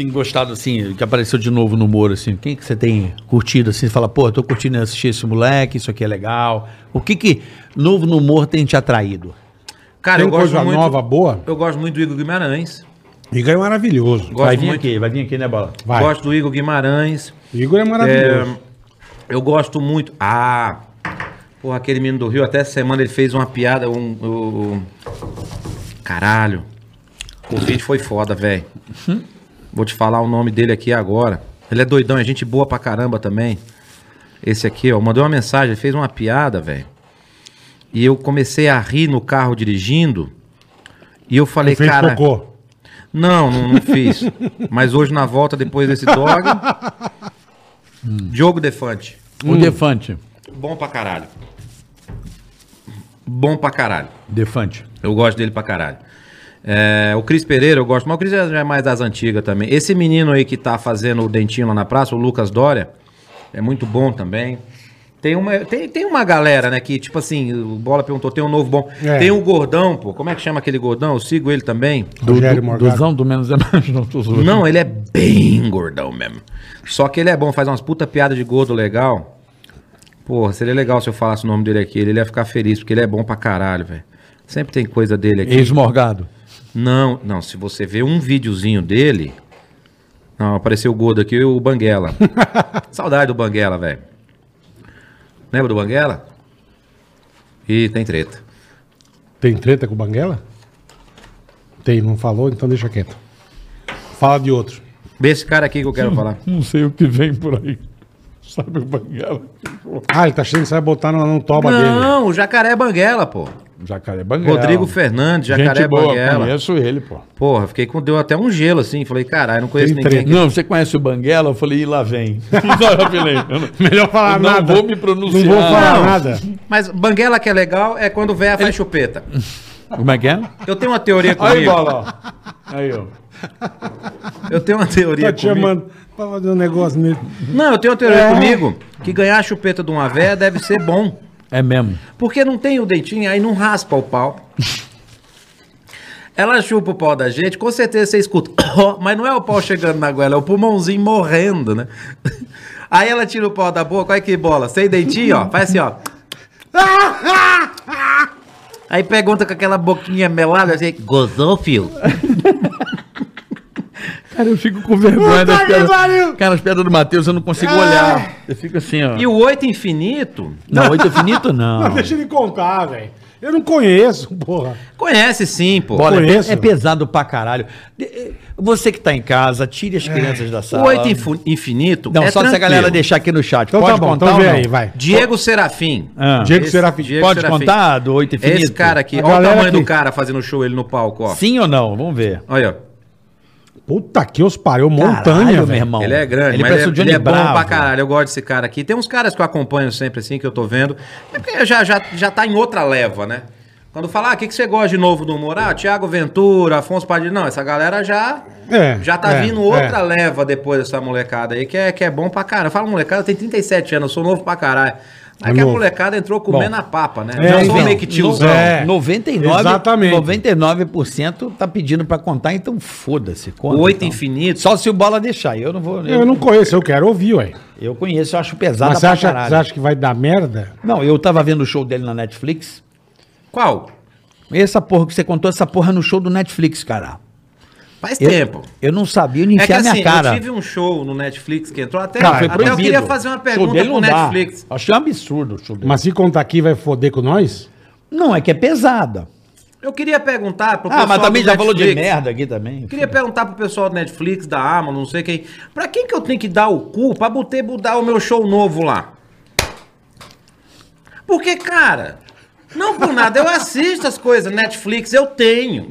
tem gostado, assim, que apareceu de novo no humor, assim? Quem que você tem curtido, assim? Fala, pô, eu tô curtindo assistir esse moleque, isso aqui é legal. O que que novo no humor tem te atraído? Cara, Tem eu gosto coisa muito. nova, boa? Eu gosto muito do Igor Guimarães. Igor é maravilhoso. Gosto vai vir muito. aqui, vai vir aqui, né, Bola? Vai. Gosto do Igor Guimarães. Igor é maravilhoso. É, eu gosto muito. Ah! Porra, aquele menino do Rio, até essa semana ele fez uma piada. Um, um- Caralho. O vídeo foi foda, velho. Vou te falar o nome dele aqui agora. Ele é doidão, é gente boa pra caramba também. Esse aqui, ó, mandou uma mensagem, ele fez uma piada, velho. E eu comecei a rir no carro dirigindo. E eu falei, Fez cara. cocô. Não, não, não fiz. Mas hoje na volta, depois desse dog. Diogo Defante. O Defante. Bom pra caralho. Bom pra caralho. Defante. Eu gosto dele pra caralho. É, o Cris Pereira eu gosto, mas o Cris já é mais das antigas também. Esse menino aí que tá fazendo o dentinho lá na praça, o Lucas Dória, é muito bom também. Tem uma, tem, tem uma galera, né, que tipo assim, o Bola perguntou, tem um novo bom. É. Tem o Gordão, pô, como é que chama aquele Gordão? Eu sigo ele também. Do, do, Morgado. dozão do menos é mais. Não. Não, ele é bem gordão mesmo. Só que ele é bom, faz umas puta piada de gordo legal. Porra, seria legal se eu falasse o nome dele aqui. Ele ia ficar feliz, porque ele é bom pra caralho, velho. Sempre tem coisa dele aqui. Ex-morgado. Não, não, se você ver um videozinho dele. Não, apareceu o gordo aqui, o Banguela. Saudade do Banguela, velho. Lembra do Banguela? Ih, tem treta. Tem treta com o Banguela? Tem, não falou? Então deixa quieto. Fala de outro. Vê esse cara aqui que eu quero falar. Não sei o que vem por aí. Sabe o Banguela? Ah, ele tá achando que você vai botar no, no toba dele. Não, o Jacaré Banguela, pô. Jacaré Banguela. Rodrigo Fernandes, Jacaré Gente boa, Banguela. conheço ele, pô. Porra, fiquei com. Deu até um gelo assim. Falei, caralho, não conheço Tem ninguém. aqui. Não, você conhece o Banguela? Eu falei, e lá vem. Não, não- Melhor falar Eu não nada. vou me pronunciar. Não vou falar Não. nada. Mas Banguela que é legal é quando o véia faz chupeta. Como é que é? Eu tenho uma teoria Aí, comigo. bola, ó. Aí, ó. Eu tenho uma teoria Tá te comigo. chamando pra fazer um negócio nele. Não, eu tenho uma teoria É. comigo que ganhar a chupeta de uma véia deve ser bom. É mesmo. Porque não tem o dentinho, aí não raspa o pau. Ela chupa o pau da gente, com certeza você escuta. Mas não é o pau chegando na goela, é o pulmãozinho morrendo, né? Aí ela tira o pau da boca, olha que bola. Sem dentinho, ó. Faz assim, ó. Aí pergunta com aquela boquinha melada, assim, gozou, fio? Cara, eu fico com vergonha das piadas. Cara, as piadas do Matheus eu não consigo olhar. Eu fico assim, ó. E o oito infinito, Não, oito infinito não. Não, deixa ele contar, velho. Eu não conheço, porra. conhece sim, pô. Bola, é, Conheço. é pesado pra caralho. Eh, Você que tá em casa, tire as crianças da sala. O oito infinito Não, é só se a tranquilo. galera deixar aqui no chat. Então Pode tá bom, contar então ou vem não? aí, vai. Diego Serafim. Ah. Diego Esse- Serafim. Diego Pode Serafim. contar do oito infinito? Esse cara aqui, A olha o tamanho que- do cara fazendo show ele no palco, ó. Sim ou não? Vamos ver. Olha, ó. Puta que os pariu, montanha, Caralho, meu irmão. Ele é grande, Ele mas ele, Johnny ele é bom pra caralho. Eu gosto desse cara aqui. Tem uns caras que eu acompanho sempre assim, que eu tô vendo. É porque já, já, já tá em outra leva, né? Quando fala, ah, o que, que você gosta de novo do humor? Ah, Thiago Ventura, Afonso Padilha. Não, essa galera já, É, já tá é, vindo outra é. leva depois dessa molecada aí, que é, que é bom pra caralho. Fala, molecada, tem 37 anos, eu sou novo pra caralho. Aí É que a molecada entrou comendo a papa, né? É, já sou então, meio que tiozão. é. 99, Exatamente. 99% tá pedindo pra contar, então foda-se. oito então. infinito. Só se o bola deixar. Eu não vou. Eu não conheço, eu quero ouvir, ué. Eu conheço, eu acho pesado Mas você acha, você acha que vai dar merda? Não, eu tava vendo o show dele na Netflix. Qual? Essa porra que você contou, essa porra no show do Netflix, cara. Faz Eu, tempo. eu não sabia onde É que enfiar assim, minha cara. eu tive um show no Netflix que entrou até. Cara, foi até proibido. eu queria fazer uma pergunta pro não dá. Netflix. Achei um absurdo o show dele. Mas se contar aqui, vai foder com nós? Não, é que é pesada. Eu queria perguntar pro Ah, mas também do já falou de Netflix. merda aqui também. Eu queria perguntar pro pessoal do Netflix, da Amazon, não sei quem. Pra quem que eu tenho que dar o cu pra botar, mudar o meu show novo lá? Porque, cara, não por nada, eu assisto as coisas, Netflix eu tenho.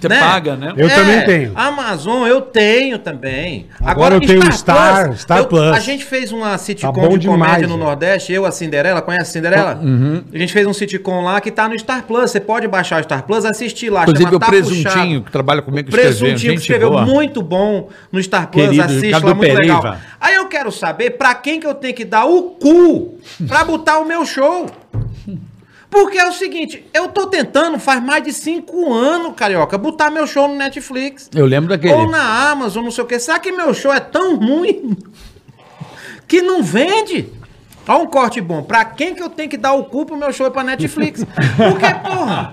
Você paga, né? Eu também tenho. Amazon eu tenho também. Agora eu tenho Star- Star Plus. A gente fez uma sitcom Tá de demais, comédia no velho. Nordeste, eu, a Cinderela, conhece a Cinderela? Uhum. A gente fez um sitcom lá que tá no Star Plus. Você pode baixar o Star Plus, assistir lá. Inclusive chama o Tá Presuntinho, Puxado. que trabalha comigo, O que escreveu. Presuntinho que escreveu boa. muito bom no Star Plus, Querido, assiste lá, muito Pereiva. legal. Aí eu quero saber pra quem que eu tenho que dar o cu pra botar o meu show. Porque é o seguinte, eu tô tentando faz mais de cinco anos, Carioca, botar meu show no Netflix. Eu lembro daquele. Ou na Amazon, não sei o que. Será que meu show é tão ruim que não vende? Olha um corte bom. Pra quem que eu tenho que dar o cu pro meu show é pra Netflix? Por que, porra?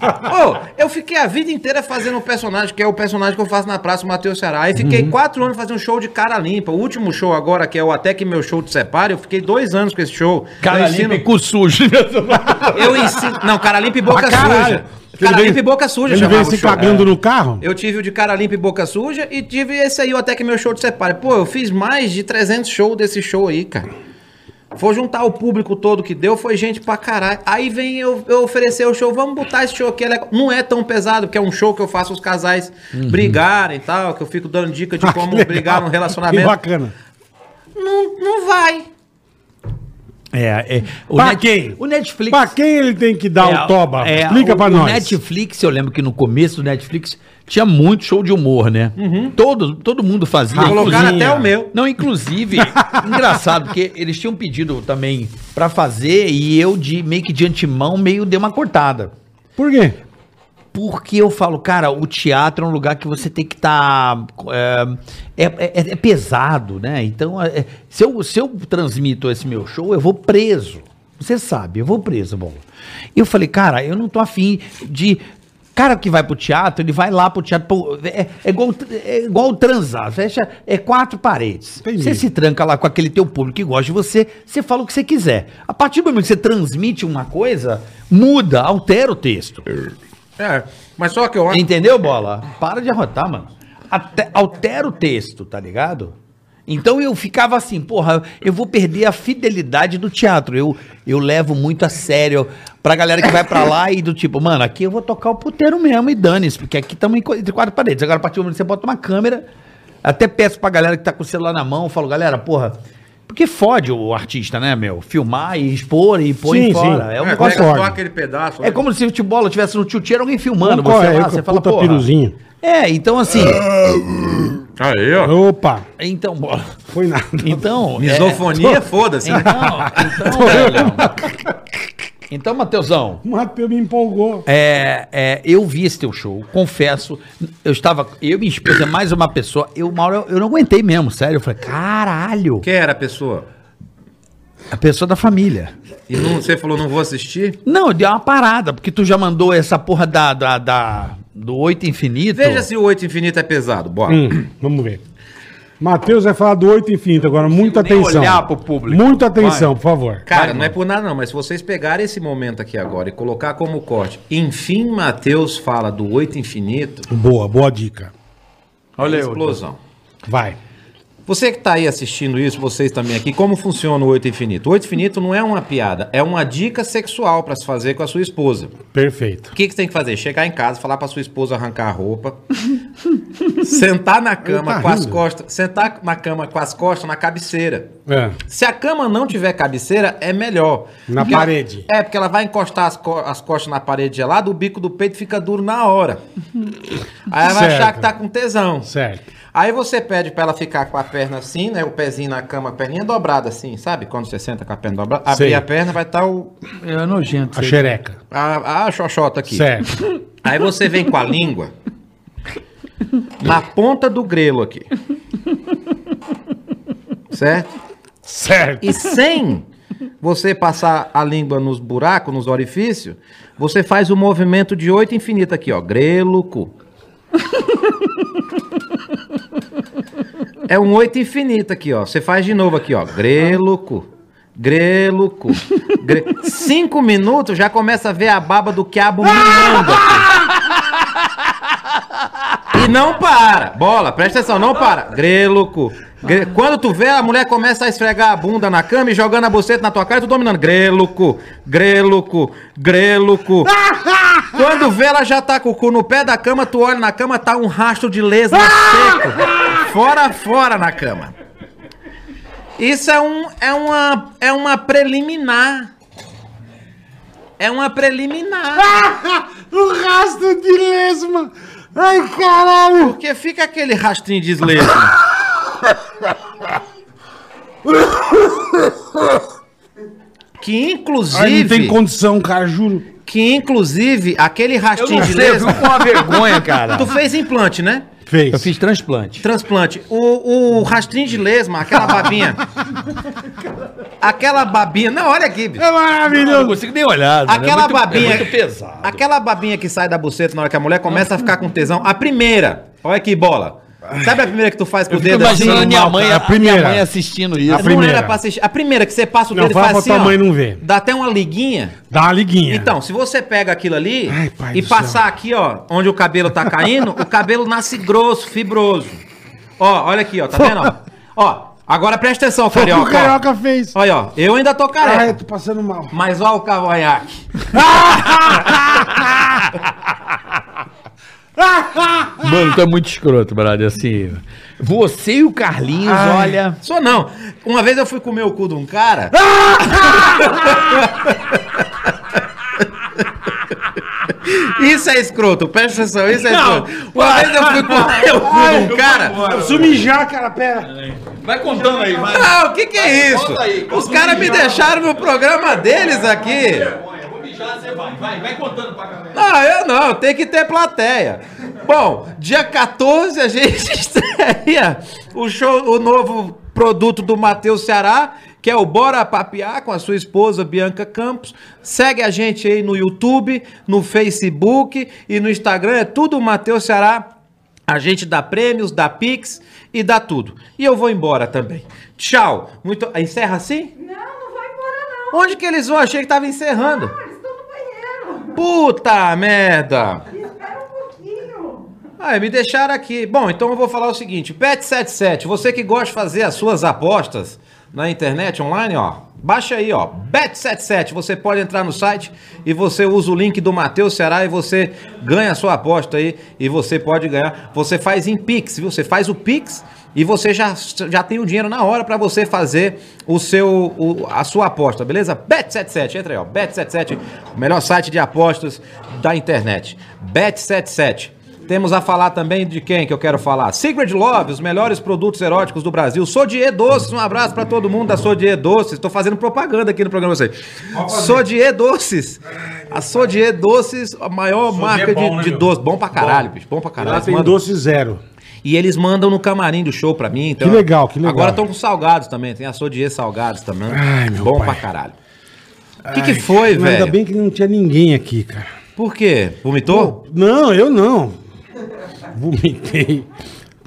Ô, eu fiquei a vida inteira fazendo um personagem, que é o personagem que eu faço na praça, o Matheus Ceará. Aí fiquei quatro anos fazendo um show de cara limpa. O último show agora, que é o Até Que Meu Show Te Separe, eu fiquei dois anos com esse show. Cara eu limpa e cu sujo. Eu ensino... Não, cara limpa e boca Ah, suja. Cara veio- limpa e boca suja Ele veio se show. cagando no carro? Eu tive o de cara limpa e boca suja e tive esse aí, até que meu show te separe. Pô, eu fiz mais de 300 shows desse show aí, cara. For juntar o público todo que deu, foi gente pra caralho. Aí vem eu, eu oferecer o show, vamos botar esse show aqui. é. Não é tão pesado, porque é um show que eu faço os casais brigarem e tal, que eu fico dando dica de Ah, que como brigar no Que relacionamento. bacana. Não, não vai. É, é. O Pra quem? O Netflix. Pra quem ele tem que dar É, o toba? é, Explica o- pra o nós. Netflix, eu lembro que no começo do Netflix tinha muito show de humor, né? Todo, todo mundo fazia. Colocaram até o meu. Não, inclusive, engraçado, porque eles tinham pedido também pra fazer e eu, de meio que de antemão, meio dei uma cortada. Por quê? Porque eu falo, cara, o teatro é um lugar que você tem que estar. é, é- é pesado, né? Então, é- se, eu, se eu transmito esse meu show, eu vou preso. Você sabe, eu vou preso, bom. E eu falei, cara, eu não tô afim de. Cara que vai pro teatro, ele vai lá pro teatro. é, é igual, é igual transar. Fecha, é quatro paredes. Entendi. Você se tranca lá com aquele teu público que gosta de você, você fala o que você quiser. A partir do momento que você transmite uma coisa, muda, altera o texto. É, mas só que eu acho. Entendeu, bola? Para de arrotar, mano. Até, altera o texto, tá ligado? Então eu ficava assim, porra, eu vou perder a fidelidade do teatro. Eu, eu levo muito a sério pra galera que vai pra lá e do tipo, mano, aqui eu vou tocar o puteiro mesmo e dane-se, porque aqui estamos entre quatro paredes. Agora, a partir do momento que você bota uma câmera, até peço pra galera que tá com o celular na mão, falo, galera, porra, porque fode o artista, né, meu? Filmar e expor e pôr Sim, fora. sim. É um É, negócio só aquele pedaço. é como se o futebol tivesse no tio alguém filmando Concordo, você eu lá, você fala, piruzinho. É, então assim, Aí, ó. Opa, então, bola. foi nada. Então, Misofonia, é, foda-se. então, então, velho. Então, Matheusão, O Matheus me empolgou. é, é, eu vi esse teu show, confesso, eu estava, eu me esposa, mais uma pessoa, eu, uma hora, eu, eu não aguentei mesmo, sério, eu falei, caralho, Quem era a pessoa? a pessoa da família. E não, você falou, não vou assistir? Não, deu uma parada, porque tu já mandou essa porra da, da, da- do oito infinito. Veja se o 8 infinito é pesado. Bora. Hum, vamos ver. Matheus vai falar do oito infinito agora. Muita atenção. olhar pro público. Muita atenção, por favor. Cara, não é por nada não, mas se vocês pegarem esse momento aqui agora e colocar como corte, enfim, Mateus fala do 8 infinito, Boa, boa dica. Olha aí, explosão. Vai. Você que tá aí assistindo isso, vocês também aqui, como funciona o 8 infinito? O 8 infinito não é uma piada, é uma dica sexual pra se fazer com a sua esposa. Perfeito. O que, que você tem que fazer? Chegar em casa, falar pra sua esposa arrancar a roupa, sentar na cama tá com as rindo. costas, sentar na cama com as costas na cabeceira. É. Se a cama não tiver cabeceira, é melhor. Na Porque parede. ela- é, porque ela vai encostar as, co- as costas na parede gelada, o bico do peito fica duro na hora. Aí ela vai Certo. achar que tá com tesão. Certo. Aí você pede pra ela ficar com a perna assim, né? O pezinho na cama, a perninha dobrada assim, sabe? Quando você senta com a perna dobrada, abrir Sei. a perna, vai estar o É nojento. A xereca. a, a xoxota aqui. Certo. Aí você vem com a língua na ponta do grelo aqui. Certo? Certo. E sem você passar a língua nos buracos, nos orifícios, você faz o movimento de oito infinito aqui, ó. Grelo, cu. É um oito infinito aqui, ó. Você faz de novo aqui, ó. Grelo, cu. Gre... Cinco minutos já começa a ver a baba do quiabo mirando aqui. Não para. Bola, presta atenção, não para. Grelo, cu. Gre- Quando tu vê, a mulher começa a esfregar a bunda na cama e jogando a buceta na tua cara tu dominando. Cu. Grelo, cu. Quando vê, ela já tá com o cu no pé da cama, tu olha na cama, tá um rastro de lesma seco. Fora, fora na cama. Isso é, um, é, uma, é uma preliminar. É uma preliminar. o rastro de lesma. Ai, caralho. Porque fica aquele rastrinho de lesma. Que Ai, inclusive, não tem condição, cara, juro. que inclusive, aquele rastinho de lesma. com uma vergonha, cara. Tu fez implante, né? Fez. Eu fiz transplante. Transplante. O, o rastrinho de lesma, aquela babinha. aquela babinha. Não, olha aqui, bicho. É Eu não maravilhoso. consigo nem olhar. né? Aquela É muito- babinha. É muito pesado. Aquela babinha que sai da buceta na hora que a mulher começa a ficar com tesão. A primeira. Olha aqui, bola. Sabe a primeira que tu faz com o dedo assim? imaginando minha mãe, a a primeira. minha mãe assistindo isso. A Não primeira. era pra assistir. A primeira que você passa o Não, dedo e fala faz pra assim, tua ó, mãe não ver. Dá até uma liguinha. Dá uma liguinha. Então, se você pega aquilo ali Ai, e passar aqui, ó, onde o cabelo tá caindo, o cabelo nasce grosso, fibroso. Ó, olha aqui, ó, tá vendo? Ó, ó agora presta atenção, Foi o que o carioca. Carioca fez. Olha, ó, eu ainda tô Ai, careca. eu tô passando mal. Mas ó o cavanhaque. Mano, tu é muito escroto, brother. Assim, você e o Carlinhos, olha. Só não. Uma vez eu fui comer o cu de um cara. Isso é escroto, presta atenção, isso é escroto. Uma vez eu fui comer o cu de um cara. Eu preciso mijar, cara, pera. Vai contando aí, vai. Não, o que que é isso? Conta aí, conta Os caras me deixaram no programa deles aqui. Vou mijar, você vai. Vai, vai contando pra galera. Não, eu não, tem que ter plateia. Bom, dia 14 a gente estreia o show, o novo produto do Matheus Ceará, que é o Bora Papiar com a sua esposa Bianca Campos. Segue a gente aí no YouTube, no Facebook e no Instagram, é tudo Matheus Ceará. A gente dá prêmios, dá pix e dá tudo. E eu vou embora também. Tchau. Muito... Encerra assim? Não, não vai embora não. Onde que eles vão? Achei que tava encerrando. Eles estão no banheiro. Puta merda! Espera um pouquinho. Ah, me deixaram aqui. Bom, então eu vou falar o seguinte: Bet77, você que gosta de fazer as suas apostas na internet online, ó, baixa aí, ó, Bet77. Você pode entrar no site e você usa o link do Matheus Ceará e você ganha a sua aposta aí e você pode ganhar. Você faz em Pix, viu? Você faz o Pix e você já, já tem o dinheiro na hora para você fazer o seu o- a sua aposta, beleza? Bet77, entra aí, ó, Bet77, o melhor site de apostas da internet. Bet77. Temos a falar também de quem que eu quero falar? Secret Love, os melhores produtos eróticos do Brasil. Sodier Doces, um abraço pra todo mundo da Sodier Doces. Tô fazendo propaganda aqui no programa pra vocês. Sodier Doces. A Sodier Doces, a maior marca bom, de, né, de meu? doce. Bom pra caralho, bicho. Bom pra Lá caralho. tem doce zero. E eles mandam no camarim do show pra mim. Então, Que legal, que legal. Agora estão com salgados também. Tem a Sodier salgados também. Ai, meu Bom pai. pra caralho. O que, que foi, Mas Ainda velho? bem que não tinha ninguém aqui, cara. Por quê? Vomitou? Não, eu não. Vomitei.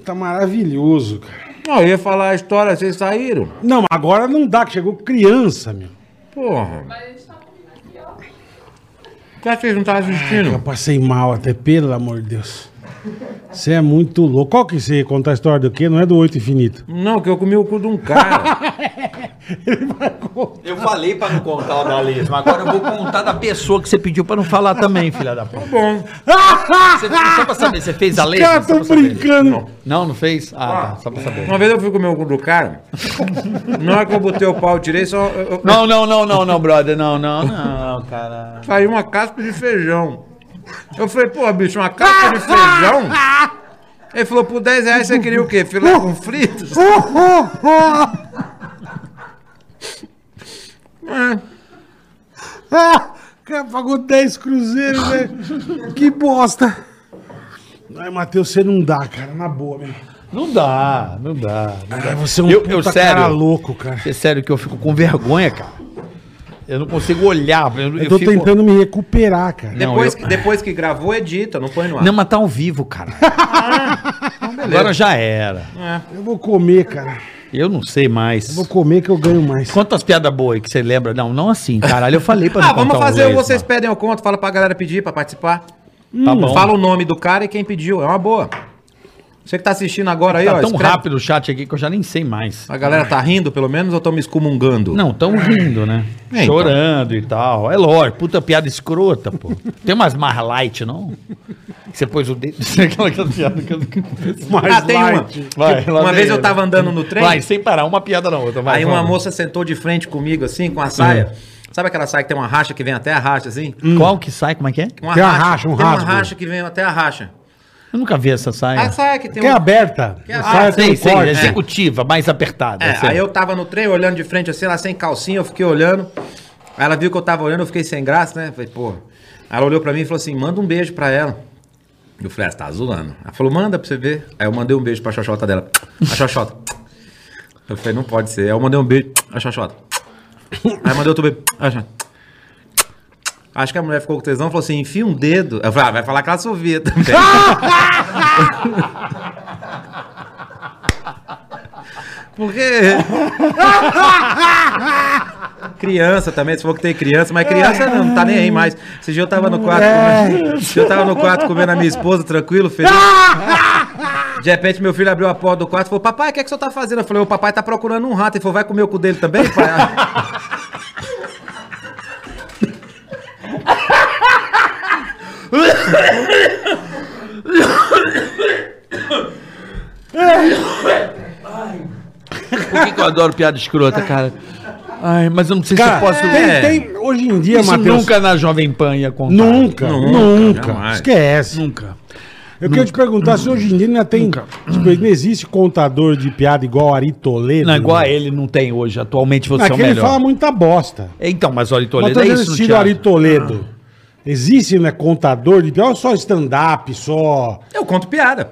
Tá maravilhoso, cara. Não, eu ia falar a história, vocês saíram. Não, mas agora não dá, que chegou criança, meu. Porra. Por que vocês não estavam Eu assistindo? passei mal até, pelo amor de Deus. Você é muito louco. Qual que você ia contar a história do quê? Não é do Oito Infinito. Não, que eu comi o cu de um cara. Eu falei pra não contar o da lesma, agora eu vou contar da pessoa que você pediu pra não falar também, filha da puta. Bom. Você, só pra saber, você fez a Os caras tão pra saber. brincando. Não, não fez? Ah, tá, só pra saber. Uma vez eu fui comer o cu do cara. Na hora que eu botei o pau, eu tirei só. eu- eu- Não, não, não, não, não, brother, não, não, não, cara. Saiu uma casca de feijão. Eu falei, pô, bicho, uma casca de feijão? Ele falou, por 10 reais você queria o quê? Filé com fritos? Ah, o cara pagou 10 cruzeiros, velho. Que bosta. Ai, Matheus, você não dá, cara, na boa, meu. Não dá, não dá. Não dá. Ai, você é um Eu- puta eu, sério? cara louco, cara. É sério que eu fico com vergonha, cara. Eu não consigo olhar. Eu, Eu tô fico- tentando me recuperar, cara. Não, Depois, eu- que, depois que gravou, edita, não põe no ar. Não, mas tá ao vivo, cara. Agora já era. Eu vou comer, cara. Eu não sei mais. Eu vou comer que eu ganho mais. Quantas piadas boas aí que você lembra? Não, não assim, caralho. Eu falei pra não Ah, vamos um fazer o lesma. Vocês Pedem Eu Conto, fala pra galera pedir pra participar. Tá bom. Fala o nome do cara e quem pediu, é uma boa. Você que tá assistindo agora aí, Tá ó. tão escreve- rápido o chat aqui que eu já nem sei mais. A galera tá rindo, pelo menos, ou tão me excomungando? Não, tão rindo, né? É, então. Chorando e tal. É lógico, puta piada escrota, pô. Tem umas mais light, não? Que Você pôs o dedo. Aquela, aquela piada que eu Mais Ah, tem uma. Vai, Tipo, uma vez eu tava andando no trem, Vai, sem parar, uma piada na outra. Vai, aí uma vamos. moça sentou de frente comigo, assim, com a saia. Sabe aquela saia que tem uma racha que vem até a racha, assim? Qual que sai? Como é que é? Uma Tem uma racha, um tem rasgo. uma racha que vem até a racha. Eu nunca vi essa saia. A saia que tem Que é aberta. Que é- A Ah, saia tem sei, um corte. executiva, mais apertada. É, sei. aí eu tava no trem olhando de frente assim, ela sem calcinha, eu fiquei olhando. Aí ela viu que eu tava olhando, eu fiquei sem graça, né? Falei, pô. Aí ela olhou pra mim e falou assim: manda um beijo pra ela. Eu falei, ah, você tá zoando. Ela falou, manda pra você ver. Aí eu mandei um beijo pra xoxota dela. A xoxota. Eu falei, não pode ser. Aí eu mandei um beijo, a xoxota. Aí mandei outro beijo. Aí, Acho que a mulher ficou com tesão e falou assim: enfia um dedo. Eu falei, ah, vai falar que ela sovia também. Porque. criança também, você falou que tem criança, mas criança não, não tá nem aí mais. Esse dia eu tava no quarto. Comendo, esse dia eu tava no quarto comendo a minha esposa, tranquilo, feliz. De repente, meu filho abriu a porta do quarto e falou: Papai, o que, é que o senhor tá fazendo? Eu falei: O papai tá procurando um rato. Ele falou: Vai comer o cu dele também, pai? Por que, que eu adoro piada escrota, cara? Ai, mas eu não sei Cara, se eu posso. tem, É. tem- hoje em dia, Isso Matheus. nunca na Jovem Pan ia contar. Nunca, nunca. jamais. Esquece. Nunca. Eu queria te perguntar se hoje em dia ainda tem. Tipo, não existe contador de piada igual Ari Toledo. Não, igual a ele não tem hoje. Atualmente você é o que ele melhor. fala muita bosta. Então, mas o Ari Mas Toledo tô é isso no estilo teatro. Ari Toledo. Existe, né, contador de piada ou só stand-up, só... Eu conto piada.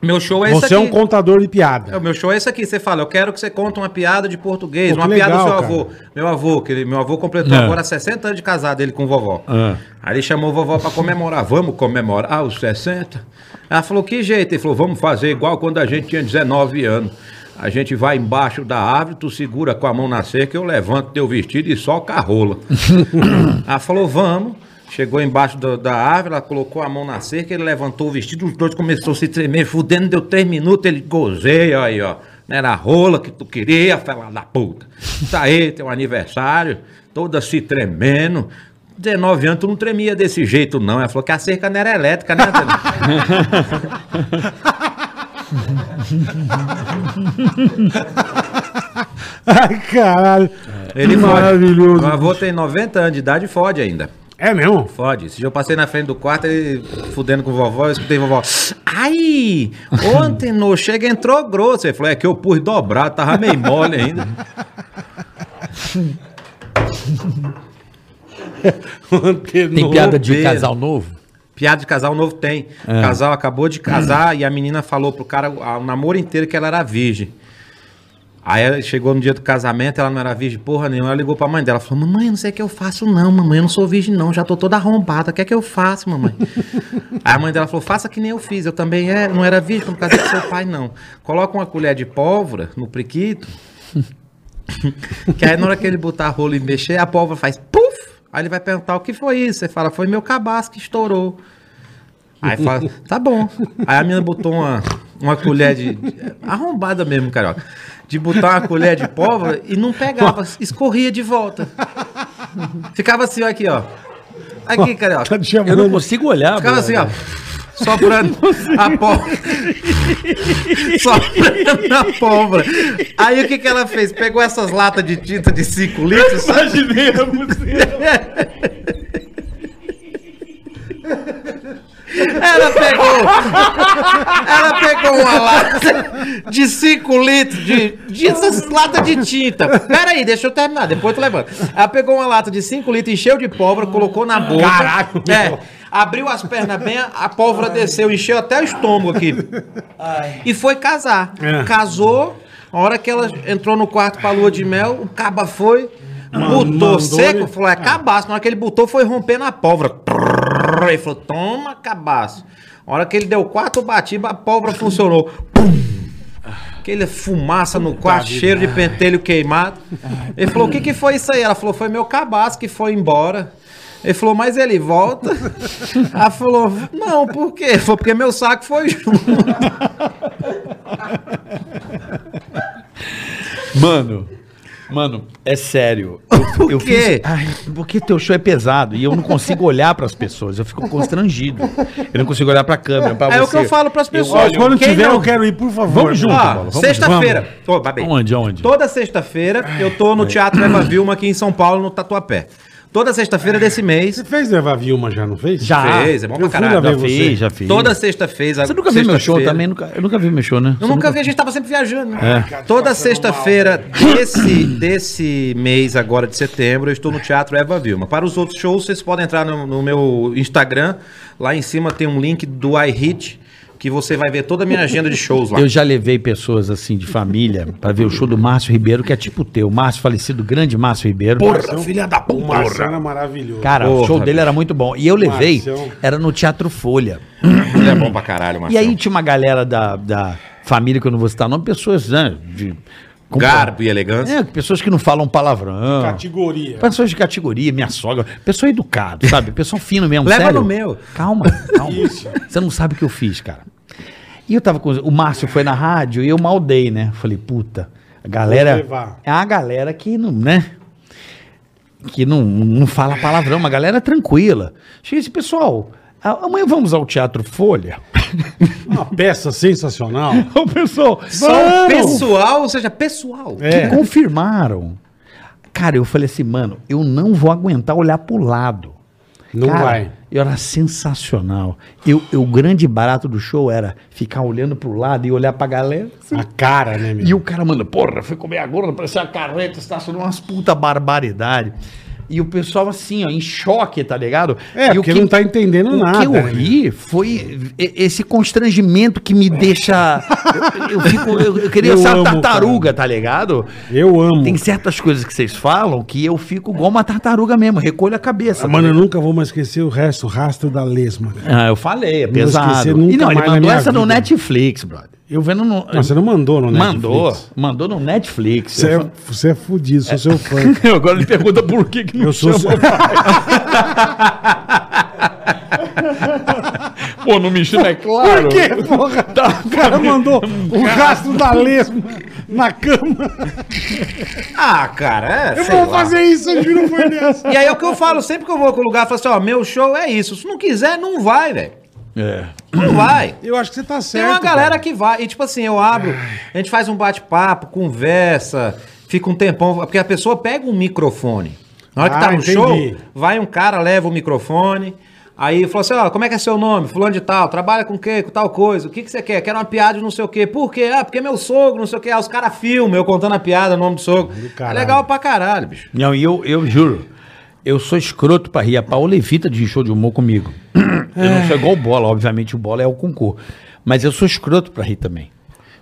Meu show é esse Você aqui. é um contador de É, piada. o meu show é esse aqui. Você fala, eu quero que você conte uma piada de português, Pô, uma que piada do legal, seu cara. avô. Meu avô, que ele- meu avô completou É. agora 60 anos de casado, ele com vovó. É. Aí ele chamou a vovó pra comemorar. Vamos comemorar os 60? Ela falou, que jeito? Ele falou, vamos fazer igual quando a gente tinha 19 anos. A gente vai embaixo da árvore, tu segura com a mão na cerca, eu levanto teu vestido e soca a rola. ela falou, vamos. Chegou embaixo do- da árvore, ela colocou a mão na cerca, ele levantou o vestido, os dois começaram a se tremer, fudendo, deu três minutos, ele gozei, aí, ó. Não era a rola que tu queria, fela da puta. Isso aí, teu aniversário, toda se tremendo. 19 anos, tu não tremia desse jeito, não. Ela falou que a cerca não era elétrica, né? Ai, caralho. Ele Que fode. maravilhoso. Meu avô tem 90 anos de idade e fode ainda. É mesmo? Fode. Esse dia eu passei na frente do quarto, ele fudendo com vovó, eu escutei vovó. Ai! Ontem no chega entrou grosso. Ele falou, é que eu pus dobrado, tava meio mole ainda. Tem piada de bobeira. casal novo? Piada de casal novo tem. O casal acabou de casar e a menina falou pro cara o namoro inteiro que ela era virgem. Aí ela chegou no dia do casamento, ela não era virgem porra nenhuma. Ela ligou pra mãe dela, falou: Mamãe, eu não sei o que eu faço, não, mamãe, eu não sou virgem, não, já tô toda arrombada. O que é que eu faço, mamãe? Aí a mãe dela falou: Faça que nem eu fiz. Eu também é, não era virgem quando casei com seu pai, não. Coloca uma colher de pólvora no priquito. que aí na hora que ele botar a rola e mexer, a pólvora faz puf! Aí ele vai perguntar o que foi isso. Você fala, foi meu cabaço que estourou. Aí fala, tá bom. Aí a menina botou uma, uma colher de, de- Arrombada mesmo, carioca. De botar uma colher de pólvora e não pegava, escorria de volta. Ficava assim, ó, aqui, ó. Aqui, carioca. Tá te Eu não consigo olhar. Ficava assim, ó. Soprando a pólvora. Soprando a pólvora. Aí o que, que ela fez? Pegou essas latas de tinta de 5 litros. Imaginei a música. Ela pegou. Ela pegou uma lata de 5 litros de, de essas latas de tinta. Pera aí, deixa eu terminar, depois tu levanta. Ela pegou uma lata de 5 litros, encheu de pólvora, colocou na boca. Caraca, É. Abriu as pernas bem, a pólvora desceu, encheu até o estômago aqui. E foi casar. É. Casou, a hora que ela entrou no quarto pra lua de mel, o caba foi, botou seco, ele- falou, é cabaço. Na hora que ele botou, foi romper na pólvora. Ele falou, toma, cabaço. A hora que ele deu quatro batidas, a pólvora funcionou. Pum! Aquele fumaça no quarto, cheiro de pentelho queimado. Ele falou, o que, que foi isso aí? Ela falou, foi meu cabaço que foi embora. Ele falou, mas ele volta? Ela falou, não, por quê? Ele falou, porque meu saco foi junto. Mano, mano, é sério. Eu, eu quê? Ai, porque teu show é pesado e eu não consigo olhar pras pessoas. Eu fico constrangido. Eu não consigo olhar pra câmera, pra É o você. que eu falo pras pessoas. Ó, quando tiver, não- eu quero ir, por favor. Vamos junto, vamos sexta-feira. Babei. Onde, onde? Toda sexta-feira eu tô no Teatro Eva Vilma aqui em São Paulo, no Tatuapé. Toda sexta-feira desse mês. Você fez levar Vilma já, não fez? Já. Fez, é bom pra Eu fui caralho. lá ver Já você. fiz, já fiz. Toda sexta-feira. Você nunca viu meu show sexta-feira. também? Nunca, eu nunca vi meu show, né? Eu nunca vi, a gente tava sempre viajando. É. Toda sexta-feira desse, desse mês agora de setembro, eu estou no Teatro Eva Vilma. Para os outros shows, vocês podem entrar no, no meu Instagram. Lá em cima tem um link do iHit, que você vai ver toda a minha agenda de shows lá. Eu já levei pessoas assim de família pra ver o show do Márcio Ribeiro, que é tipo o teu. Márcio falecido, grande Márcio Ribeiro. Porra, filha da O Marcelo porra. é maravilhoso. Cara, o Porra, show dele era muito bom. E eu levei, Marcião. era no Teatro Folha. Ele é bom pra caralho, E Marcelo. aí tinha uma galera da, da família, que eu não vou citar o nome, pessoas, né? De, Garbo e elegância. É, pessoas que não falam palavrão. Categoria. Pessoas de categoria, minha sogra, pessoa educada, sabe? Pessoal fino mesmo. Leva sério. no meu. Calma, calma. Você não sabe o que eu fiz, cara. E eu tava com. O Márcio foi na rádio e eu maldei, né? Falei, puta, a galera. Vou levar. É a galera que não, né? Que não, não fala palavrão, uma galera tranquila. Cheguei esse pessoal. a- Amanhã vamos ao Teatro Folha. Uma peça sensacional. O pessoal. Só pessoal, ou seja, pessoal. É. que confirmaram. Cara, eu falei assim, mano, eu não vou aguentar olhar pro lado. Não Cara, vai. Eu era sensacional. Eu, eu- o grande barato do show era ficar olhando pro lado e olhar pra galera. assim. A cara, né, meu? E o cara, mano, porra, fui comer agora, parecia uma carreta, estacionou umas puta barbaridade. E o pessoal assim, ó, em choque, tá ligado? É, e o porque não tá entendendo o nada, que eu né, ri foi esse constrangimento que me deixa. Eu, eu fico, eu, eu queria Eu ser uma tartaruga, tá ligado? Eu amo. Tem certas coisas que vocês falam que eu fico igual uma tartaruga mesmo, recolho a cabeça. Ah, mano, eu nunca vou mais esquecer o resto, o rastro da lesma. cara. Ah, eu falei, é Não pesado. esquecer nunca E não, ele mandou essa no vida. Netflix, brother. Eu vendo no. Não, você não mandou no Mandou, Netflix. mandou no Netflix. Você Eu é, você é fudido, sou seu fã. Agora ele pergunta por que, que não Eu sou seu... Pô, não me chama, é claro. Por quê, porra? o cara mandou o rastro da lesma na cama. Ah, cara, é. Eu sei vou lá. fazer isso, eu juro por Deus. E aí é o que eu falo, sempre que eu vou com o lugar, eu falo assim, ó, meu show é isso. Se não quiser, não vai, velho. É. Não vai. Eu acho que você tá certo. Tem uma galera cara. que vai. E tipo assim, eu abro, a gente faz um bate-papo, conversa, fica um tempão. Porque a pessoa pega um microfone. Na hora que Ah, tá no entendi. show, vai um cara, leva o microfone. Aí fala assim: ó, como é que é seu nome? Fulano de tal, trabalha com o quê? Com tal coisa. O que, que você quer? Quero uma piada de não sei o quê. Por quê? Ah, porque meu sogro, não sei o quê. Ah, os caras filmam, eu contando a piada, o nome do sogro. É legal pra caralho, bicho. Não, e eu, eu juro, eu sou escroto pra rir. A Paola evita de show de humor comigo. Eu não sou igual o Bola, obviamente o Bola é o concurso. Mas eu sou escroto pra rir também.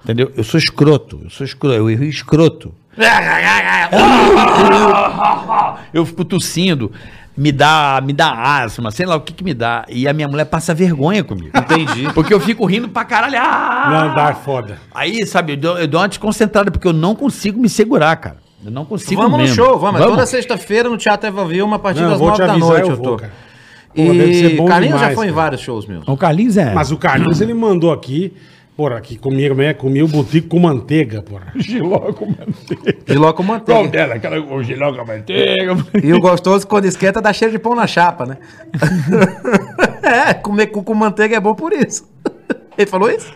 Entendeu? Eu sou escroto, eu sou escroto, eu rio escroto. Eu fico tossindo, me dá, me dá asma, sei lá o que que me dá. E a minha mulher passa vergonha comigo. Entendi. Porque eu fico rindo pra caralho. Ah! Não, dá foda. Aí, sabe, eu dou, eu dou uma desconcentrada porque eu não consigo me segurar, cara. Eu não consigo Vamos mesmo. no show, vamos. É Toda sexta-feira no Teatro Eva Vilma, a partir Não, das vou nove da noite eu eu vou, tô. cara. Pô, E bom Carlinhos já demais, foi em cara. vários shows meus. O Carlinhos é. Mas o Carlinhos, ele mandou aqui, porra, aqui comigo, né, comia o botico com manteiga, porra. Giló com manteiga. Giló com Qual manteiga. dela? Aquela com giló com manteiga. E o gostoso, quando esquenta, dá cheiro de pão na chapa, né? é, comer cu com manteiga é bom por isso. Ele falou isso?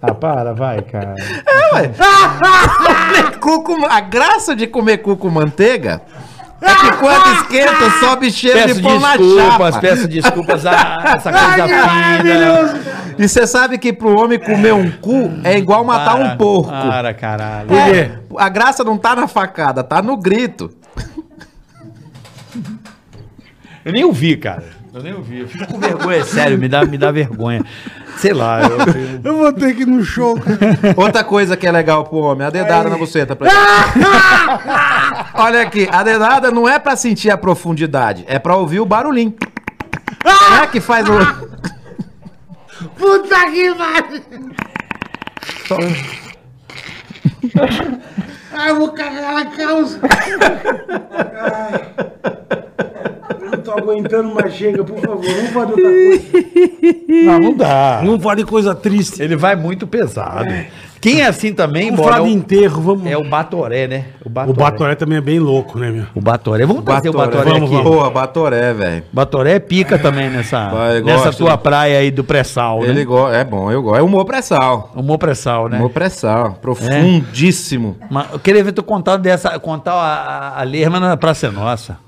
Ah, para, vai, cara. Comer cu com- A graça de comer cu com manteiga é que quando esquenta, sobe cheiro Peço de pão na desculpas, chapa. peço desculpas a essa coisa fina. E você sabe que pro homem comer um cu é igual matar Para, um porco. Para, caralho. Por quê? A graça não tá na facada, tá no grito. Eu nem ouvi, cara. Eu nem ouvi. Eu fico com vergonha, sério, me dá, me dá vergonha. Sei lá, eu, eu- Eu vou ter que ir no show, cara. Outra coisa que é legal pro homem, a dedada na buceta. Pra... Olha aqui, a dedada não é pra sentir a profundidade, é pra ouvir o barulhinho. Não é que faz o... Puta que pariu! Ai, eu vou cagar na calça. Ai. Não tô aguentando mais, chega, por favor. Vamos fazer outra coisa. Não, não dá. Vamos falar de coisa triste. Ele vai muito pesado. Quem é assim também, Vamos falar é de o, enterro, vamos. é o Batoré, né? O Batoré também é bem louco, né, meu? O Batoré. Vamos trazer o Batoré Vamos, aqui. vamos. Porra, Batoré, velho. Batoré é pica também nessa, Vai, nessa gosto, tua né? praia aí do pré-sal, Ele né? go... É bom, eu gosto. É humor pré-sal. Humor pré-sal, né? Humor pré-sal. Profundíssimo. Mas eu queria ver tu contar dessa, contar a, a, a Lerma na Praça é Nossa.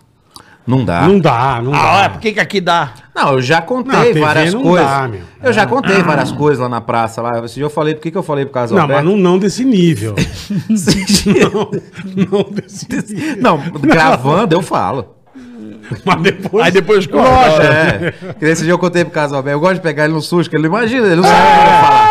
Não dá. Não dá, não Ah, dá. olha, por que que aqui dá? Não, eu já Não, contei TV várias não coisas. dá, meu. Eu já contei várias coisas lá na praça. Lá. Esse dia eu falei, por que, que eu falei pro casal? Não, mas não, não desse nível. não. não desse nível. não, gravando eu falo. Mas depois. Aí depois corta. É. Que Esse dia eu contei pro Casalbé. Eu gosto de pegar ele no susto, que ele não imagina, ele não sabe o que eu vou falar.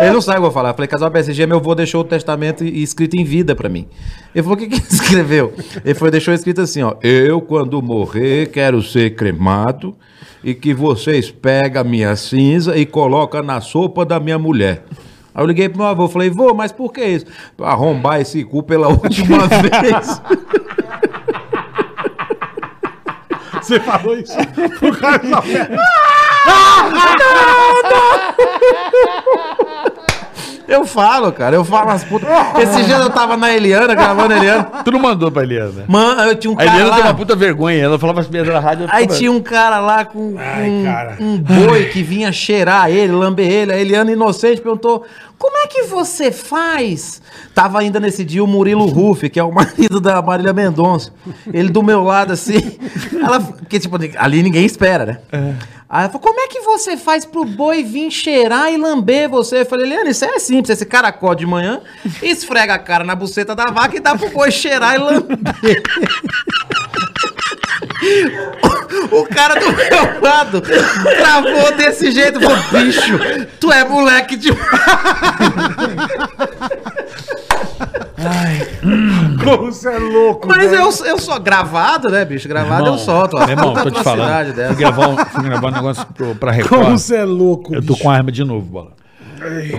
Ele não sabe o que eu vou falar. Eu falei, Casalbé, esse dia meu avô deixou o testamento escrito em vida pra mim. Ele falou, o que que ele escreveu? Ele foi, deixou escrito assim, ó. Eu, quando morrer, quero ser cremado e que vocês pegam a minha cinza e colocam na sopa da minha mulher. Aí eu liguei pro meu avô, falei, vô, mas por que isso? Pra arrombar esse cu pela última vez. Você falou isso pro cara Eu falo, cara, eu falo as putas. Esse dia eu tava na Eliana, gravando a Eliana. Tu não mandou pra Eliana. Mano, eu tinha um A cara Eliana lá. tem uma puta vergonha. Ela falava as piadas na rádio. Aí tinha um cara lá com, Ai, com cara. um boi que vinha cheirar ele, lamber ele. A Eliana inocente perguntou: Como é que você faz? Tava ainda nesse dia o Murilo Ruff, que é o marido da Marília Mendonça. Ele do meu lado assim. Ela, porque, tipo, ali ninguém espera, né? Aí ela falou: Como é que você faz pro boi vir cheirar e lamber você? Eu falei: Eliana, isso é simples. Esse cara acorda de manhã, esfrega a cara na buceta da vaca e dá pro boi cheirar e lamber. O cara do meu lado travou desse jeito. Falou, bicho, tu é moleque de. Como você é louco. Mas velho. eu, eu sou gravado, né, bicho? Gravado eu solto. Meu irmão, tô te falando. Fui gravar, um, fui gravar um negócio pro, pra Como Record. você é louco. Eu tô bicho. com arma de novo, bola.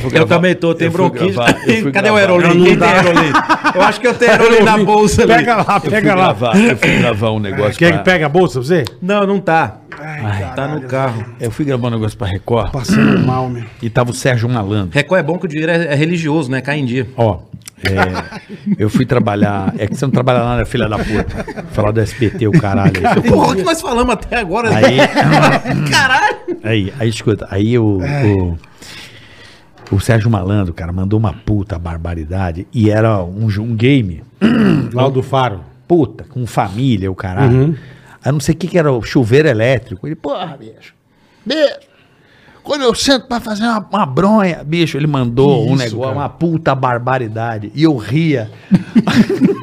Fui Eu também tô, tem eu bronquite. eu Cadê o? Não Quem tem dá. Aerolim? Eu acho que eu tenho Aerolim na bolsa ali. Pega lá, Eu pega lá. gravar, eu fui gravar um negócio. Quer pra- que pega a bolsa pra você? Não, não tá. Ai, Tá no carro. Eu fui gravar um negócio pra Record Passando mal, meu. e tava o Sérgio Malandro. Record é bom que o dinheiro é, é religioso, né? Cai em dia. Ó, é, eu fui trabalhar. É que você não trabalha lá, né, filha da puta? Falar do SBT, o caralho. aí. Porra, o que nós falamos até agora? né? Aí- Caralho. Aí, aí escuta, aí o, o, o Sérgio Malandro, cara, mandou uma puta barbaridade e era um, um game, Lá do Faro. puta, com família, o caralho. Aí não sei o que que era, o chuveiro elétrico. Ele, porra, bicho, bicho, quando eu sento pra fazer uma, uma bronha, bicho, ele mandou Que um isso, negócio, cara? uma puta barbaridade. E eu ria.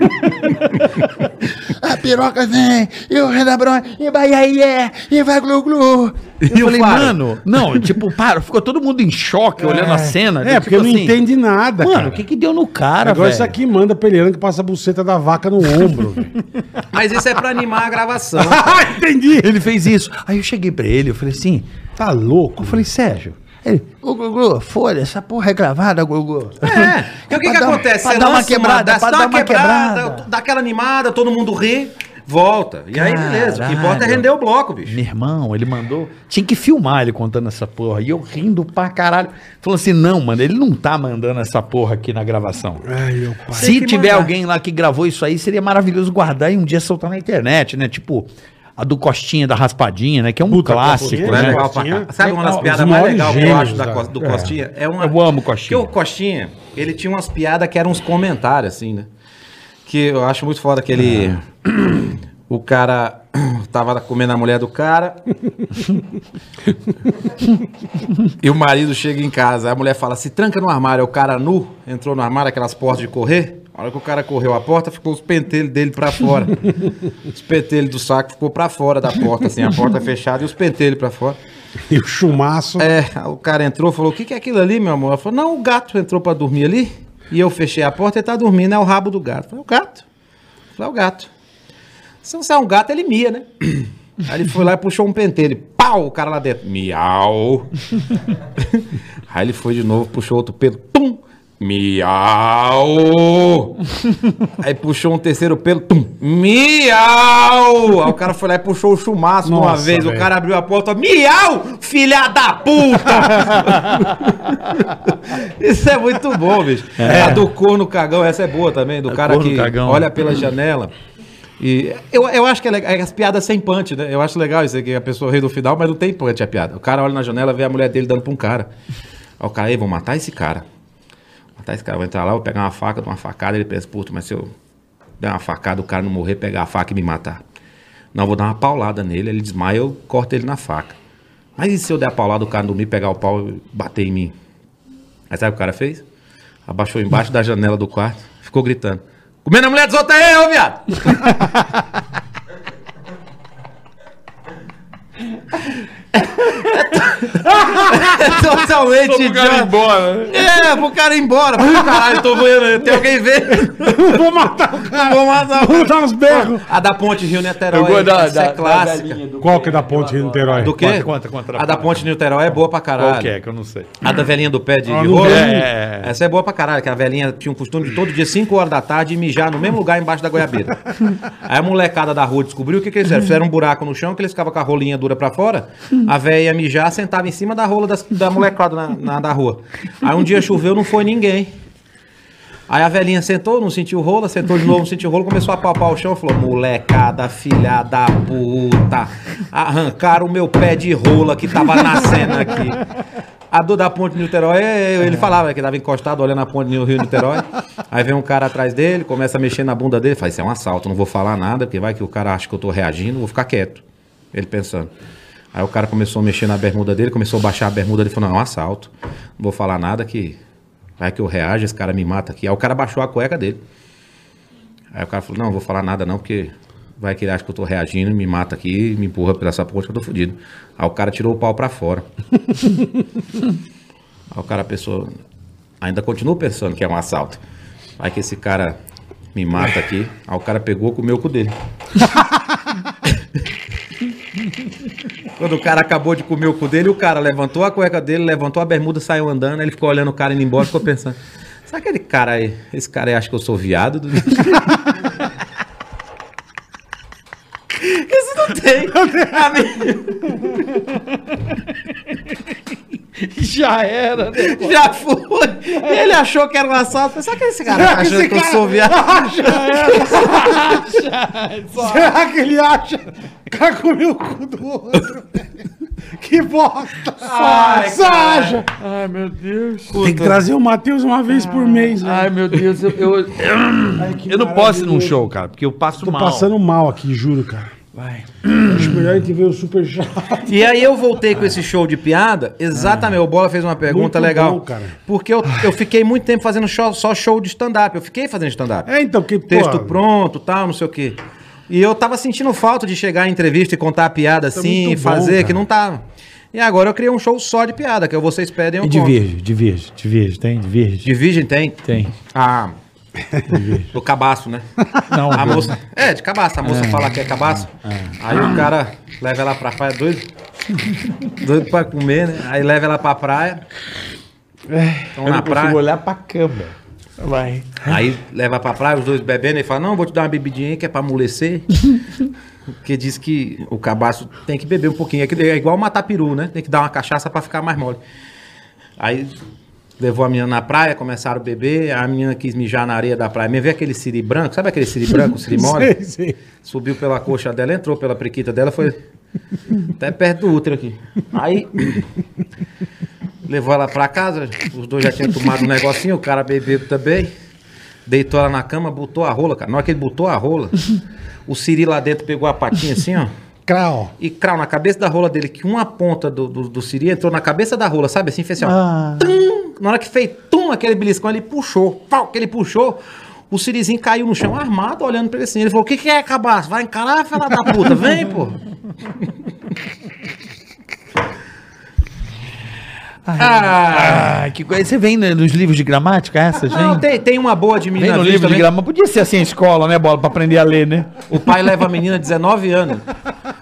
A piroca vem, e o rei da bronha, e vai aí, é, e vai glu glu. E Eu o falei, Faro? mano, não, tipo, para, ficou todo mundo em choque olhando a cena. É, tipo porque não assim, entende nada, Mano, o que que deu no cara, Agora isso aqui manda pra Eliana que passa a buceta da vaca no ombro. Mas isso é pra animar a gravação. ah, entendi. Ele fez isso. Aí eu cheguei pra ele, eu falei assim, Tá louco. eu falei, Sérgio, ele, ô Gugu, folha, essa porra é gravada, Gugu. É, e o que, que dar- acontece? pra Você dar uma quebrada, pra dá dar uma quebrada, quebrada. dá aquela animada, todo mundo ri, volta. E aí, beleza. O que importa é render o bloco, bicho. Meu irmão, ele mandou. Tinha que filmar ele contando essa porra. E eu rindo pra caralho. Falou assim: não, mano, ele não tá mandando essa porra aqui na gravação. Ai, meu pai. Se tiver mandar. alguém lá que gravou isso aí, seria maravilhoso guardar e um dia soltar na internet, né? Tipo, a do Costinha da Raspadinha, né? Que é um Puta, clássico, né? né? Sabe uma das piadas mais legais que eu acho da Cos- do é. Costinha? É uma, Eu amo o Costinha. Porque o Costinha, ele tinha umas piadas que eram uns comentários, assim, né? Que eu acho muito foda que ele... O cara tava comendo a mulher do cara. e o marido chega em casa. A mulher fala: se tranca no armário. É o cara nu, entrou no armário, aquelas portas de correr. A hora que o cara correu a porta, ficou os pentelhos dele pra fora. os pentelhos do saco ficou pra fora da porta, assim, a porta fechada e os pentelhos pra fora. E o chumaço. É, o cara entrou falou: O que, que é aquilo ali, meu amor? Ela falou: Não, o gato entrou pra dormir ali. E eu fechei a porta e tá dormindo, é o rabo do gato. Eu falei: O gato? Eu falei: É o gato. Se não é um gato, ele mia, né? Aí ele foi lá e puxou um pentelho. Pau! O cara lá dentro. Miau! Aí ele foi de novo, puxou outro pelo. Tum! Miau! Aí puxou um terceiro pelo. Tum! Miau! Aí o cara foi lá e puxou o chumaço de uma Nossa, vez. O velho. cara abriu a porta. Miau! Filha da puta! Isso é muito bom, bicho. A do corno cagão, essa é boa também. Do cara corno que cagão. olha pela janela. E eu, eu acho que é, legal, é as piadas sem punch, né? Eu acho legal isso aqui, a pessoa ri no final, mas não tem punch a piada. O cara olha na janela, vê a mulher dele dando pra um cara. Aí o cara, aí, vou matar esse cara. Matar esse cara, vou entrar lá, vou pegar uma faca, dar uma facada, ele pensa, puto, mas se eu der uma facada, o cara não morrer, pegar a faca e me matar. Não, vou dar uma paulada nele, ele desmaia, eu corto ele na faca. Mas e se eu der a paulada, o cara dormir, pegar o pau e bater em mim? Aí sabe o que o cara fez? Abaixou embaixo da janela do quarto, ficou gritando. Comendo a mulher dos outros aí, ô viado! Totalmente Pro cara ir embora, né? É, pro cara ir embora. Pô, caralho, tô vendo. Tem alguém vendo? Vou matar o cara. Vou matar o Vou dar uns berros. A da Ponte Rio Niterói. Eu gosto da- essa é da- da clássica. do- Qual que é da ponte Rio Niterói? Do quê? Conta, conta. A da Ponte Niterói é boa pra caralho. Qual que é, que eu não sei. A da velhinha do pé de, Ah, não rolo. vi. É. Essa é boa pra caralho, que a velhinha tinha um costume de todo dia, 5 horas da tarde, mijar no mesmo lugar embaixo da goiabeira. Aí a molecada da rua descobriu o que, que eles fizeram. Fizeram um buraco no chão, que eles ficavam com a rolinha dura pra fora. A velha ia mijar, sentava em cima da rola das- da molecada na, na- rua. Aí um dia choveu, não foi ninguém. Aí a velhinha sentou, não sentiu rola, sentou de novo, não sentiu rola, começou a palpar o chão e falou: molecada, filha da puta, arrancaram o meu pé de rola que tava nascendo aqui. A dor da ponte de Niterói, é- ele falava que tava encostado olhando a ponte do Rio Niterói. Aí vem um cara atrás dele, começa a mexer na bunda dele, fala: Isso é um assalto, não vou falar nada, porque vai que o cara acha que eu tô reagindo, vou ficar quieto. Ele pensando. Aí o cara começou a mexer na bermuda dele, começou a baixar a bermuda dele, falou: Não, é um assalto, não vou falar nada que vai que eu reajo, esse cara me mata aqui. Aí o cara baixou a cueca dele. Aí o cara falou: Não, vou falar nada não, porque vai que ele acha que eu tô reagindo, me mata aqui, me empurra pela essa ponte que eu tô fudido. Aí o cara tirou o pau pra fora. Aí o cara pensou, ainda continua pensando que é um assalto. Vai que esse cara me mata aqui. Aí o cara pegou, comeu o cu dele. Quando o cara acabou de comer o cu dele, o cara levantou a cueca dele, levantou a bermuda, saiu andando, ele ficou olhando o cara indo embora, ficou pensando, será que aquele cara aí, esse cara aí acha que eu sou viado? Isso não tem. Já era, né? Já foi. Ele achou que era um assalto. Será que esse cara achando que eu sou viado? Será que ele acha comer o cu do outro? que bosta! Ai, Saja! Ai, meu Deus. Tem que trazer o Matheus uma vez por mês, né? Ai, meu Deus. Eu, eu, Ai, que eu não posso ir num show, cara, porque eu passo Tô mal. passando mal aqui, juro, cara. Vai. Acho melhor a gente ver o super chato. E aí eu voltei com esse show de piada. Exatamente. O Bola fez uma pergunta Muito legal. bom, cara. Porque eu, eu fiquei muito tempo fazendo show- só show de stand-up. Eu fiquei fazendo stand-up. É, então, que Texto pô, pronto, tal, não sei o quê. E eu tava sentindo falta de chegar em entrevista e contar a piada assim, é bom, fazer, cara. que não tava. E agora eu criei um show só de piada, que é Vocês Pedem Eu E Conto. diverge, diverge, diverge, tem? Diverge. De virgem tem? Tem. Ah. Do cabaço, né? Não, a moça. É, de cabaço. A moça fala que é cabaço. Aí o cara leva ela pra praia, doido. Doido pra comer, né? Aí leva ela pra praia. Estão na praia. olhar pra câmera. Vai. Aí leva pra praia, os dois bebendo e fala: Não, vou te dar uma bebidinha aí que é pra amolecer. Porque diz que o cabaço tem que beber um pouquinho. É, é igual matar peru, né? Tem que dar uma cachaça pra ficar mais mole. Aí levou a menina na praia, começaram a beber. A menina quis mijar na areia da praia. Me vê aquele siri branco, sabe aquele siri branco, siri mole? Sei, sei. Subiu pela coxa dela, entrou pela prequita dela, foi até perto do útero aqui. Aí levou ela pra casa, os dois já tinham tomado um negocinho, o cara bebeu também. Deitou ela na cama, botou a rola, cara. Na hora que ele botou a rola, o Siri lá dentro pegou a patinha assim, ó. Crau. E crau na cabeça da rola dele, que uma ponta do, do, do Siri entrou na cabeça da rola, sabe? Assim, fez assim, ó. Ah. Tum! na hora que fez tum, aquele beliscão, ele puxou. Pau, que ele puxou, o Sirizinho caiu no chão armado, olhando pra ele assim. Ele falou: O que, que é, cabaço? Vai encarar, fela da puta, vem, pô. Ah, Ah, que coisa. Você vem né, nos livros de gramática essas, não, vem? tem, tem uma boa de Vem menina no vive livro de também. gramática. Podia ser assim a escola, né, Bola? Pra aprender a ler, né? O pai leva a menina de 19 anos.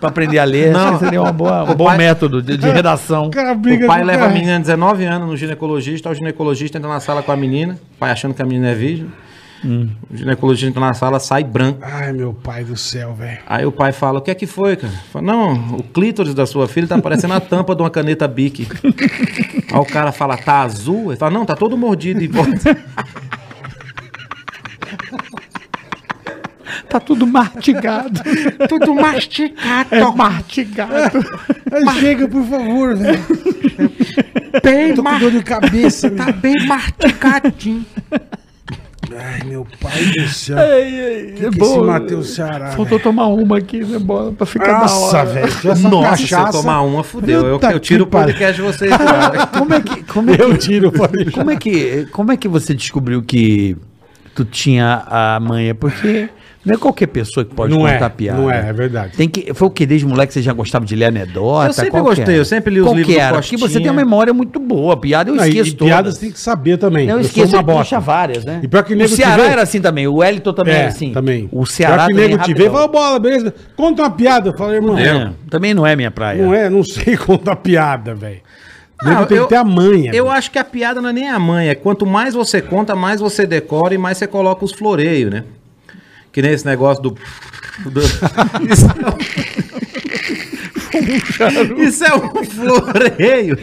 Pra aprender a ler. Não. Acho que seria uma boa, um O bom pai- método de, de redação. O cara O briga pai leva a cara. menina de 19 anos no ginecologista, o ginecologista entra na sala com a menina, o pai achando que a menina é virgem. O ginecologista entra na sala, sai branco. Ai, meu pai do céu, velho. Aí o pai fala, o que é que foi, cara? Fala, não, o clítoris da sua filha tá parecendo a tampa de uma caneta Bic. Aí o cara fala, tá azul? Ele fala, não, tá todo mordido e volta. Tá tudo mastigado. Tudo mastigado. É mastigado. Chega, por favor, velho. bem, Tô com dor de cabeça, meu. bem mastigadinho. Ai, meu pai do céu. Ai, ai, que é que bom. esse Matheus Ceará? Faltou tomar uma aqui, né, Bola? Pra ficar da Nossa, hora. velho. Nossa, se eu cachaça- tomar uma, fudeu. Eu, eu tiro o podcast de vocês. Como é que... Como é que... Eu tiro, pode deixar. Como é que, como é que você descobriu que tu tinha a manha? Porque Não é qualquer pessoa que pode Não é, contar piada. não é, é verdade. Tem que, foi o que desde moleque você já gostava de ler anedota? Eu sempre gostei, eu sempre li os Qual que livros do era? Porque você Costinha. tem uma memória muito boa. Piada eu Não, esqueço e piadas todas. tem que saber também. Não, eu sou esqueço, uma eu bosta. várias, né? E pior que o nego Ceará vê- era assim também, o Wellington também É, era assim. também. O Ceará Pior que também nego te vê fala, bola, beleza. Conta uma piada. Eu falo, irmão, É, também não é minha praia. não é, não sei contar piada, velho. Não, tem eu- que ter a manha. Eu acho que a piada não é nem a mãe, é quanto mais você conta, mais você decora e mais você coloca os floreios, né? Que nem esse negócio do. do- Isso, é um... É floreio.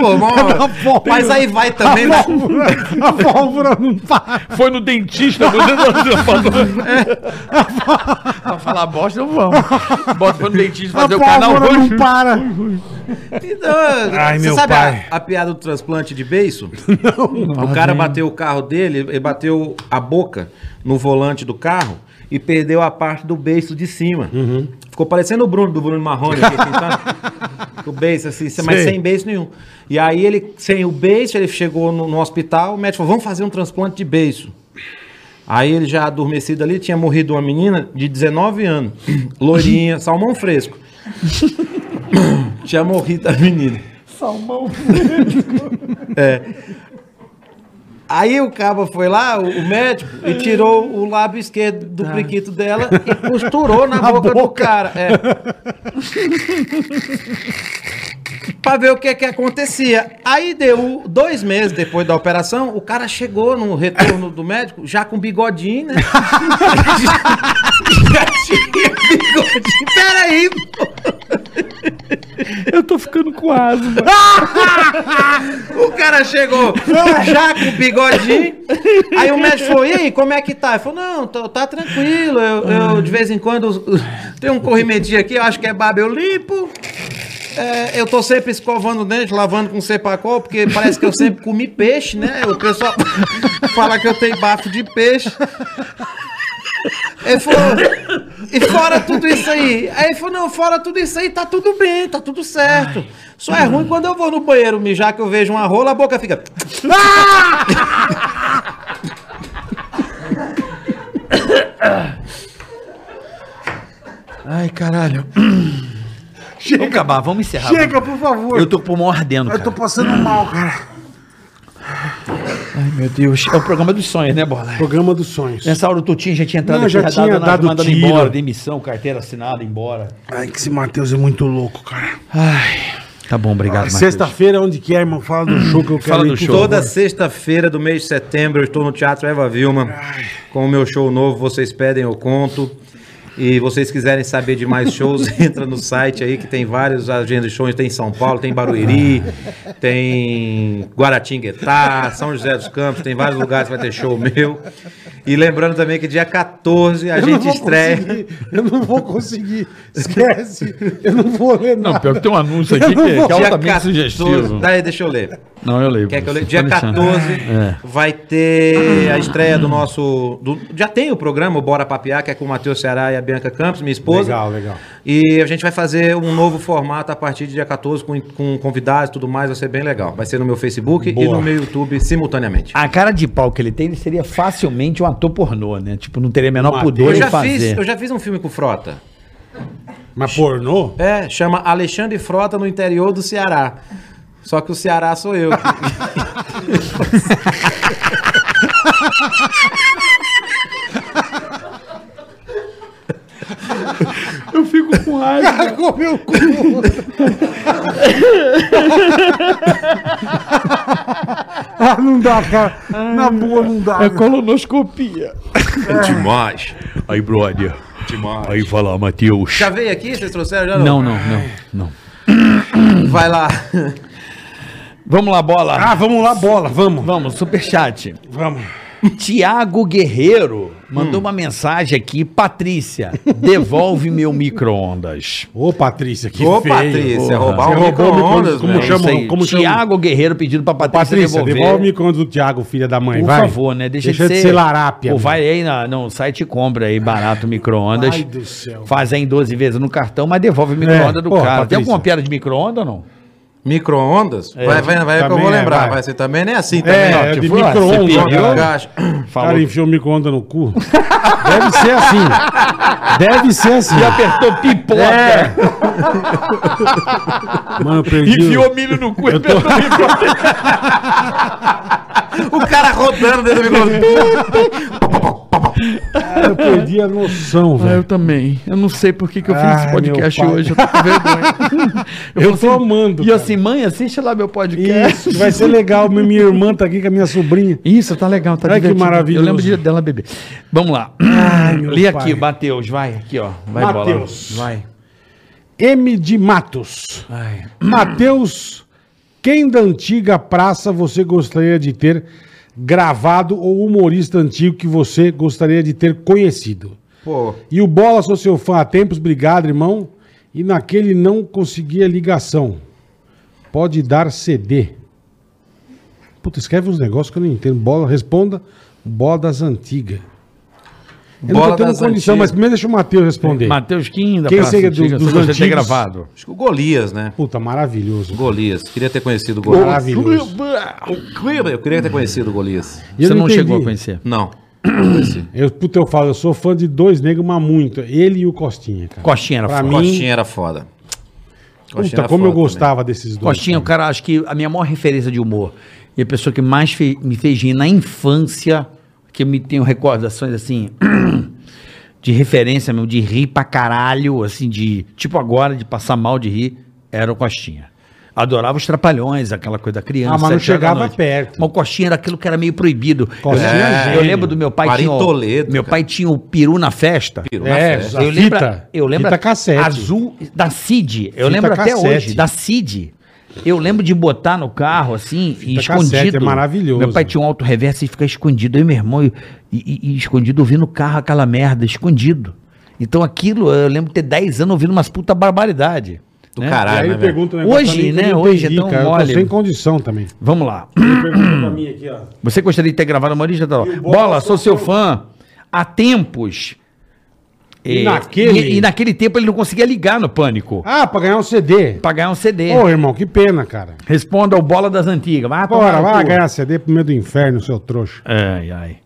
Pô, mó- mas aí vai também, né? A pólvora não para. Foi no dentista, Pra falar bosta, não vamos. Bota foi no dentista A fazer o canal pólvora roxo. não para. Então, Ai, você meu sabe pai. A, a piada do transplante de beiço? O cara bateu o carro dele, ele bateu a boca no volante do carro e perdeu a parte do beiço de cima. Uhum. Ficou parecendo o Bruno, do Bruno Marrone aqui, pintando. O beiço assim, mas sem beiço nenhum. E aí ele, sem o beiço, ele chegou no, no hospital, o médico falou, vamos fazer um transplante de beiço. Aí ele já adormecido ali, tinha morrido uma menina de 19 anos, loirinha, salmão fresco. tinha morrido a menina. Salmão. É. Aí o cabo foi lá, o, médico, e tirou o lábio esquerdo do priquito dela e costurou na, boca, do cara. É. pra ver o que que acontecia. Aí deu dois meses depois da operação, o cara chegou no retorno do médico, já com bigodinho, né? já, já tinha bigodinho. Peraí, pô. Eu tô ficando com asma. O cara chegou já com o bigodinho. Aí o médico falou: E aí, como é que tá? Ele falou: Não, tô- tá tranquilo. Eu, eu, de vez em quando tem um corrimentinho aqui, eu acho que é baba, eu limpo. É, eu tô sempre escovando o dente, lavando com cepacol, porque parece que eu sempre comi peixe, né? O pessoal fala que eu tenho bafo de peixe. Ele falou, e fora tudo isso aí? Aí ele falou, não, fora tudo isso aí, tá tudo bem, tá tudo certo. Só é ruim quando eu vou no banheiro mijar que eu vejo uma rola, a boca fica. Ai, caralho. Vamos acabar, vamos encerrar. Chega, por favor. Eu tô com o pulmão ardendo, Eu cara. tô passando mal, cara. Ai, meu Deus. É o programa dos sonhos, né, Bola? Programa dos sonhos. Nessa hora o Tutinho já tinha entrado Não, já tinha dado, dado mandado tiro. embora, demissão, carteira assinada, embora. Ai, que esse Matheus é muito louco, cara. Ai, tá bom, obrigado, Matheus. Sexta-feira, onde que é, irmão? Fala do show que eu quero Fala do show. Toda sexta-feira do mês de setembro eu estou no Teatro Eva Vilma com o meu show novo, vocês pedem, eu conto. E vocês quiserem saber de mais shows, entra no site aí que tem vários agendas de shows, tem em São Paulo, tem em Barueri, tem Guaratinguetá, São José dos Campos, tem vários lugares que vai ter show meu. E lembrando também que dia 14 a Eu não gente estreia. Eu não vou conseguir. Esquece. Eu não vou ler Não, nada. pior que tem um anúncio aqui que, que é altamente 14 sugestivo. Daí, deixa eu ler. Não, eu leio. Quer que eu leia? Dia tá deixando. 14 É. vai ter a estreia do nosso. do- já tem o programa, o Bora Papiar, que é com o Matheus Ceará e a Bianca Campos, minha esposa. Legal, legal. E a gente vai fazer um novo formato a partir de dia 14 com, com convidados e tudo mais, vai ser bem legal. Vai ser no meu Facebook e Boa. no meu YouTube simultaneamente. A cara de pau que ele tem, ele seria facilmente um ator pornô, né? Tipo, não teria menor Mateus. pudor Eu em já, fazer. fiz, eu já fiz um filme com o Frota. Mas pornô? É, chama Alexandre Frota no interior do Ceará. Só que o Ceará sou eu. Eu fico com raiva. Comeu o cu. ah, não dá, cara. Na boa, não dá. É colonoscopia. Demais. Aí, brother. Demais. Aí fala, Matheus. Já veio aqui? Vocês trouxeram já? Não, não, não, não. Vai lá. Vamos lá, bola. Ah, vamos lá, bola. Vamos. Vamos, superchat. Vamos. Tiago Guerreiro mandou uma mensagem aqui. Patrícia, devolve meu micro-ondas. Ô, Patrícia, que Ô, feio. Patrícia, roubar o micro-ondas, micro- Como chama? Como chama? Tiago Guerreiro pedindo pra Patrícia, Patrícia, devolver. devolve o micro-ondas do Thiago, filha da mãe. Por vai. favor, né? Deixa, Deixa de ser larápia. Pô, meu. vai aí na, no site e compra aí barato o micro-ondas. Ai do céu. Faz aí em 12 vezes no cartão, mas devolve o micro-ondas É, do porra, cara. Tem Patrícia. alguma piada de micro-ondas ou não? Micro-ondas? Vai, vai, vai que eu vou é, lembrar. vai. Vai. Você também não é assim também. É, é de tipo, ah, micro-ondas. cara. enfiou micro-ondas no cu. Deve ser assim. Deve ser assim. E apertou pipoca. É. Mano, eu perdi. o- Enfiou milho no cu. Eu tô- O cara rodando dentro do micro Eu perdi a noção, Ah, velho. eu também. Eu não sei por que, que eu fiz Ai, esse podcast hoje. Eu tô com vergonha. Eu falei tô amando, E cara. assim, mãe, assiste lá meu podcast. Isso, vai ser legal. Minha minha irmã tá aqui com a minha sobrinha. Isso, tá legal, tá Ai, que divertido. maravilhoso. Eu lembro de- dela beber. Vamos lá. pai. aqui, Matheus, vai. Aqui, ó. Vai, Matheus. Vai. M de Matos. Matheus, quem da antiga praça você gostaria de ter gravado ou humorista antigo que você gostaria de ter conhecido? Pô, E o Bola, sou seu fã há tempos, obrigado, irmão. E naquele não conseguia ligação. Pode dar CD. Puta, escreve uns negócios que eu não entendo. Bola, responda. Bola das antigas. Eu não Bola tô tendo condição, antigas. mas primeiro deixa o Matheus responder. Matheus Kim, da Quem Praça seria Antiga, dos- de ter antigos? gravado. acho que o Golias, né? Puta, maravilhoso. Golias. Queria ter conhecido o Golias. Maravilhoso. Eu queria ter conhecido o Golias. Eu Você não, entendi. chegou a conhecer. Não. Não. Eu, puta, eu falo, eu sou fã de dois negros, mas muito. Ele e o Costinha, cara. Costinha era Pra foda. mim- Costinha era foda. Costinha Puta, era como eu foda gostava desses dois. Costinha, o cara, acho que a minha maior referência de humor e a pessoa que mais fe- me fez rir na infância, que eu me tenho recordações assim, de referência mesmo, de rir pra caralho, assim, de tipo agora, de passar mal de rir, era o Costinha. Adorava os trapalhões, aquela coisa da criança. Ah, mas não chegava perto. Mas o Coxinha era aquilo que era meio proibido. Costinha eu, é eu lembro do meu pai tinha o- Toledo, Meu cara. pai tinha o peru na festa. Peru na É, festa. a Eu lembro, fita, eu lembro fita cassete. azul da Cid. Eu Fita lembro até cassete. hoje da Cid. Eu lembro de botar no carro assim e Fita escondido. cassete, é maravilhoso. Meu pai tinha um auto reverso e ficar escondido. Eu e meu irmão e, e- e escondido ouvindo o carro aquela merda, escondido. Então aquilo, eu lembro de ter 10 anos ouvindo umas puta barbaridade. Do né? E caralho, né, pergunta negócio Hoje, né, não hoje é tão Eu mole. sem condição também. Vamos lá. Ele pergunta pra mim aqui, ó. Você gostaria de ter gravado uma origem? Tá? E Bola, Bola, sou sou seu fã. Há tempos. E naquele- E, e naquele tempo ele não conseguia ligar no pânico. Ah, pra ganhar um CD. Pra ganhar um CD. Ô, irmão, que pena, cara. Responda ao Bola das Antigas. Vai Bora, vai ganhar CD pro meio do inferno, seu trouxa. Ai, ai.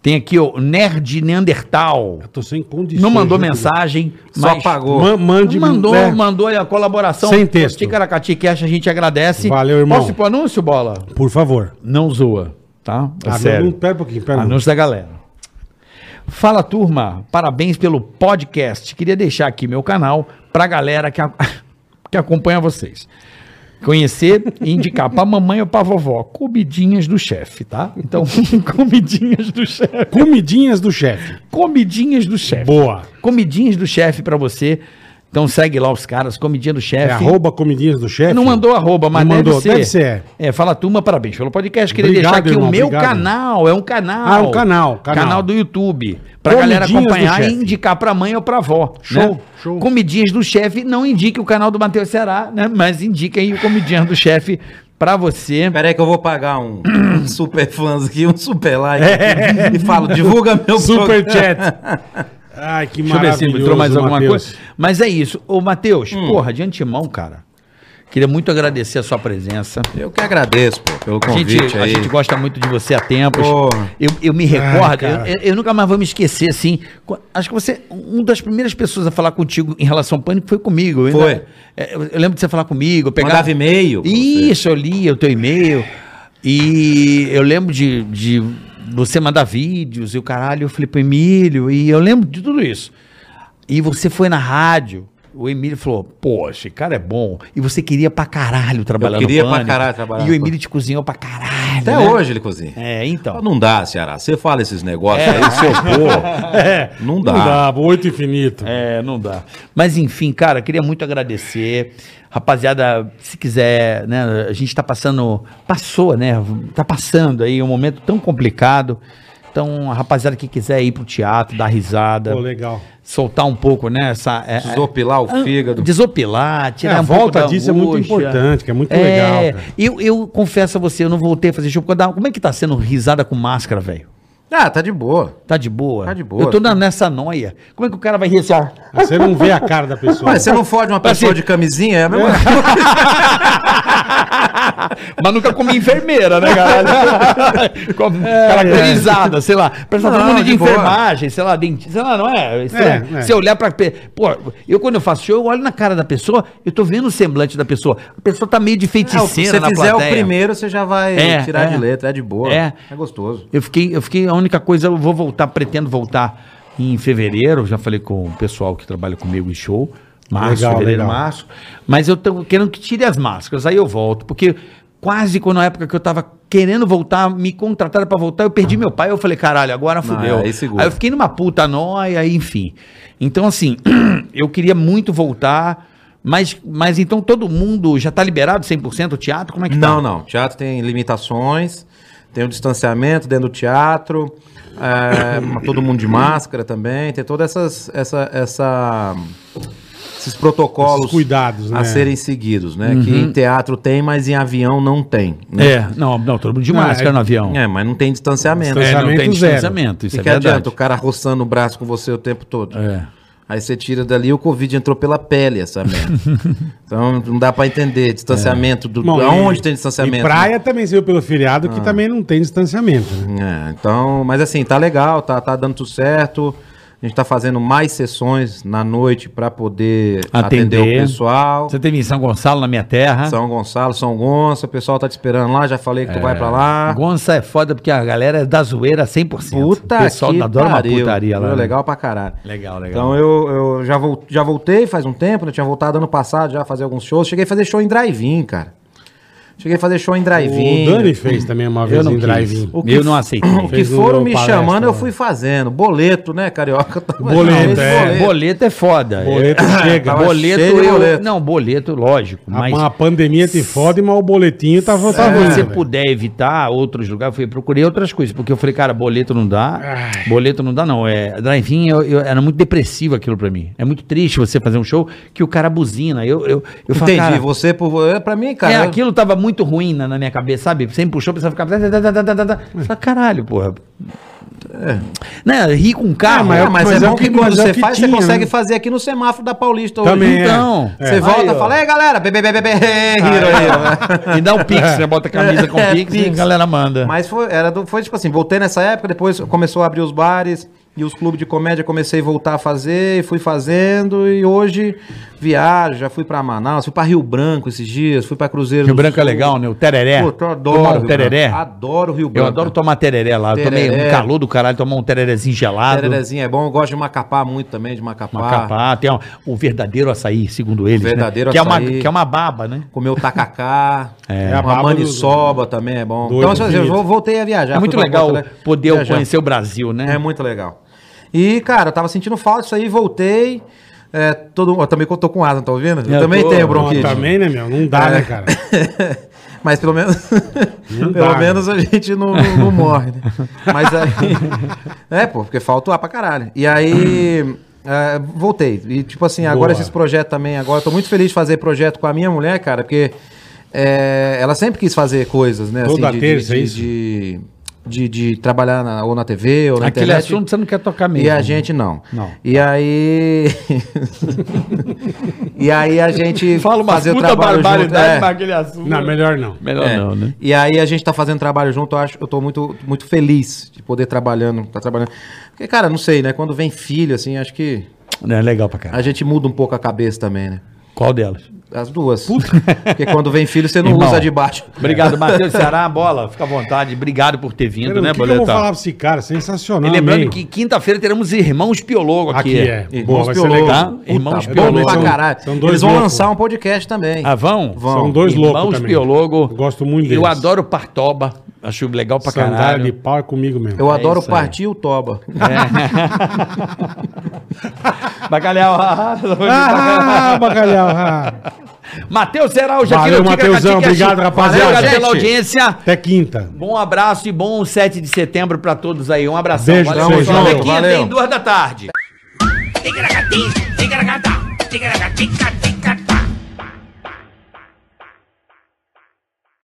Tem aqui o Nerd Neandertal. Eu tô sem condições. Não mandou juro. mensagem, Só mas... apagou. Man- mande mandou, é, mandou a colaboração. Sem texto. Ticaracati Cash, a gente agradece. Valeu, irmão. Posso ir pro anúncio, Bola? Por favor. Não zoa, tá? É Ah, sério. não, pera um pouquinho, pera um Anúncio da galera. Fala turma, parabéns pelo podcast. Queria deixar aqui meu canal pra galera que, a- que acompanha vocês. Conhecer e indicar pra mamãe ou pra vovó. Comidinhas do chefe, tá? Então, comidinhas do chefe. Comidinhas do chefe. Comidinhas do chefe. Boa. Comidinhas do chefe pra você. Então segue lá os caras, comidinha do É chefe. arroba comidinhas do chefe? Não mandou arroba, mas Não deve mandou, ser. deve ser. É, fala turma, parabéns pelo podcast. Queria Obrigado, deixar aqui irmão, o meu obrigado. canal. É um canal. Ah, um canal, canal. Canal do YouTube. Pra Comidinhas galera acompanhar e indicar pra mãe ou pra avó. Show, né? show. Comidinhas do chefe, não indique o canal do Matheus Ceará, né? Mas indique aí o Comidinhas do chefe pra você. Pera aí que eu vou pagar um, um super fãs aqui, um super like aqui, e falo, divulga meu Super programa. chat. Ai, que Deixa eu ver se entrou mais alguma Matheus. coisa. Mas é isso. Ô, Matheus, Hum. porra, de antemão, cara. Queria muito agradecer a sua presença. Eu que agradeço, pô, pelo A gente, convite a gente gosta muito de você há tempos. Eu, eu me recordo, cara. eu, eu nunca mais vou me esquecer, assim. Acho que você, uma das primeiras pessoas a falar contigo em relação ao pânico foi comigo. Eu Foi. ainda- é, Eu, lembro de você falar comigo. Eu pegava, Mandava e-mail. Isso, eu lia o teu e-mail. E eu lembro de, de você mandar vídeos e o caralho, eu falei pro Emílio, e eu lembro de tudo isso. E você foi na rádio. O Emílio falou, pô, esse cara é bom. E você queria pra caralho trabalhar queria no pra Pânico. caralho trabalhar E o Emílio te cozinhou pra caralho. Até né? hoje ele cozinha. É, então. Não dá, Ceará. Você fala esses negócios aí, seu pô. Não dá. Não dá, oito infinito. É, não dá. Mas enfim, cara, queria muito agradecer. Rapaziada, se quiser, né, a gente tá passando, passou, né, tá passando aí um momento tão complicado. Então, a rapaziada que quiser ir pro teatro, dar risada, Pô, legal. soltar um pouco, né, essa... é, Desopilar o é, fígado. Desopilar, tirar É, a um volta disso é muito angústia. importante, que é muito É, legal, cara. Eu, eu confesso a você, eu não voltei a fazer show, porque eu dava- como é que tá sendo risada com máscara, velho? Ah, tá de boa. Tá de boa? Tá de boa. Eu tô na- nessa noia. Como é que o cara vai rir assim? Mas Você não vê a cara da pessoa. Mas você não fode uma pessoa Assim- de camisinha, é a mesma Mas nunca comi enfermeira, né, cara? Como Caracterizada, sei lá. Parece todo Não, mundo de, de enfermagem, sei lá, dentista, sei lá, não é? É, é. Se olhar pra. Pô, eu quando eu faço show, eu olho na cara da pessoa, eu tô vendo o semblante da pessoa. A pessoa tá meio de É, Se feiticeira você fizer plateia. o primeiro, você já vai É, tirar é. de letra. É de boa. É. É, gostoso. Eu fiquei, eu fiquei, a única coisa, eu vou voltar, pretendo voltar em fevereiro, já falei com o pessoal que trabalha comigo em show, março, Legal, fevereiro, legal. março, mas eu tô querendo que tire as máscaras, aí eu volto, porque quase quando na época que eu tava querendo voltar, me contrataram pra voltar, eu perdi meu pai, eu falei, caralho, agora fudeu. aí segura. Aí eu fiquei numa puta nóia, aí, enfim. Então, assim, eu queria muito voltar, mas, mas então todo mundo já tá liberado 100% o teatro? Como é que tá? Não, não. Teatro tem limitações, tem o distanciamento dentro do teatro, é, todo mundo de máscara também, tem todas essas, essa, essa, esses protocolos Esses cuidados, né? a serem seguidos, né? Que em teatro tem, mas em avião não tem. Né? É, não, não, todo mundo de Não, máscara é- no avião. É, mas não tem distanciamento. É, não tem Distanciamento zero. distanciamento, isso E é que verdade. adianta o cara roçando o braço com você o tempo todo? É. Aí você tira dali e o Covid entrou pela pele, essa merda. então não dá pra entender. Distanciamento do. Bom, aonde e- tem distanciamento? E praia também saiu pelo feriado, que também não tem distanciamento. Né? É, então, mas assim, tá legal, tá, tá dando tudo certo. A gente tá fazendo mais sessões na noite pra poder atender, Atender. o pessoal. Você teve em São Gonçalo, na minha terra. São Gonçalo, São Gonça, o pessoal tá te esperando lá, já falei que tu vai pra lá. Gonça é foda porque a galera é da zoeira 100%. Puta o pessoal que adora pariu. uma putaria lá. Né? Legal pra caralho. Legal, legal. Então eu, eu já, vol- já voltei faz um tempo, né? Tinha voltado ano passado já a fazer alguns shows. Cheguei a fazer show em drive-in, cara. Cheguei a fazer show em drive-in. O Dani fez também uma vez eu em drive-in. Eu não aceitei. O que foram me palestra, chamando, eu fui fazendo. Boleto, né, carioca? Tava Boleto, é. Boleto é foda. Boleto É- chega. Tava boleto, eu- boleto. Não, boleto, lógico. A, Mas a pandemia te fode, mas o boletinho tava se tá você velho. puder evitar outros lugares, eu fui, procurei outras coisas. Porque eu falei, cara, boleto não dá. Ai. Boleto não dá, não. É, Drive-in eu- eu- era muito depressivo aquilo pra mim. É muito triste você fazer um show que o cara buzina. Eu, eu, eu falo, Entendi, cara, você por. é, Pra mim, cara. é, aquilo tava muito ruim na, na minha cabeça, sabe? Sempre puxou, precisava ficar. Eu falei, caralho, porra. Né, rir com carro. Ah, mas É, mas, Mas é é bom o que, que- quando é você o que faz, tinha, você consegue né? fazer aqui no semáforo da Paulista Também é. Então, Você é. volta Aí, e fala, ei galera, bebê, bebê, bebê. E dá um pix, né? Bota a camisa com É, pix, e a galera manda. Mas foi, era do- foi tipo assim, voltei nessa época, depois começou a abrir os bares e os clubes de comédia comecei a voltar a fazer e fui fazendo e hoje viajo, já fui pra Manaus, fui pra Rio Branco esses dias, fui pra Cruzeiro Rio do Branco é Sul. legal, né? O tereré. Puta, eu adoro um Rio tereré. Branco. Adoro Rio Eu Branco. adoro tomar tereré lá. Eu tomei Tereré. um calor do caralho, tomar um tererezinho gelado. Tererezinho é bom, eu gosto de Macapá muito também, de Macapá. Macapá. Tem ó, o verdadeiro açaí, segundo eles. verdadeiro né? que É uma, açaí. que é uma baba, né? Comer o tacacá, É. É uma baba maniçoba também é bom. do então, eu voltei a viajar. é muito legal Porto poder viajando. conhecer o Brasil, né? É muito legal. E, cara, eu tava sentindo falta disso aí, voltei. É, todo, eu também tô com asma, tá ouvindo? Eu Eu também tô. tenho bronquite. também, né, meu? Não dá, É. né, cara? Mas pelo menos, pelo dá, menos a gente não, não, morre, né? Mas aí. É, pô, porque falta o ar pra caralho. E aí. é, voltei. E, tipo assim, agora Boa. esses projetos também. Agora eu tô muito feliz de fazer projeto com a minha mulher, cara, porque é, ela sempre quis fazer coisas, né? Toda de, terça, de, é isso? de, de, de trabalhar na- ou na TV ou na Aquele internet. assunto você não quer tocar mesmo. E a gente não. Não. E aí. e aí a gente. Fala uma fazer puta trabalho junto, barbaridade é. naquele assunto. Não, melhor não. Melhor É. não, né? E aí a gente tá fazendo trabalho junto, eu acho, eu tô muito, muito feliz de poder trabalhando, tá trabalhando. Porque, cara, não sei, né? Quando vem filho, assim, acho que É legal pra caralho. a gente muda um pouco a cabeça também, né? Qual delas? As duas. Porque quando vem filho, você não Irmão, usa de baixo. Obrigado, Matheus Ceará. Bola, fica à vontade. Obrigado por ter vindo, Cara, né, que, que eu vou falar pra esse cara? Sensacional. E lembrando amei. que quinta-feira teremos Irmãos Piologo aqui. Aqui é. Irmãos Boa, Piologo. Tá? Irmãos Puta, Piologo. pra caralho. são dois Eles vão loucos. lançar um podcast também. Ah, vão? Vão. São dois loucos Irmãos. Piologo. Eu gosto muito Eu deles. adoro Partoba. Acho legal pra Sandália caralho. de pau é comigo mesmo. Eu adoro isso aí. partir o Toba. Bacalhau. Ah, bacalhau. ah. Matheus Zeral, já Valeu, aqui no Mateusão. Ticaracati Obrigado, rapaziada. Obrigado pela audiência. Até quinta. Bom abraço e bom 7 de setembro pra todos aí. Um abração. Beijo pra vocês. Até Valeu, quinta, valeu. hein? Duas da tarde. Ticaracati, ticaracata, ticaracati,